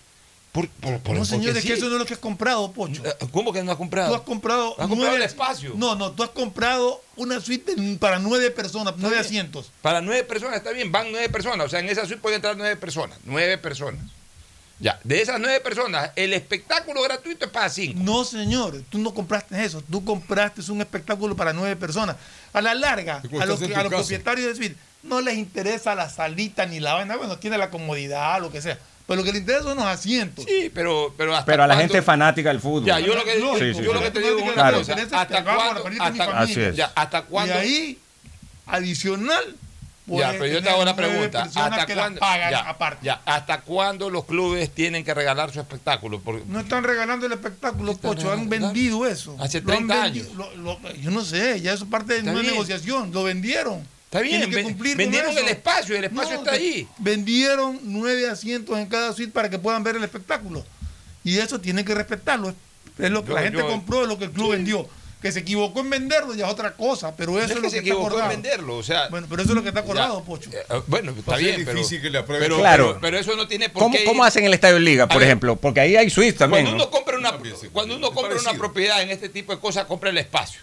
Speaker 1: Por, por, por-
Speaker 4: No, señores,
Speaker 1: sí.
Speaker 4: que eso no es lo que has comprado, Pocho.
Speaker 1: Eh, ¿Cómo que no has comprado?
Speaker 4: Tú has comprado.
Speaker 1: Has comprado
Speaker 4: nueve-
Speaker 1: el espacio.
Speaker 4: No, no, tú has comprado una suite para nueve personas, nueve
Speaker 1: bien.
Speaker 4: asientos.
Speaker 1: Para nueve personas está bien, van nueve personas, o sea, en esa suite pueden entrar nueve personas, nueve personas. Ya, de esas nueve personas, el espectáculo gratuito es para cinco.
Speaker 4: No, señor, tú no compraste eso. Tú compraste un espectáculo para nueve personas. A la larga,
Speaker 22: ¿Y cómo
Speaker 4: a los, a los propietarios de suite no les interesa la salita ni la vaina. Bueno, tiene la comodidad, lo que sea. Pero lo que les interesa son los asientos.
Speaker 1: Sí, pero, pero hasta
Speaker 19: Pero a la gente fanática del fútbol.
Speaker 1: Ya, yo lo que,
Speaker 4: Lógico,
Speaker 1: yo
Speaker 19: sí,
Speaker 1: lo
Speaker 19: sí.
Speaker 1: que te digo es una
Speaker 19: Claro.
Speaker 1: cosa. ¿Hasta cuándo? Hasta,
Speaker 19: Así es.
Speaker 1: ya, ¿Hasta cuándo?
Speaker 4: Y ahí, adicional.
Speaker 1: Ya,
Speaker 4: puedes
Speaker 1: pero yo te hago la
Speaker 4: nueve
Speaker 1: pregunta. ¿Hasta cuándo,
Speaker 4: pagan
Speaker 1: ya,
Speaker 4: aparte.
Speaker 1: ya, ¿Hasta cuándo los clubes tienen que regalar su espectáculo? Porque
Speaker 4: No están regalando el espectáculo, Pocho. Han vendido eso.
Speaker 1: Hace
Speaker 4: Lo han
Speaker 1: 30
Speaker 4: vendi-
Speaker 1: años.
Speaker 4: lo- lo- yo no sé, ya eso es parte de una
Speaker 1: bien.
Speaker 4: negociación. Lo vendieron.
Speaker 1: Está bien,
Speaker 4: Tienen que cumplir con
Speaker 1: vendieron
Speaker 4: eso.
Speaker 1: el espacio, el espacio
Speaker 4: No,
Speaker 1: está ahí.
Speaker 4: Vendieron nueve asientos en cada suite para que puedan ver el espectáculo. Y eso tienen que respetarlo. Es lo que
Speaker 1: Yo-
Speaker 4: la gente
Speaker 1: yo-
Speaker 4: compró, es lo que el club vendió. Que se equivocó en venderlo ya es otra cosa, pero eso
Speaker 1: No
Speaker 4: es,
Speaker 1: es
Speaker 4: lo
Speaker 1: que
Speaker 4: que,
Speaker 1: se
Speaker 4: está
Speaker 1: equivocó en
Speaker 4: acordado.
Speaker 1: venderlo, o sea,
Speaker 4: bueno, pero eso es lo que está acordado,
Speaker 1: Ya.
Speaker 4: Pocho.
Speaker 1: Eh, Bueno, está bien, pero,
Speaker 22: difícil que le aprueben.
Speaker 1: pero,
Speaker 19: Claro.
Speaker 1: pero- pero eso no tiene por
Speaker 19: ¿Cómo,
Speaker 1: qué
Speaker 19: cómo hacen el Estadio Liga, por ejemplo? Porque ahí hay suites también.
Speaker 1: Cuando
Speaker 19: ¿no?
Speaker 1: uno compra una, cuando uno compra una propiedad en este tipo de cosas, compra el espacio.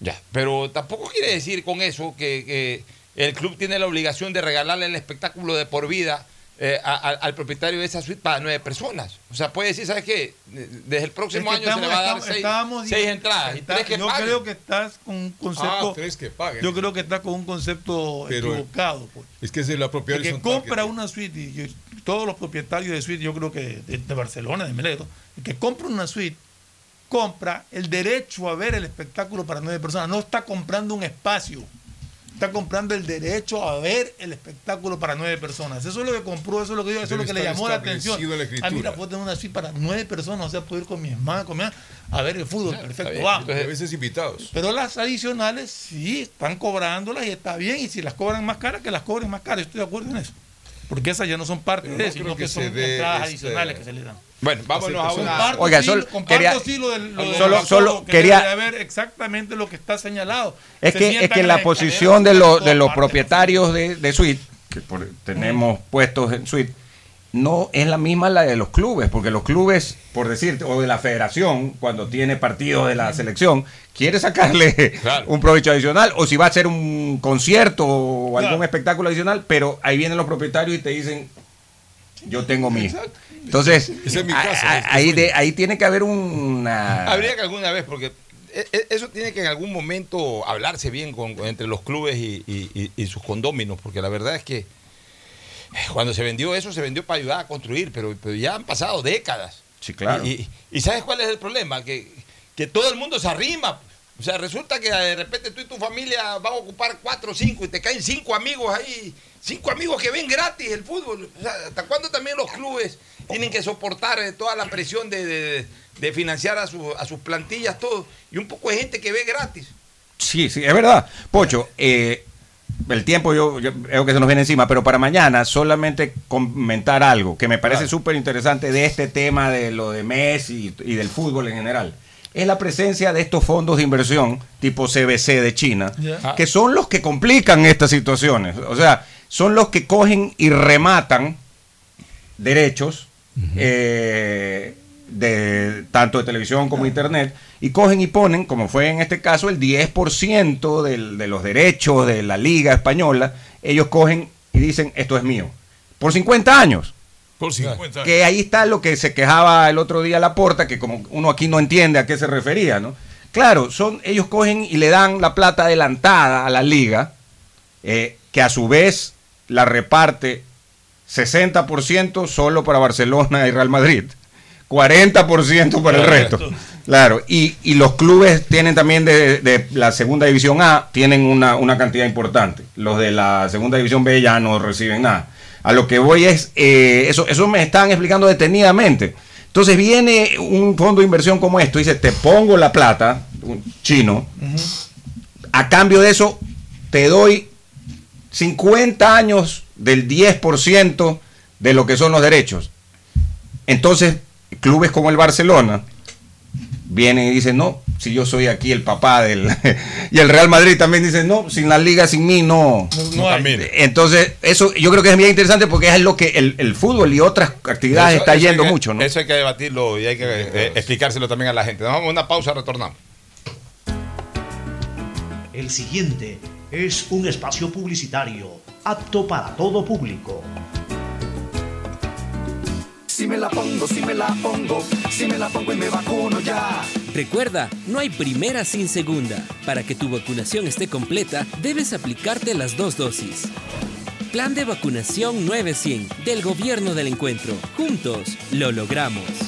Speaker 1: Ya, pero tampoco quiere decir con eso que, que el club tiene la obligación de regalarle el espectáculo de por vida eh, a- a- al propietario de esa suite para nueve personas. O sea, puede decir, ¿sabes qué? Desde el próximo
Speaker 4: Es que
Speaker 1: año se le va a dar
Speaker 4: estamos-
Speaker 1: seis, entradas y tres que
Speaker 4: Yo
Speaker 1: paguen.
Speaker 4: creo que estás con un concepto.
Speaker 22: Ah, tres que paguen.
Speaker 4: Yo creo que estás con un concepto
Speaker 22: Pero-
Speaker 4: equivocado. Pocho.
Speaker 22: Es que es la propiedad
Speaker 4: El que compra una suite, y yo- todos los propietarios de suite, yo creo que de, de Barcelona, de Meledo, el que compra una suite, compra el derecho a ver el espectáculo para nueve personas. No está comprando un espacio, está comprando el derecho a ver el espectáculo para nueve personas. Eso es lo que compró, eso es lo que, eso es lo que le llamó la atención.
Speaker 22: la
Speaker 4: Ah, mira, puedo tener una suite para nueve personas, o sea, puedo ir con mi hermana, con mi hermana, a ver el fútbol, perfecto, vamos.
Speaker 22: Entonces, a veces invitados.
Speaker 4: Pero las adicionales sí están cobrándolas y está bien. Y si las cobran más caras, que las cobren más caras. Estoy de acuerdo en eso. Porque esas ya no son parte
Speaker 22: Pero
Speaker 4: de
Speaker 22: no
Speaker 4: eso, sino que,
Speaker 22: que
Speaker 4: son entradas
Speaker 22: este-
Speaker 4: adicionales que se le dan.
Speaker 1: Bueno, vámonos a una...
Speaker 4: Comparto,
Speaker 19: Oiga,
Speaker 4: sí,
Speaker 19: solo
Speaker 4: comparto
Speaker 19: quería-
Speaker 4: sí lo del, lo del
Speaker 19: solo-
Speaker 4: Bartolo,
Speaker 19: solo
Speaker 4: que
Speaker 19: quería-
Speaker 4: haber exactamente lo que está señalado.
Speaker 19: Es
Speaker 4: Se
Speaker 19: que, es que
Speaker 4: en
Speaker 19: la posición de, los de los propietarios de, de suite, que por- tenemos puestos en suite, no es la misma la de los clubes, porque los clubes, por decirte, o de la federación, cuando tiene partido de la selección, quiere sacarle un provecho adicional, o si va a hacer un concierto o algún
Speaker 4: Claro.
Speaker 19: espectáculo adicional, pero ahí vienen los propietarios y te dicen, yo tengo mi... Entonces,
Speaker 22: es mi
Speaker 19: a-
Speaker 22: casa,
Speaker 19: a-
Speaker 22: este
Speaker 19: ahí, de, ahí tiene que haber una...
Speaker 1: Habría que alguna vez, porque e- e- eso tiene que en algún momento hablarse bien con, entre los clubes y, y- sus condóminos, porque la verdad es que eh, cuando se vendió eso, se vendió para ayudar a construir, pero, pero ya han pasado décadas.
Speaker 19: Sí, claro.
Speaker 1: Y, y- y ¿sabes cuál es el problema? Que, que todo el mundo se arrima. O sea, resulta que de repente tú y tu familia van a ocupar cuatro o cinco y te caen cinco amigos ahí, cinco amigos que ven gratis el fútbol. O sea, ¿hasta cuándo también los clubes tienen que soportar eh, toda la presión de, de- de financiar a, su- a sus plantillas, todo? Y un poco de gente que ve gratis.
Speaker 19: Sí, sí, es verdad. Pocho, eh, el tiempo yo, yo veo que se nos viene encima, pero para mañana solamente comentar algo que me parece súper interesante de este tema de lo de Messi y, y del fútbol en general. Es la presencia de estos fondos de inversión tipo CBC de China, que son los que complican estas situaciones. O sea, son los que cogen y rematan derechos eh, de tanto de televisión como internet y cogen y ponen, como fue en este caso, el 10% del- de los derechos de la liga española, ellos cogen y dicen, esto es mío, por 50 años.
Speaker 22: Por 50
Speaker 19: Que ahí está lo que se quejaba el otro día la porta, que como uno aquí no entiende a qué se refería, ¿no? Claro, son, ellos cogen y le dan la plata adelantada a la liga, eh, que a su vez la reparte 60% solo para Barcelona y Real Madrid, 40% para el resto. Claro, y, y los clubes tienen también de, de la segunda división A, tienen una, una cantidad importante. Los de la segunda división B ya no reciben nada. A lo que voy es, eh, eso, eso me están explicando detenidamente. Entonces viene un fondo de inversión como esto, dice, te pongo la plata, un chino, a cambio de eso te doy 50 años del 10% de lo que son los derechos. Entonces, clubes como el Barcelona vienen y dicen, no, si yo soy aquí el papá del... y el Real Madrid también dice, no, sin la liga, sin mí, no.
Speaker 4: No.
Speaker 19: Entonces, eso yo creo que es bien interesante porque es lo que el, el fútbol y otras actividades
Speaker 1: Eso-
Speaker 19: está
Speaker 1: eso
Speaker 19: yendo
Speaker 1: que-
Speaker 19: mucho, ¿no?
Speaker 1: Eso hay que debatirlo y hay que eh, explicárselo también a la gente. Nos vamos a una pausa, retornamos.
Speaker 19: El siguiente es un espacio publicitario apto para todo público.
Speaker 9: Si me la pongo, si me la pongo, si me la pongo y me vacuno ya.
Speaker 10: Recuerda, no hay primera sin segunda. Para que tu vacunación esté completa, debes aplicarte las dos dosis. Plan de vacunación 900 del Gobierno del Encuentro. Juntos lo logramos.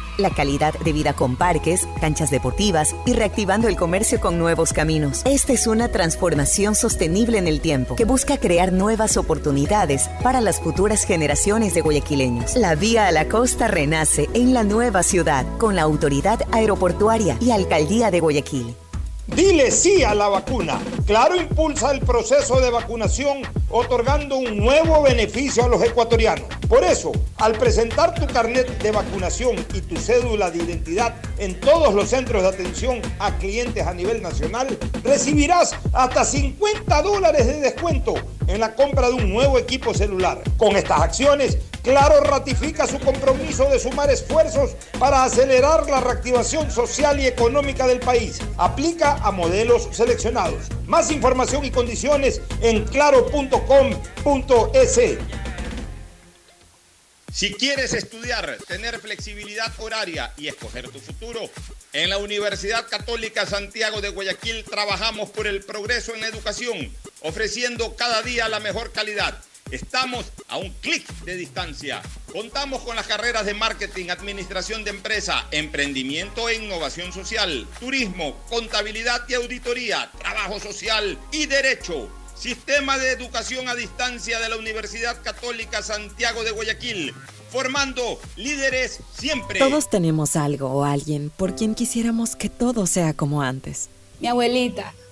Speaker 11: la calidad de vida con parques, canchas deportivas y reactivando el comercio con nuevos caminos. Esta es una transformación sostenible en el tiempo que busca crear nuevas oportunidades para las futuras generaciones de guayaquileños. La vía a la costa renace en la nueva ciudad con la autoridad aeroportuaria y alcaldía de Guayaquil.
Speaker 1: Dile sí a la vacuna. Claro impulsa el proceso de vacunación otorgando un nuevo beneficio a los ecuatorianos. Por eso, al presentar tu carnet de vacunación y tu cédula de identidad en todos los centros de atención a clientes a nivel nacional, recibirás hasta 50 dólares de descuento en la compra de un nuevo equipo celular. Con estas acciones, Claro ratifica su compromiso de sumar esfuerzos para acelerar la reactivación social y económica del país. Aplica a modelos seleccionados. Más información y condiciones en claro.com.es. Si quieres estudiar, tener flexibilidad horaria y escoger tu futuro, en la Universidad Católica Santiago de Guayaquil trabajamos por el progreso en la educación, ofreciendo cada día la mejor calidad. Estamos a un clic de distancia. Contamos con las carreras de marketing, administración de empresa, emprendimiento e innovación social, turismo, contabilidad y auditoría, trabajo social y derecho. Sistema de Educación a Distancia de la Universidad Católica Santiago de Guayaquil, formando líderes siempre.
Speaker 13: Todos tenemos algo o alguien por quien quisiéramos que todo sea como antes.
Speaker 14: Mi abuelita,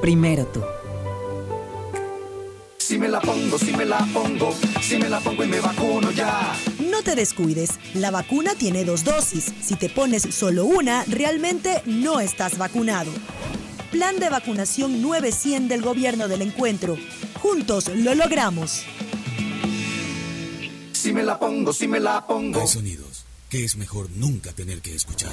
Speaker 13: Primero tú.
Speaker 9: Si me la pongo, si me la pongo, si me la pongo y me vacuno ya.
Speaker 23: No te descuides, la vacuna tiene dos dosis. Si te pones solo una, realmente no estás vacunado. Plan de vacunación 900 del gobierno del encuentro. Juntos lo logramos.
Speaker 9: Si me la pongo, si me la pongo.
Speaker 17: Hay sonidos que es mejor nunca tener que escuchar.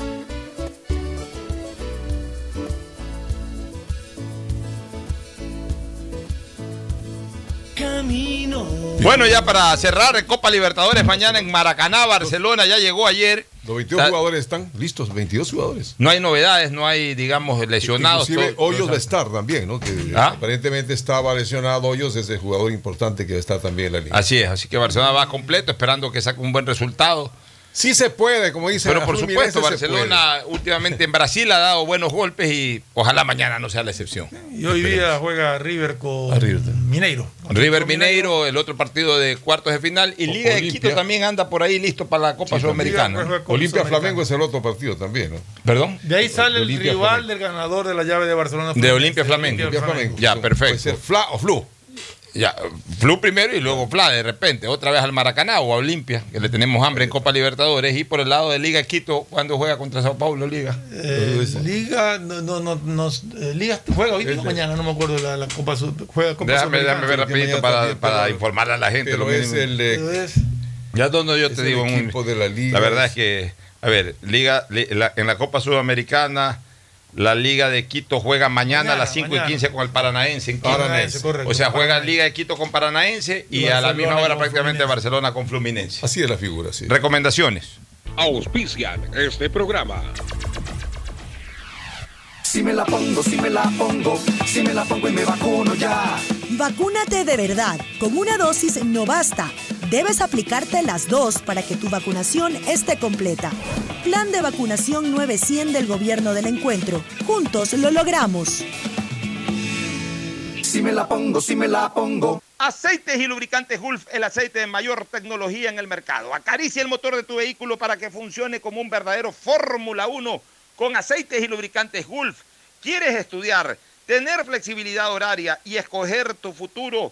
Speaker 3: Bueno, ya para cerrar, Copa Libertadores mañana en Maracaná, Barcelona, ya llegó ayer.
Speaker 22: Los 22 jugadores están listos, 22 jugadores.
Speaker 3: No hay novedades, no hay, digamos, lesionados.
Speaker 22: Inclusive
Speaker 3: todo-
Speaker 22: Hoyos va a estar también, ¿no? Que
Speaker 3: ¿Ah?
Speaker 22: aparentemente estaba lesionado Hoyos, es el jugador importante que va a estar también en la liga.
Speaker 3: Así es, así que Barcelona va completo, esperando que saque un buen resultado.
Speaker 22: Sí se puede, como dice
Speaker 3: Pero por supuesto, Barcelona últimamente en Brasil ha dado buenos golpes y ojalá mañana no sea la excepción.
Speaker 4: Y hoy día juega River con Mineiro.
Speaker 3: River Mineiro, el otro partido de cuartos de final, y Liga de. Quito también anda por ahí listo para la Copa
Speaker 22: Sí,
Speaker 3: Sudamericana.
Speaker 22: Olimpia Flamengo es el otro partido también, ¿no?
Speaker 3: ¿Perdón?
Speaker 4: De ahí sale el rival del ganador de la llave de Barcelona.
Speaker 3: De Olimpia Flamengo.
Speaker 4: Olimpia Flamengo.
Speaker 3: Ya, perfecto.
Speaker 22: Puede ser Fla o Flu. Ya, Flu primero y luego Fla de repente, otra vez al Maracaná o a Olimpia, que le tenemos hambre en Copa Libertadores, y por el lado de Liga Quito, cuando juega contra Sao Paulo, Liga.
Speaker 4: Eh, Liga, no, no, no, no, eh, Liga juega hoy o mañana, no me acuerdo la, la Copa Sud, juega Copa
Speaker 22: Déjame, déjame ver rapidito para, para informarle a la gente.
Speaker 24: Pero
Speaker 22: lo
Speaker 24: es el de-
Speaker 22: Ya donde yo
Speaker 24: es
Speaker 22: te
Speaker 24: el
Speaker 22: digo, un-
Speaker 24: de la Liga.
Speaker 22: la verdad es que, a ver, Liga, li- la- en la Copa Sudamericana, la Liga de Quito juega mañana, a las 5 y
Speaker 4: mañana.
Speaker 22: 15 con el Paranaense en.
Speaker 4: Paranaense, correcto.
Speaker 22: O sea, juega Liga de Quito con Paranaense y,
Speaker 24: Y
Speaker 22: a la misma hora prácticamente Barcelona con Fluminense.
Speaker 24: Así es la figura, sí.
Speaker 22: Recomendaciones.
Speaker 25: Auspician este programa.
Speaker 9: Si me la pongo, si me la pongo, si me la pongo y me vacuno ya.
Speaker 23: Vacúnate de verdad. Con una dosis no basta. Debes aplicarte las dos para que tu vacunación esté completa. Plan de vacunación 900 del Gobierno del Encuentro. Juntos lo logramos.
Speaker 9: Si me la pongo, si me la pongo.
Speaker 1: Aceites y lubricantes Gulf, el aceite de mayor tecnología en el mercado. Acaricia el motor de tu vehículo para que funcione como un verdadero Fórmula 1 con aceites y lubricantes Gulf. ¿Quieres estudiar, tener flexibilidad horaria y escoger tu futuro?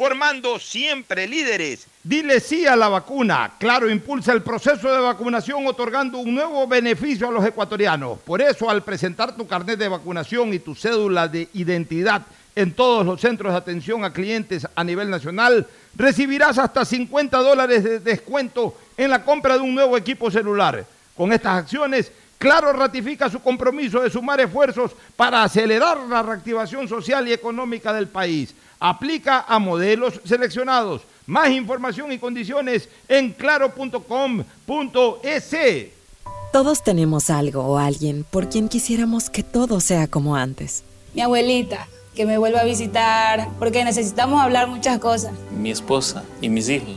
Speaker 1: formando siempre líderes. Dile sí a la vacuna. Claro, impulsa el proceso de vacunación otorgando un nuevo beneficio a los ecuatorianos. Por eso, al presentar tu carnet de vacunación y tu cédula de identidad en todos los centros de atención a clientes a nivel nacional, recibirás hasta 50 dólares de descuento en la compra de un nuevo equipo celular. Con estas acciones, Claro ratifica su compromiso de sumar esfuerzos para acelerar la reactivación social y económica del país. Aplica a modelos seleccionados. Más información y condiciones en claro.com.es.
Speaker 13: Todos tenemos algo o alguien por quien quisiéramos que todo sea como antes.
Speaker 14: Mi abuelita, que me vuelva a visitar, porque necesitamos hablar muchas cosas.
Speaker 15: Mi esposa y mis hijos,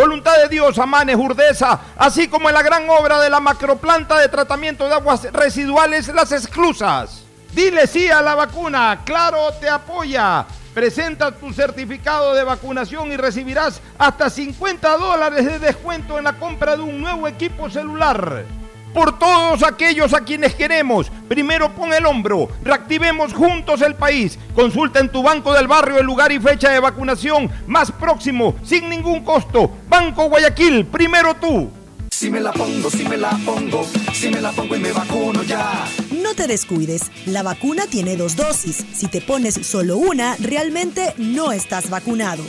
Speaker 1: Voluntad de Dios, Amanes, Urdesa, así como en la gran obra de la macroplanta de tratamiento de aguas residuales Las Exclusas. Dile sí a la vacuna, Claro te apoya. Presenta tu certificado de vacunación y recibirás hasta 50 dólares de descuento en la compra de un nuevo equipo celular. Por todos aquellos a quienes queremos, primero pon el hombro, reactivemos juntos el país. Consulta en tu banco del barrio el lugar y fecha de vacunación más próximo, sin ningún costo. Banco Guayaquil, primero tú.
Speaker 9: Si me la pongo, si me la pongo, si me la pongo y me vacuno ya.
Speaker 23: No te descuides, la vacuna tiene dos dosis. Si te pones solo una, realmente no estás vacunado.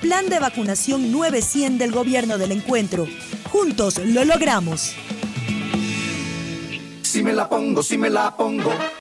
Speaker 23: Plan de vacunación 900 del Gobierno del Encuentro. Juntos lo logramos.
Speaker 9: Si me la pongo, si me la pongo.